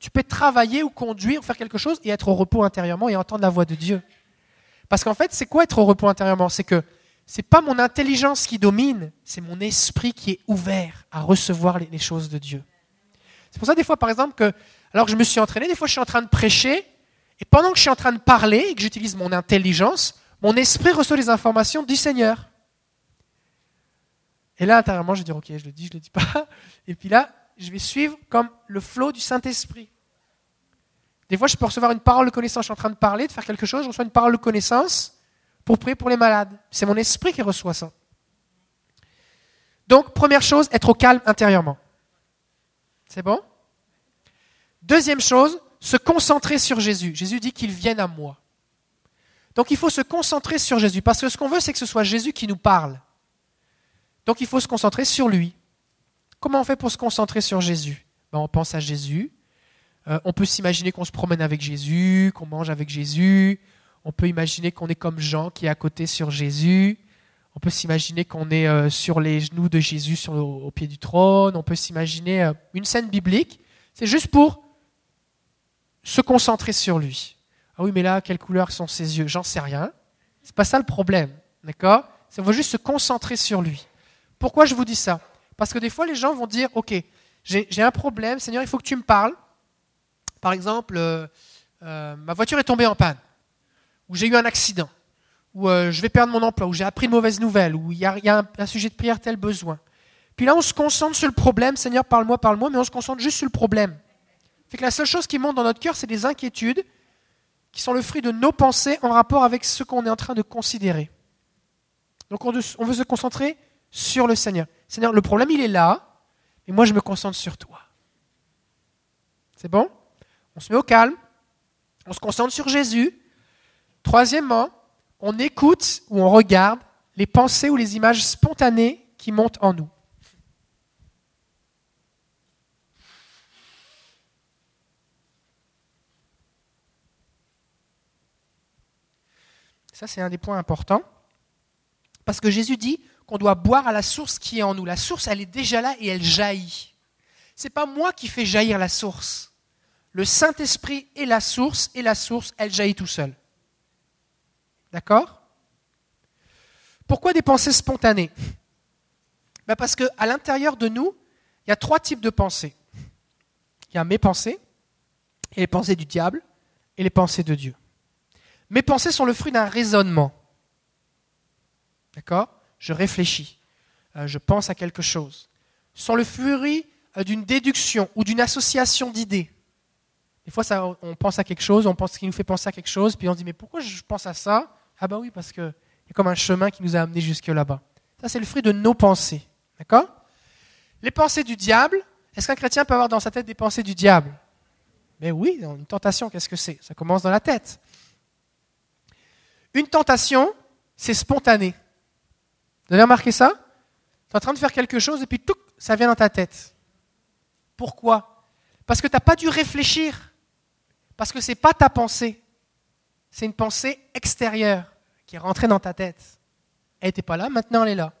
Tu peux travailler ou conduire, ou faire quelque chose et être au repos intérieurement et entendre la voix de Dieu. Parce qu'en fait, c'est quoi être au repos intérieurement? C'est que c'est pas mon intelligence qui domine, c'est mon esprit qui est ouvert à recevoir les, choses de Dieu. C'est pour ça des fois, par exemple, que alors que je me suis entraîné, des fois je suis en train de prêcher et pendant que je suis en train de parler et que j'utilise mon intelligence, mon esprit reçoit les informations du Seigneur. Et là, intérieurement, je vais dire, ok, je le dis, je le dis pas. Et puis là, je vais suivre comme le flot du Saint-Esprit. Des fois, je peux recevoir une parole de connaissance. Je suis en train de parler, de faire quelque chose, je reçois une parole de connaissance pour prier pour les malades. C'est mon esprit qui reçoit ça. Donc, première chose, être au calme intérieurement. C'est bon? Deuxième chose, se concentrer sur Jésus. Jésus dit qu'il vienne à moi. Donc, il faut se concentrer sur Jésus. Parce que ce qu'on veut, c'est que ce soit Jésus qui nous parle. Donc, il faut se concentrer sur lui. Comment on fait pour se concentrer sur Jésus? Ben, On pense à Jésus. Euh, on peut s'imaginer qu'on se promène avec Jésus, qu'on mange avec Jésus. On peut imaginer qu'on est comme Jean qui est à côté sur Jésus. On peut s'imaginer qu'on est euh, sur les genoux de Jésus au pied du trône. On peut s'imaginer euh, une scène biblique. C'est juste pour se concentrer sur lui. Ah oui, mais là, quelle couleur sont ses yeux? J'en sais rien. C'est pas ça le problème. D'accord? On veut juste se concentrer sur lui. Pourquoi je vous dis ça? Parce que des fois, les gens vont dire Ok, j'ai un problème, Seigneur, il faut que tu me parles. Par exemple, euh, ma voiture est tombée en panne, ou j'ai eu un accident, ou euh, je vais perdre mon emploi, ou j'ai appris une mauvaise nouvelle, ou il y a, un, sujet de prière tel besoin. Puis là, on se concentre sur le problème, Seigneur, parle-moi, parle-moi, mais on se concentre juste sur le problème. Fait que la seule chose qui monte dans notre cœur, c'est des inquiétudes qui sont le fruit de nos pensées en rapport avec ce qu'on est en train de considérer. Donc on veut se concentrer sur le Seigneur. Seigneur, le problème, il est là, et moi, je me concentre sur toi. C'est bon? On se met au calme, on se concentre sur Jésus. Troisièmement, on écoute ou on regarde les pensées ou les images spontanées qui montent en nous. Ça, c'est un des points importants. Parce que Jésus dit qu'on doit boire à la source qui est en nous. La source, elle est déjà là et elle jaillit. Ce n'est pas moi qui fais jaillir la source. Le Saint-Esprit est la source et la source, elle jaillit tout seul. D'accord? Pourquoi des pensées spontanées? Ben Parce qu'à l'intérieur de nous, il y a trois types de pensées. Il y a mes pensées, et les pensées du diable, et les pensées de Dieu. Mes pensées sont le fruit d'un raisonnement. D'accord? Je réfléchis. Euh, je pense à quelque chose. Sont le fruit euh, d'une déduction ou d'une association d'idées. Des fois, on pense à quelque chose, on pense qu'il nous fait penser à quelque chose, puis on se dit mais pourquoi je pense à ça? Ah ben oui, parce qu'il y a comme un chemin qui nous a amenés jusque là-bas. Ça, c'est le fruit de nos pensées. D'accord? Les pensées du diable, est-ce qu'un chrétien peut avoir dans sa tête des pensées du diable? Mais oui, une tentation, qu'est-ce que c'est? Ça commence dans la tête. Une tentation, c'est spontané. Vous avez remarqué ça? Tu es en train de faire quelque chose et puis tout, ça vient dans ta tête. Pourquoi? Parce que tu n'as pas dû réfléchir. Parce que ce n'est pas ta pensée. C'est une pensée extérieure qui est rentrée dans ta tête. Elle n'était pas là, maintenant elle est là.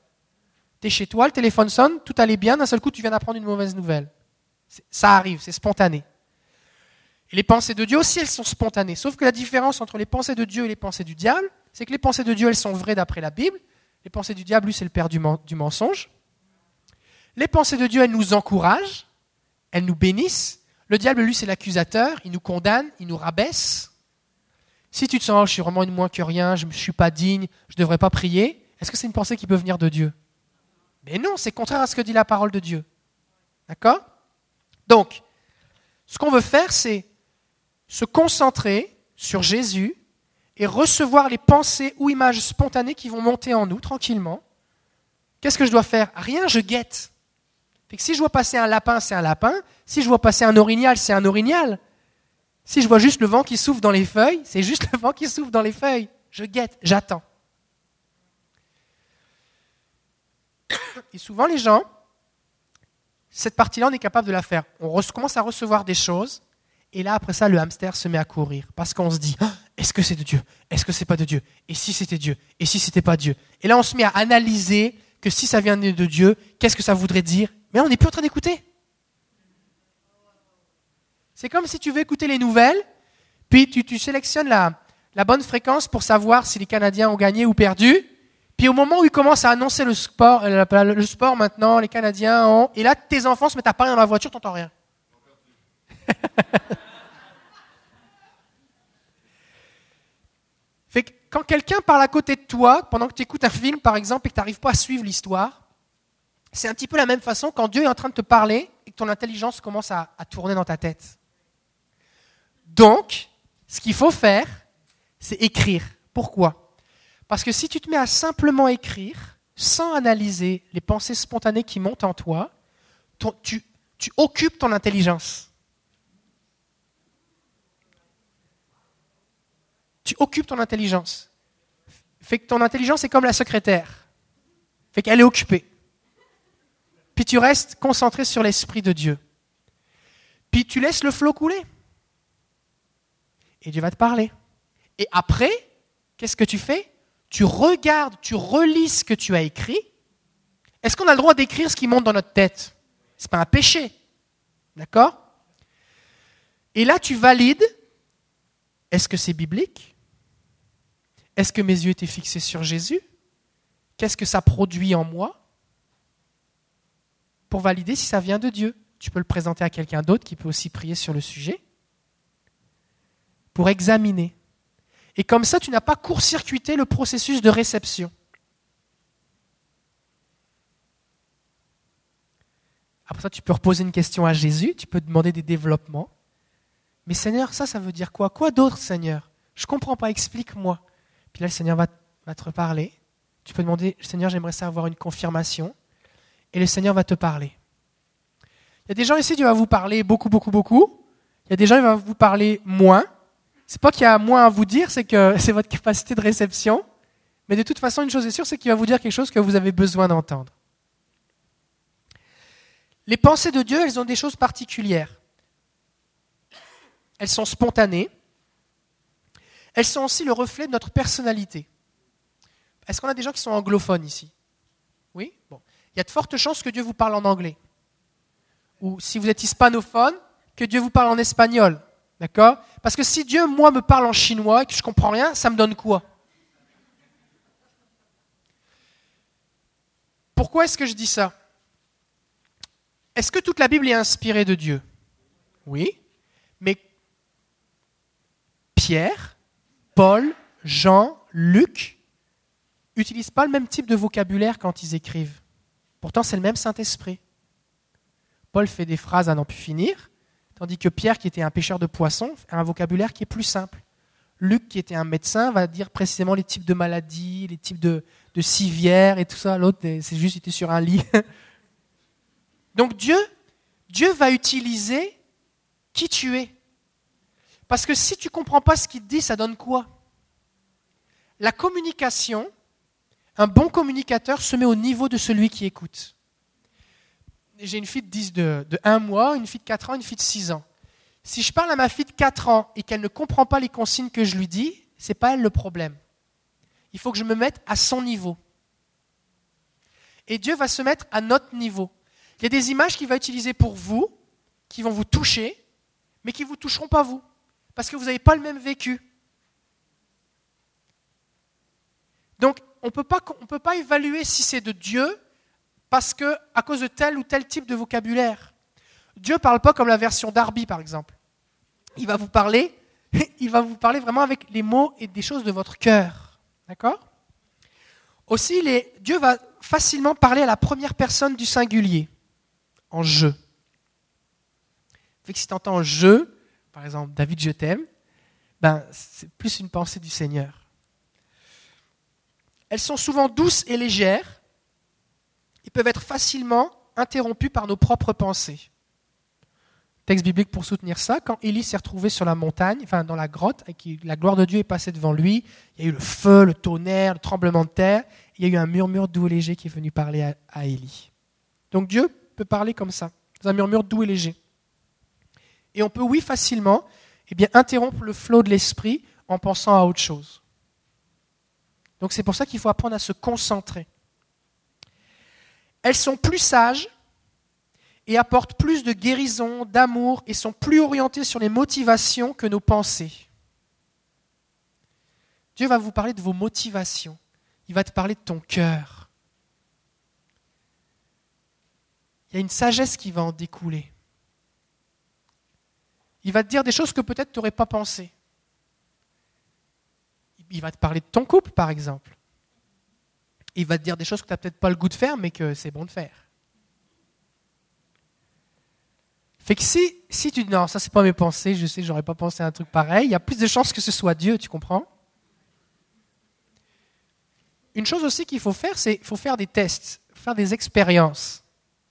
Tu es chez toi, le téléphone sonne, tout allait bien, d'un seul coup tu viens d'apprendre une mauvaise nouvelle. Ça arrive, c'est spontané. Les pensées de Dieu aussi, elles sont spontanées. Sauf que la différence entre les pensées de Dieu et les pensées du diable, c'est que les pensées de Dieu, elles sont vraies d'après la Bible. Les pensées du diable, lui, c'est le père du, mensonge. Les pensées de Dieu, elles nous encouragent, elles nous bénissent. Le diable, lui, c'est l'accusateur, il nous condamne, il nous rabaisse. Si tu te sens, je suis vraiment une moins que rien, je ne suis pas digne, je ne devrais pas prier, est-ce que c'est une pensée qui peut venir de Dieu? Mais non, c'est contraire à ce que dit la parole de Dieu. D'accord? Donc, ce qu'on veut faire, c'est se concentrer sur Jésus et recevoir les pensées ou images spontanées qui vont monter en nous tranquillement. Qu'est-ce que je dois faire? Rien, je guette. si je vois passer un lapin, c'est un lapin. Si je vois passer un orignal, c'est un orignal. Si je vois juste le vent qui souffle dans les feuilles, c'est juste le vent qui souffle dans les feuilles. Je guette, j'attends. Et souvent, les gens, cette partie-là, on est capable de la faire. On commence à recevoir des choses, et là, après ça, le hamster se met à courir parce qu'on se dit ah, est-ce que c'est de Dieu? Est-ce que c'est pas de Dieu? Et si c'était Dieu? Et si c'était pas Dieu? Et là, on se met à analyser que si ça vient de Dieu, qu'est-ce que ça voudrait dire? Mais on n'est plus en train d'écouter. C'est comme si tu veux écouter les nouvelles, puis tu, sélectionnes la, bonne fréquence pour savoir si les Canadiens ont gagné ou perdu. Puis au moment où ils commencent à annoncer le sport, euh, le sport maintenant, les Canadiens ont. Et là, tes enfants se mettent à parler dans la voiture, tu n'entends rien. fait que quand quelqu'un parle à côté de toi, pendant que tu écoutes un film par exemple et que tu n'arrives pas à suivre l'histoire, c'est un petit peu la même façon quand Dieu est en train de te parler et que ton intelligence commence à tourner dans ta tête. Donc, ce qu'il faut faire, c'est écrire. Pourquoi? Parce que si tu te mets à simplement écrire, sans analyser les pensées spontanées qui montent en toi, tu, tu occupes ton intelligence. tu occupes ton intelligence. Fait que ton intelligence est comme la secrétaire. Fait qu'elle est occupée. Puis tu restes concentré sur l'Esprit de Dieu. Puis tu laisses le flot couler. Et Dieu va te parler. Et après, qu'est-ce que tu fais? Tu regardes, tu relis ce que tu as écrit. Est-ce qu'on a le droit d'écrire ce qui monte dans notre tête? Ce n'est pas un péché. D'accord? Et là, tu valides. Est-ce que c'est biblique? Est-ce que mes yeux étaient fixés sur Jésus? Qu'est-ce que ça produit en moi? Pour valider si ça vient de Dieu. Tu peux le présenter à quelqu'un d'autre qui peut aussi prier sur le sujet. Pour examiner. Et comme ça, tu n'as pas court-circuité le processus de réception. Après ça, tu peux reposer une question à Jésus, tu peux demander des développements. Mais Seigneur, ça, ça veut dire quoi? Quoi d'autre, Seigneur? Je ne comprends pas, explique-moi. Puis là, le Seigneur va, te reparler. Tu peux demander, Seigneur, j'aimerais ça avoir une confirmation. Et le Seigneur va te parler. Il y a des gens ici, qui va vous parler beaucoup, beaucoup, beaucoup. Il y a des gens, qui va vous parler moins. C'est pas qu'il y a moins à vous dire, c'est que c'est votre capacité de réception. Mais de toute façon, une chose est sûre, c'est qu'il va vous dire quelque chose que vous avez besoin d'entendre. Les pensées de Dieu, elles ont des choses particulières. Elles sont spontanées. Elles sont aussi le reflet de notre personnalité. Est-ce qu'on a des gens qui sont anglophones ici? Oui? Bon. Il y a de fortes chances que Dieu vous parle en anglais. Ou si vous êtes hispanophone, que Dieu vous parle en espagnol. D'accord? Parce que si Dieu, moi, me parle en chinois et que je ne comprends rien, ça me donne quoi? Pourquoi est-ce que je dis ça? Est-ce que toute la Bible est inspirée de Dieu? Oui. Mais Pierre, Paul, Jean, Luc n'utilisent pas le même type de vocabulaire quand ils écrivent. Pourtant, c'est le même Saint-Esprit. Paul fait des phrases à n'en plus finir, tandis que Pierre, qui était un pêcheur de poissons, a un vocabulaire qui est plus simple. Luc, qui était un médecin, va dire précisément les types de maladies, les types de, de civières et tout ça. L'autre, c'est juste, il était sur un lit. Donc Dieu, Dieu va utiliser qui tu es. Parce que si tu ne comprends pas ce qu'il te dit, ça donne quoi? La communication, un bon communicateur se met au niveau de celui qui écoute. J'ai une fille de, 10, de, de 1 mois, une fille de 4 ans, une fille de 6 ans. Si je parle à ma fille de 4 ans et qu'elle ne comprend pas les consignes que je lui dis, ce n'est pas elle le problème. Il faut que je me mette à son niveau. Et Dieu va se mettre à notre niveau. Il y a des images qu'il va utiliser pour vous, qui vont vous toucher, mais qui ne vous toucheront pas vous parce que vous n'avez pas le même vécu. Donc, on ne peut pas évaluer si c'est de Dieu parce que, à cause de tel ou tel type de vocabulaire. Dieu ne parle pas comme la version Darby, par exemple. Il va vous parler, il va vous parler vraiment avec les mots et des choses de votre cœur. D'accord? Aussi, Dieu va facilement parler à la première personne du singulier, en je. Fait que si tu entends je, par exemple, David, je t'aime, ben, c'est plus une pensée du Seigneur. Elles sont souvent douces et légères. Ils peuvent être facilement interrompus par nos propres pensées. Texte biblique pour soutenir ça, quand Élie s'est retrouvé sur la montagne, enfin dans la grotte, et que la gloire de Dieu est passée devant lui, il y a eu le feu, le tonnerre, le tremblement de terre, il y a eu un murmure doux et léger qui est venu parler à, Élie. Donc Dieu peut parler comme ça, dans un murmure doux et léger. Et on peut, oui, facilement eh bien, interrompre le flot de l'esprit en pensant à autre chose. Donc c'est pour ça qu'il faut apprendre à se concentrer. Elles sont plus sages et apportent plus de guérison, d'amour et sont plus orientées sur les motivations que nos pensées. Dieu va vous parler de vos motivations. Il va te parler de ton cœur. Il y a une sagesse qui va en découler. Il va te dire des choses que peut-être tu n'aurais pas pensé. Il va te parler de ton couple, par exemple. Il va te dire des choses que tu n'as peut-être pas le goût de faire, mais que c'est bon de faire. Fait que si, si tu dis non, ça c'est pas mes pensées, je sais j'aurais pas pensé à un truc pareil, il y a plus de chances que ce soit Dieu, tu comprends? Une chose aussi qu'il faut faire, c'est faut faire des tests, faire des expériences.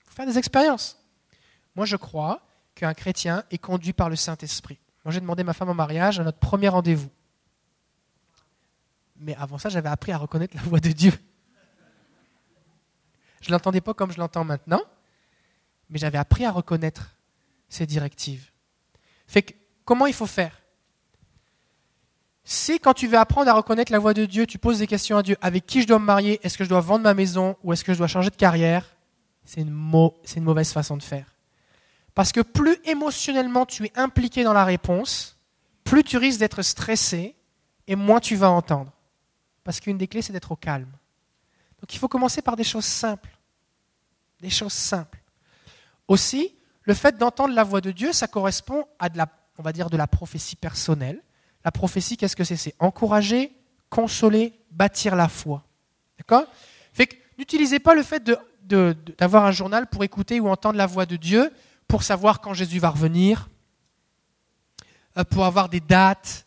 Faire des expériences. Moi je crois qu'un chrétien est conduit par le Saint-Esprit. Moi, j'ai demandé ma femme en mariage à notre premier rendez-vous. Mais avant ça, j'avais appris à reconnaître la voix de Dieu. Je ne l'entendais pas comme je l'entends maintenant, mais j'avais appris à reconnaître ses directives. Fait que, comment il faut faire? Si quand tu veux apprendre à reconnaître la voix de Dieu, tu poses des questions à Dieu, avec qui je dois me marier, est-ce que je dois vendre ma maison? Ou est-ce que je dois changer de carrière, c'est une mauvaise façon de faire. Parce que plus émotionnellement tu es impliqué dans la réponse, plus tu risques d'être stressé et moins tu vas entendre. Parce qu'une des clés, c'est d'être au calme. Donc il faut commencer par des choses simples. Des choses simples. Aussi, le fait d'entendre la voix de Dieu, ça correspond à de la, on va dire, de la prophétie personnelle. La prophétie, qu'est-ce que c'est? C'est encourager, consoler, bâtir la foi. D'accord? Fait que n'utilisez pas le fait d'avoir un journal pour écouter ou entendre la voix de Dieu, pour savoir quand Jésus va revenir, euh, pour avoir des dates,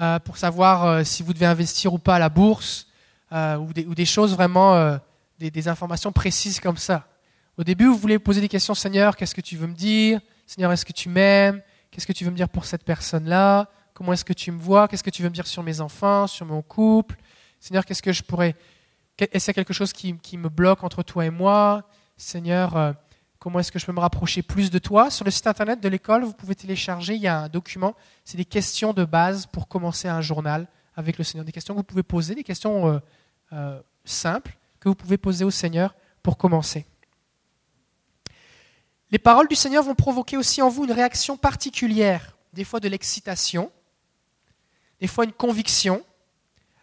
euh, pour savoir euh, si vous devez investir ou pas à la bourse, ou des, choses vraiment, des, des, informations précises comme ça. Au début, vous voulez poser des questions, Seigneur, qu'est-ce que tu veux me dire? Seigneur, est-ce que tu m'aimes? Qu'est-ce que tu veux me dire pour cette personne-là? Comment est-ce que tu me vois? Qu'est-ce que tu veux me dire sur mes enfants, sur mon couple? Seigneur, qu'est-ce que je pourrais... Est-ce qu'il y a quelque chose qui, qui, me bloque entre toi et moi? Seigneur, Comment est-ce que je peux me rapprocher plus de toi? Sur le site internet de l'école, vous pouvez télécharger, il y a un document, c'est des questions de base pour commencer un journal avec le Seigneur. Des questions que vous pouvez poser, des questions euh, simples que vous pouvez poser au Seigneur pour commencer. Les paroles du Seigneur vont provoquer aussi en vous une réaction particulière, des fois de l'excitation, des fois une conviction,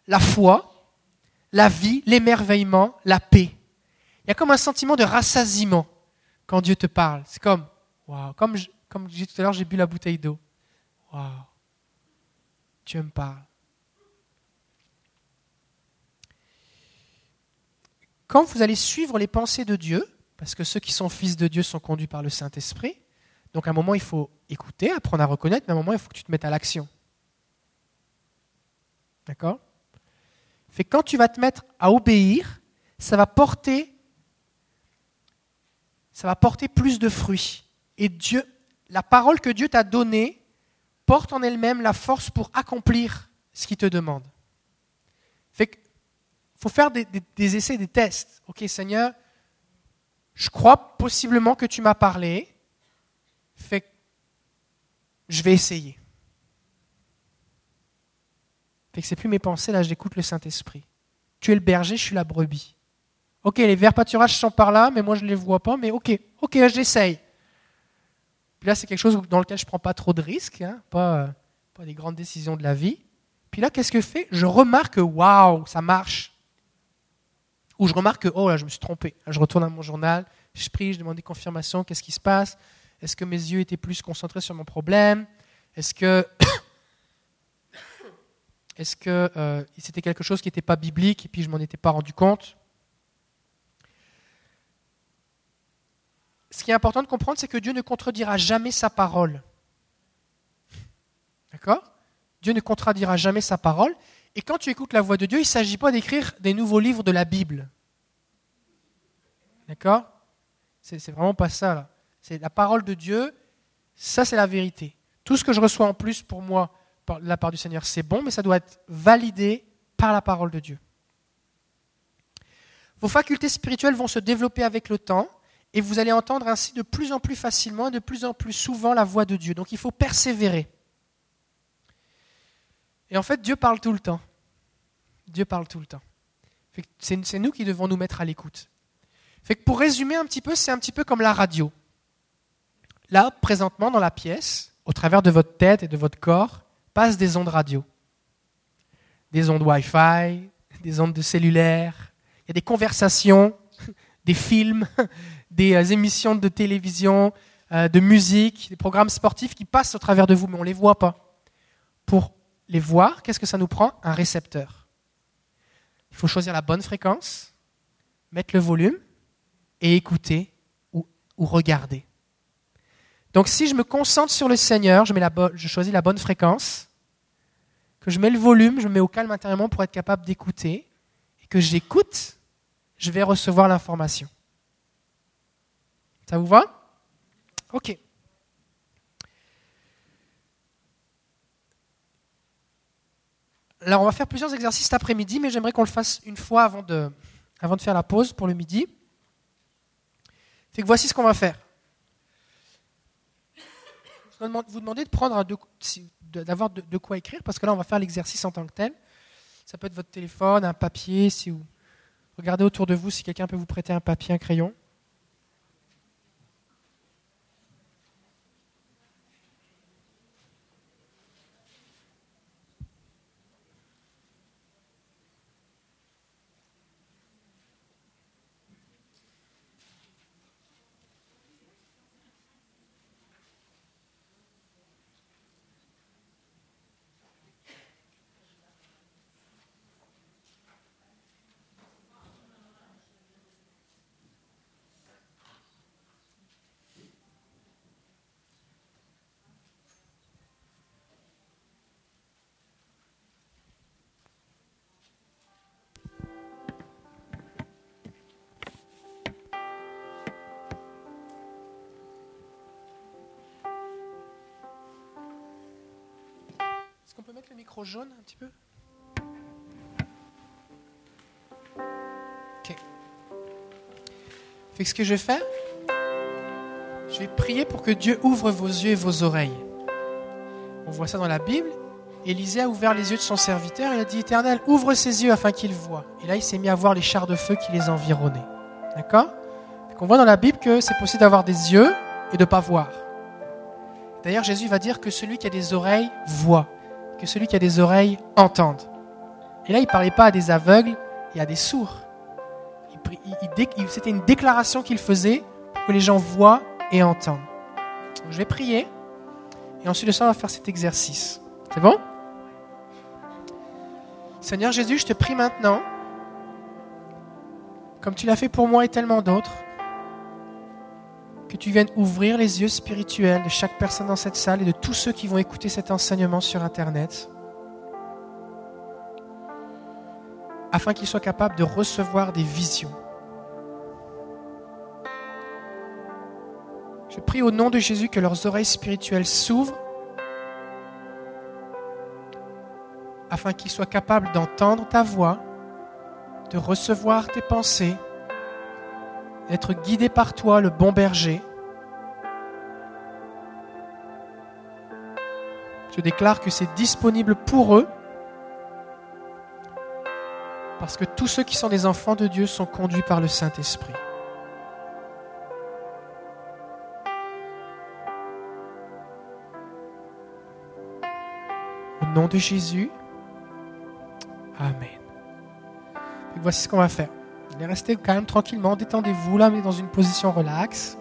la foi, la vie, l'émerveillement, la paix. Il y a comme un sentiment de rassasiement quand Dieu te parle. C'est comme, waouh, comme, je, comme tout à l'heure, j'ai bu la bouteille d'eau. Waouh, Dieu me parle. Quand vous allez suivre les pensées de Dieu, parce que ceux qui sont fils de Dieu sont conduits par le Saint-Esprit, donc à un moment il faut écouter, apprendre à reconnaître, mais à un moment il faut que tu te mettes à l'action. D'accord? Fait quand tu vas te mettre à obéir, ça va porter ça va porter plus de fruits. Et Dieu, la parole que Dieu t'a donnée porte en elle-même la force pour accomplir ce qu'il te demande. Faut faire des, essais, des tests. Ok, Seigneur, je crois possiblement que tu m'as parlé. Fait je vais essayer. Fait que c'est plus mes pensées, là j'écoute le Saint-Esprit. Tu es le berger, je suis la brebis. Ok, les verts pâturages sont par là, mais moi je ne les vois pas, mais ok, ok, j'essaye. Puis là, c'est quelque chose dans lequel je ne prends pas trop de risques, hein, pas, euh, pas des grandes décisions de la vie. Puis là, qu'est-ce que je fais? Je remarque que waouh, ça marche. Ou je remarque que oh là, je me suis trompé. je retourne à mon journal, je prie, je demande des confirmations, qu'est-ce qui se passe? Est-ce que mes yeux étaient plus concentrés sur mon problème? Est-ce que est-ce que euh, c'était quelque chose qui n'était pas biblique et puis je m'en étais pas rendu compte? Ce qui est important de comprendre, c'est que Dieu ne contredira jamais sa parole. D'accord? Dieu ne contredira jamais sa parole. Et quand tu écoutes la voix de Dieu, il ne s'agit pas d'écrire des nouveaux livres de la Bible. D'accord? C'est vraiment pas ça. C'est la parole de Dieu, ça c'est la vérité. Tout ce que je reçois en plus pour moi de la part du Seigneur, c'est bon, mais ça doit être validé par la parole de Dieu. Vos facultés spirituelles vont se développer avec le temps et vous allez entendre ainsi de plus en plus facilement et de plus en plus souvent la voix de Dieu. Donc il faut persévérer. Et en fait, Dieu parle tout le temps. Dieu parle tout le temps. C'est nous qui devons nous mettre à l'écoute. Fait que pour résumer un petit peu, c'est un petit peu comme la radio. Là, présentement, dans la pièce, au travers de votre tête et de votre corps, passent des ondes radio. Des ondes Wi-Fi, des ondes de cellulaire. Il y a des conversations, des films, des euh, émissions de télévision, euh, de musique, des programmes sportifs qui passent au travers de vous, mais on ne les voit pas. Pour les voir, qu'est-ce que ça nous prend Un récepteur. Il faut choisir la bonne fréquence, mettre le volume et écouter ou, regarder. Donc si je me concentre sur le Seigneur, je, mets la je choisis la bonne fréquence, que je mets le volume, je me mets au calme intérieurement pour être capable d'écouter, et que j'écoute, je vais recevoir l'information. Ça vous va? Ok. Alors, on va faire plusieurs exercices cet après-midi, mais j'aimerais qu'on le fasse une fois avant de, faire la pause pour le midi. Fait que voici ce qu'on va faire. Je vais vous demander de prendre d'avoir de, de, quoi écrire, parce que là, on va faire l'exercice en tant que tel. Ça peut être votre téléphone, un papier, si vous regardez autour de vous si quelqu'un peut vous prêter un papier, un crayon. Micro jaune un petit peu? Ok. Ce que je vais faire, je vais prier pour que Dieu ouvre vos yeux et vos oreilles. On voit ça dans la Bible. Élisée a ouvert les yeux de son serviteur et a dit Éternel, ouvre ses yeux afin qu'il voie. Et là, il s'est mis à voir les chars de feu qui les environnaient. D'accord? On voit dans la Bible que c'est possible d'avoir des yeux et de ne pas voir. D'ailleurs, Jésus va dire que celui qui a des oreilles voit, que celui qui a des oreilles entende. Et là, il ne parlait pas à des aveugles et à des sourds. C'était une déclaration qu'il faisait pour que les gens voient et entendent. je vais prier et ensuite de ça, on va faire cet exercice. C'est bon? Seigneur Jésus, je te prie maintenant, comme tu l'as fait pour moi et tellement d'autres, que tu viennes ouvrir les yeux spirituels de chaque personne dans cette salle et de tous ceux qui vont écouter cet enseignement sur Internet, afin qu'ils soient capables de recevoir des visions. Je prie au nom de Jésus que leurs oreilles spirituelles s'ouvrent afin qu'ils soient capables d'entendre ta voix, de recevoir tes pensées, d'être guidés par toi, le bon berger. Je déclare que c'est disponible pour eux parce que tous ceux qui sont des enfants de Dieu sont conduits par le Saint-Esprit. Au nom de Jésus, Amen. voici ce qu'on va faire. Allez rester quand même tranquillement, détendez-vous là, mais dans une position relaxe.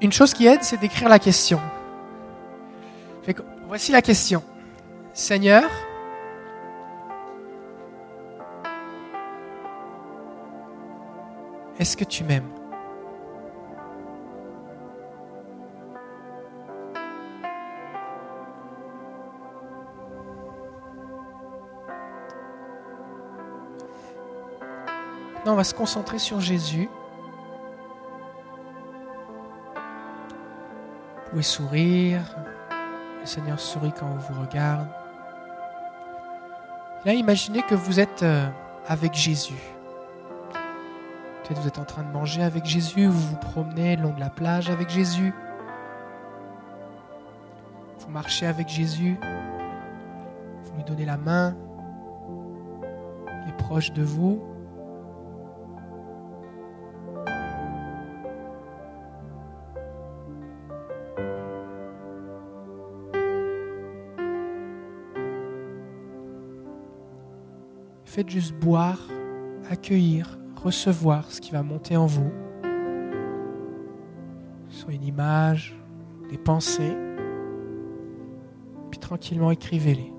une chose qui aide, c'est d'écrire la question. voici la question. Seigneur, est-ce que tu m'aimes? On va se concentrer sur Jésus. Vous pouvez sourire. Le Seigneur sourit quand on vous regarde. Là, imaginez que vous êtes euh, avec Jésus. Peut-être vous êtes en train de manger avec Jésus, vous vous promenez le long de la plage avec Jésus. Vous marchez avec Jésus. Vous lui donnez la main. Il est proche de vous. Juste boire, accueillir, recevoir ce qui va monter en vous. Soit une image, des pensées. Puis tranquillement écrivez-les.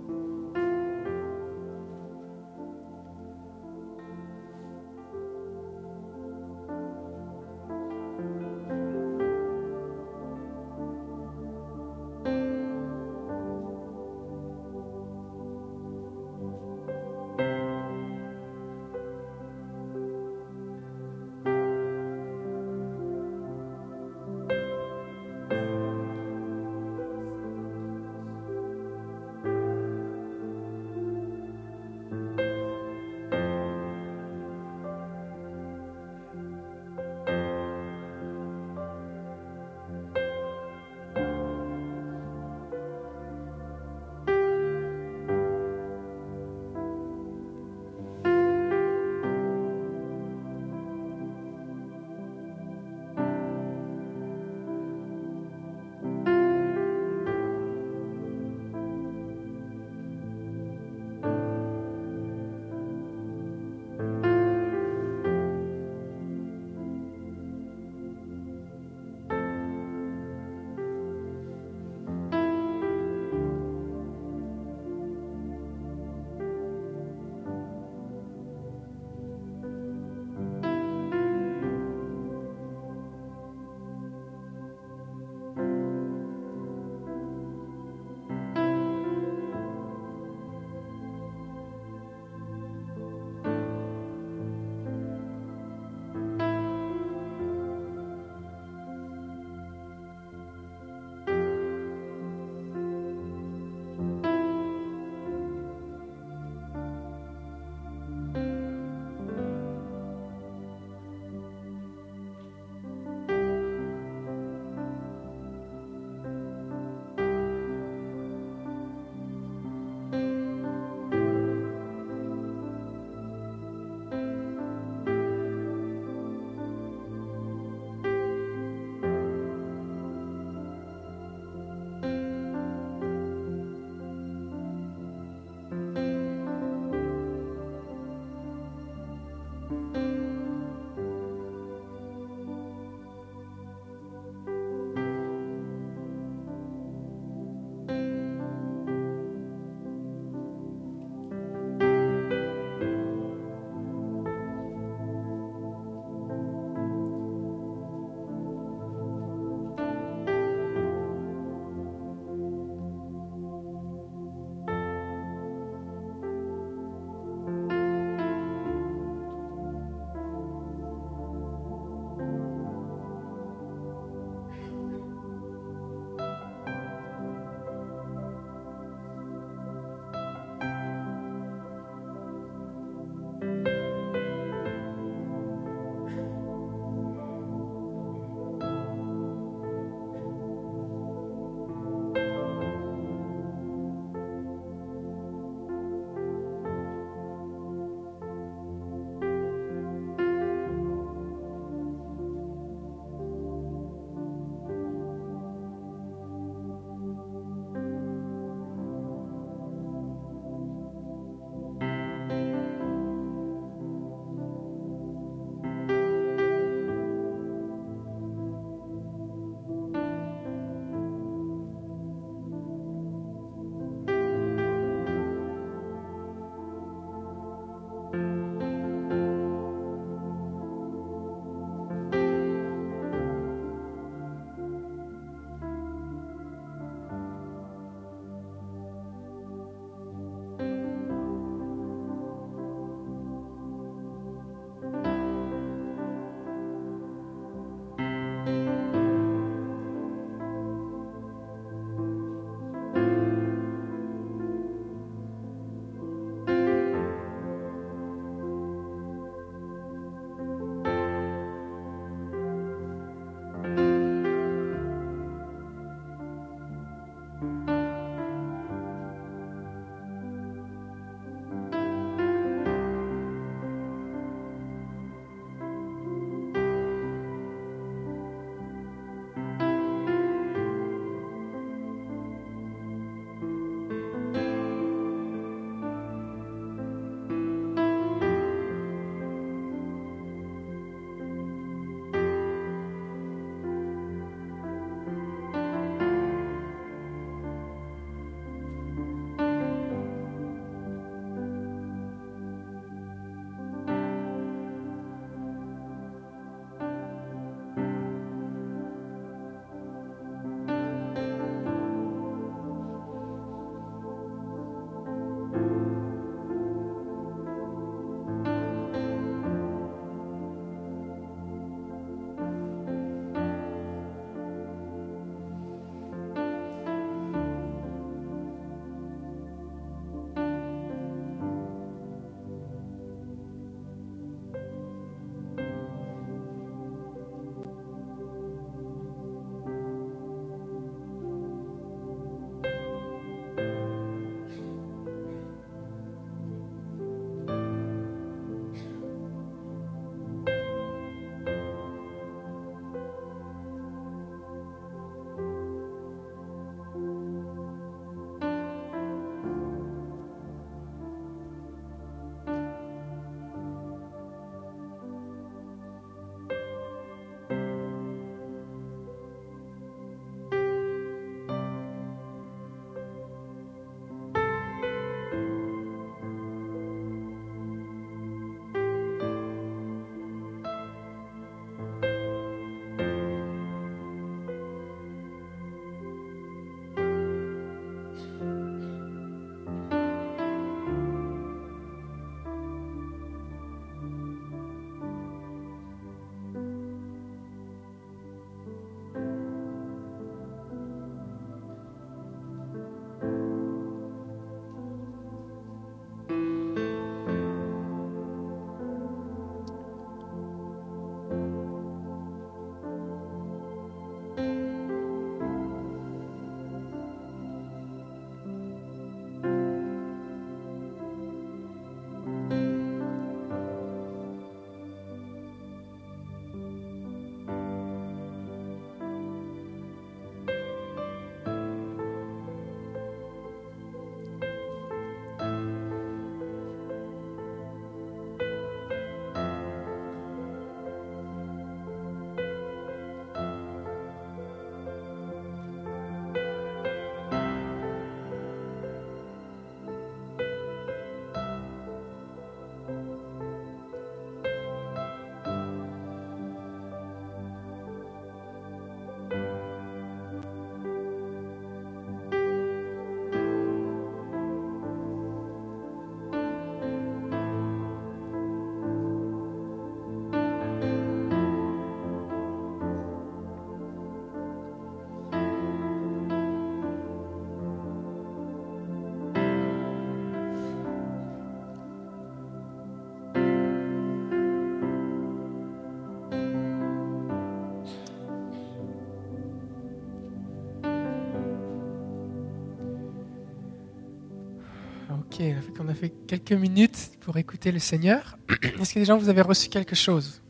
Ok, on a fait quelques minutes pour écouter le Seigneur. Est-ce que des gens vous avez reçu quelque chose?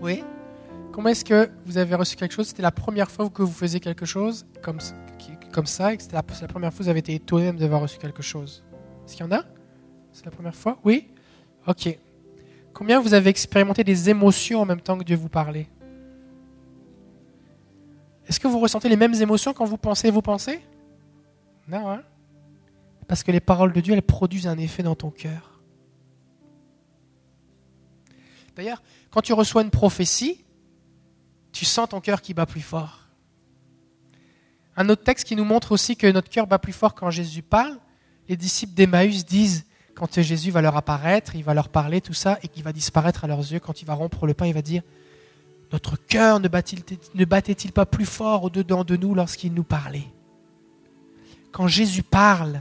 Oui. Comment est-ce que vous avez reçu quelque chose? C'était la première fois que vous faisiez quelque chose comme, comme ça et que c'était la, la, première fois que vous avez été étonné d'avoir reçu quelque chose? Est-ce qu'il y en a? C'est la première fois? Oui? Ok. Combien vous avez expérimenté des émotions en même temps que Dieu vous parlait? Est-ce que vous ressentez les mêmes émotions quand vous pensez vous pensez? Non, hein? Parce que les paroles de Dieu, elles produisent un effet dans ton cœur. D'ailleurs, quand tu reçois une prophétie, tu sens ton cœur qui bat plus fort. Un autre texte qui nous montre aussi que notre cœur bat plus fort quand Jésus parle, les disciples d'Emmaüs disent, quand Jésus va leur apparaître, il va leur parler, tout ça, et qu'il va disparaître à leurs yeux, quand il va rompre le pain, il va dire, notre cœur ne battait-il pas plus fort au-dedans de nous lorsqu'il nous parlait? Quand Jésus parle,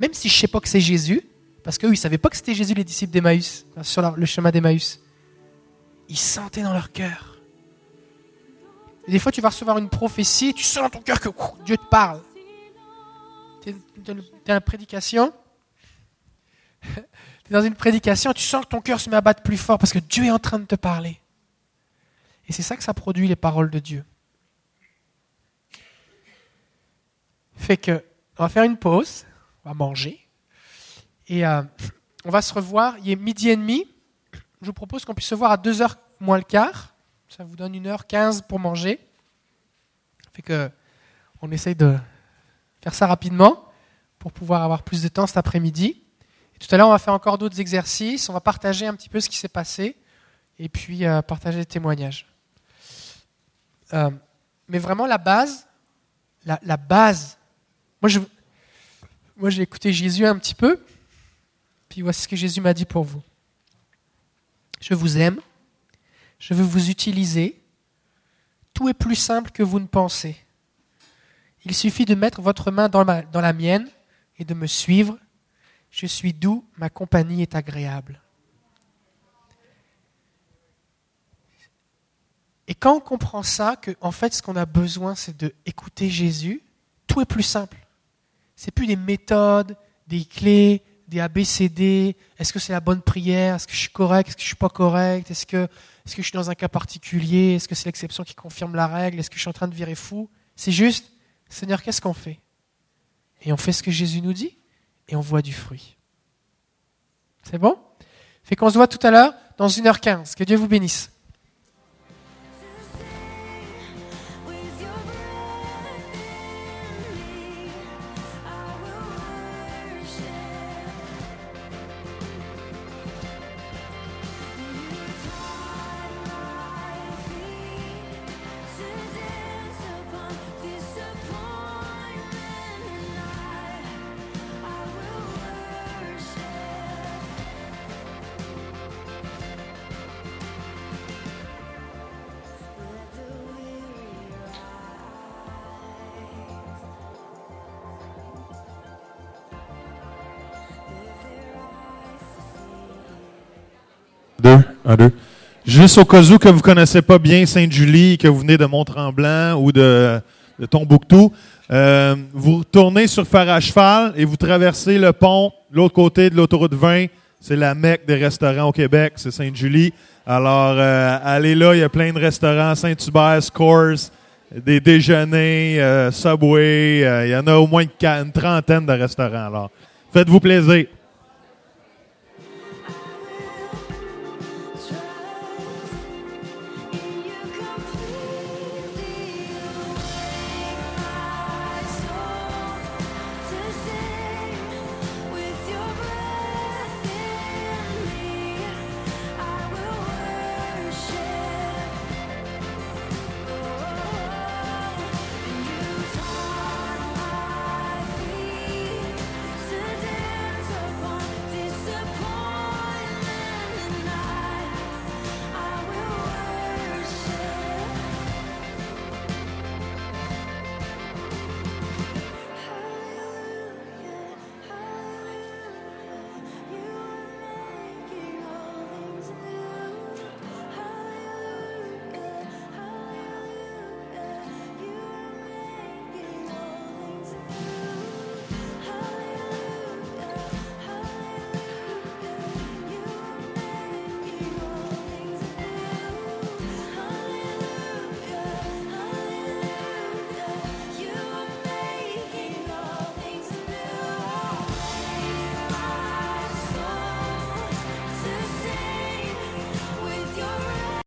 même si je ne sais pas que c'est Jésus, parce qu'eux, ils ne savaient pas que c'était Jésus, les disciples d'Emmaüs, sur le chemin d'Emmaüs, ils sentaient dans leur cœur des fois, tu vas recevoir une prophétie tu sens dans ton cœur que Dieu te parle. Dans une prédication. tu es dans une prédication, tu sens que ton cœur se met à battre plus fort parce que Dieu est en train de te parler. Et c'est ça que ça produit les paroles de Dieu. Fait que, on va faire une pause, va manger. Et euh, on va se revoir. Il est midi et demi. Je vous propose qu'on puisse se voir à 2h moins le quart. Ça vous donne 1h15 pour manger. Fait que on essaye de faire ça rapidement pour pouvoir avoir plus de temps cet après-midi. Tout à l'heure, on va faire encore d'autres exercices. On va partager un petit peu ce qui s'est passé et puis euh, partager des témoignages. Euh, mais vraiment, la base, la base. Moi, je, moi, j'ai écouté Jésus un petit peu. Puis voici ce que Jésus m'a dit pour vous. Je vous aime je veux vous utiliser. Tout est plus simple que vous ne pensez. Il suffit de mettre votre main dans, la mienne et de me suivre. Je suis doux, ma compagnie est agréable. Et quand on comprend ça, que en fait ce qu'on a besoin c'est d'écouter Jésus, tout est plus simple. C'est plus des méthodes, des clés, des ABCD. Est-ce que c'est la bonne prière? Est-ce que je suis correct? Est-ce que je suis pas correct? Est-ce que est-ce que je suis dans un cas particulier? Est-ce que c'est l'exception qui confirme la règle? Est-ce que je suis en train de virer fou? C'est juste, Seigneur, qu'est-ce qu'on fait? Et on fait ce que Jésus nous dit et on voit du fruit. C'est bon? Fait qu'on se voit tout à l'heure dans 1h15. Que Dieu vous bénisse. Juste au cas où que vous connaissez pas bien Sainte-Julie, que vous venez de Mont-Tremblant ou de, Tombouctou, euh, vous retournez sur Phare à cheval et vous traversez le pont, l'autre côté de l'autoroute 20. C'est la mecque des restaurants au Québec, c'est Sainte-Julie. Alors, euh, allez là, il y a plein de restaurants, Saint-Hubert, Scores, des déjeuners, euh, Subway, il y en a au moins une, une trentaine de restaurants. Alors, faites-vous plaisir.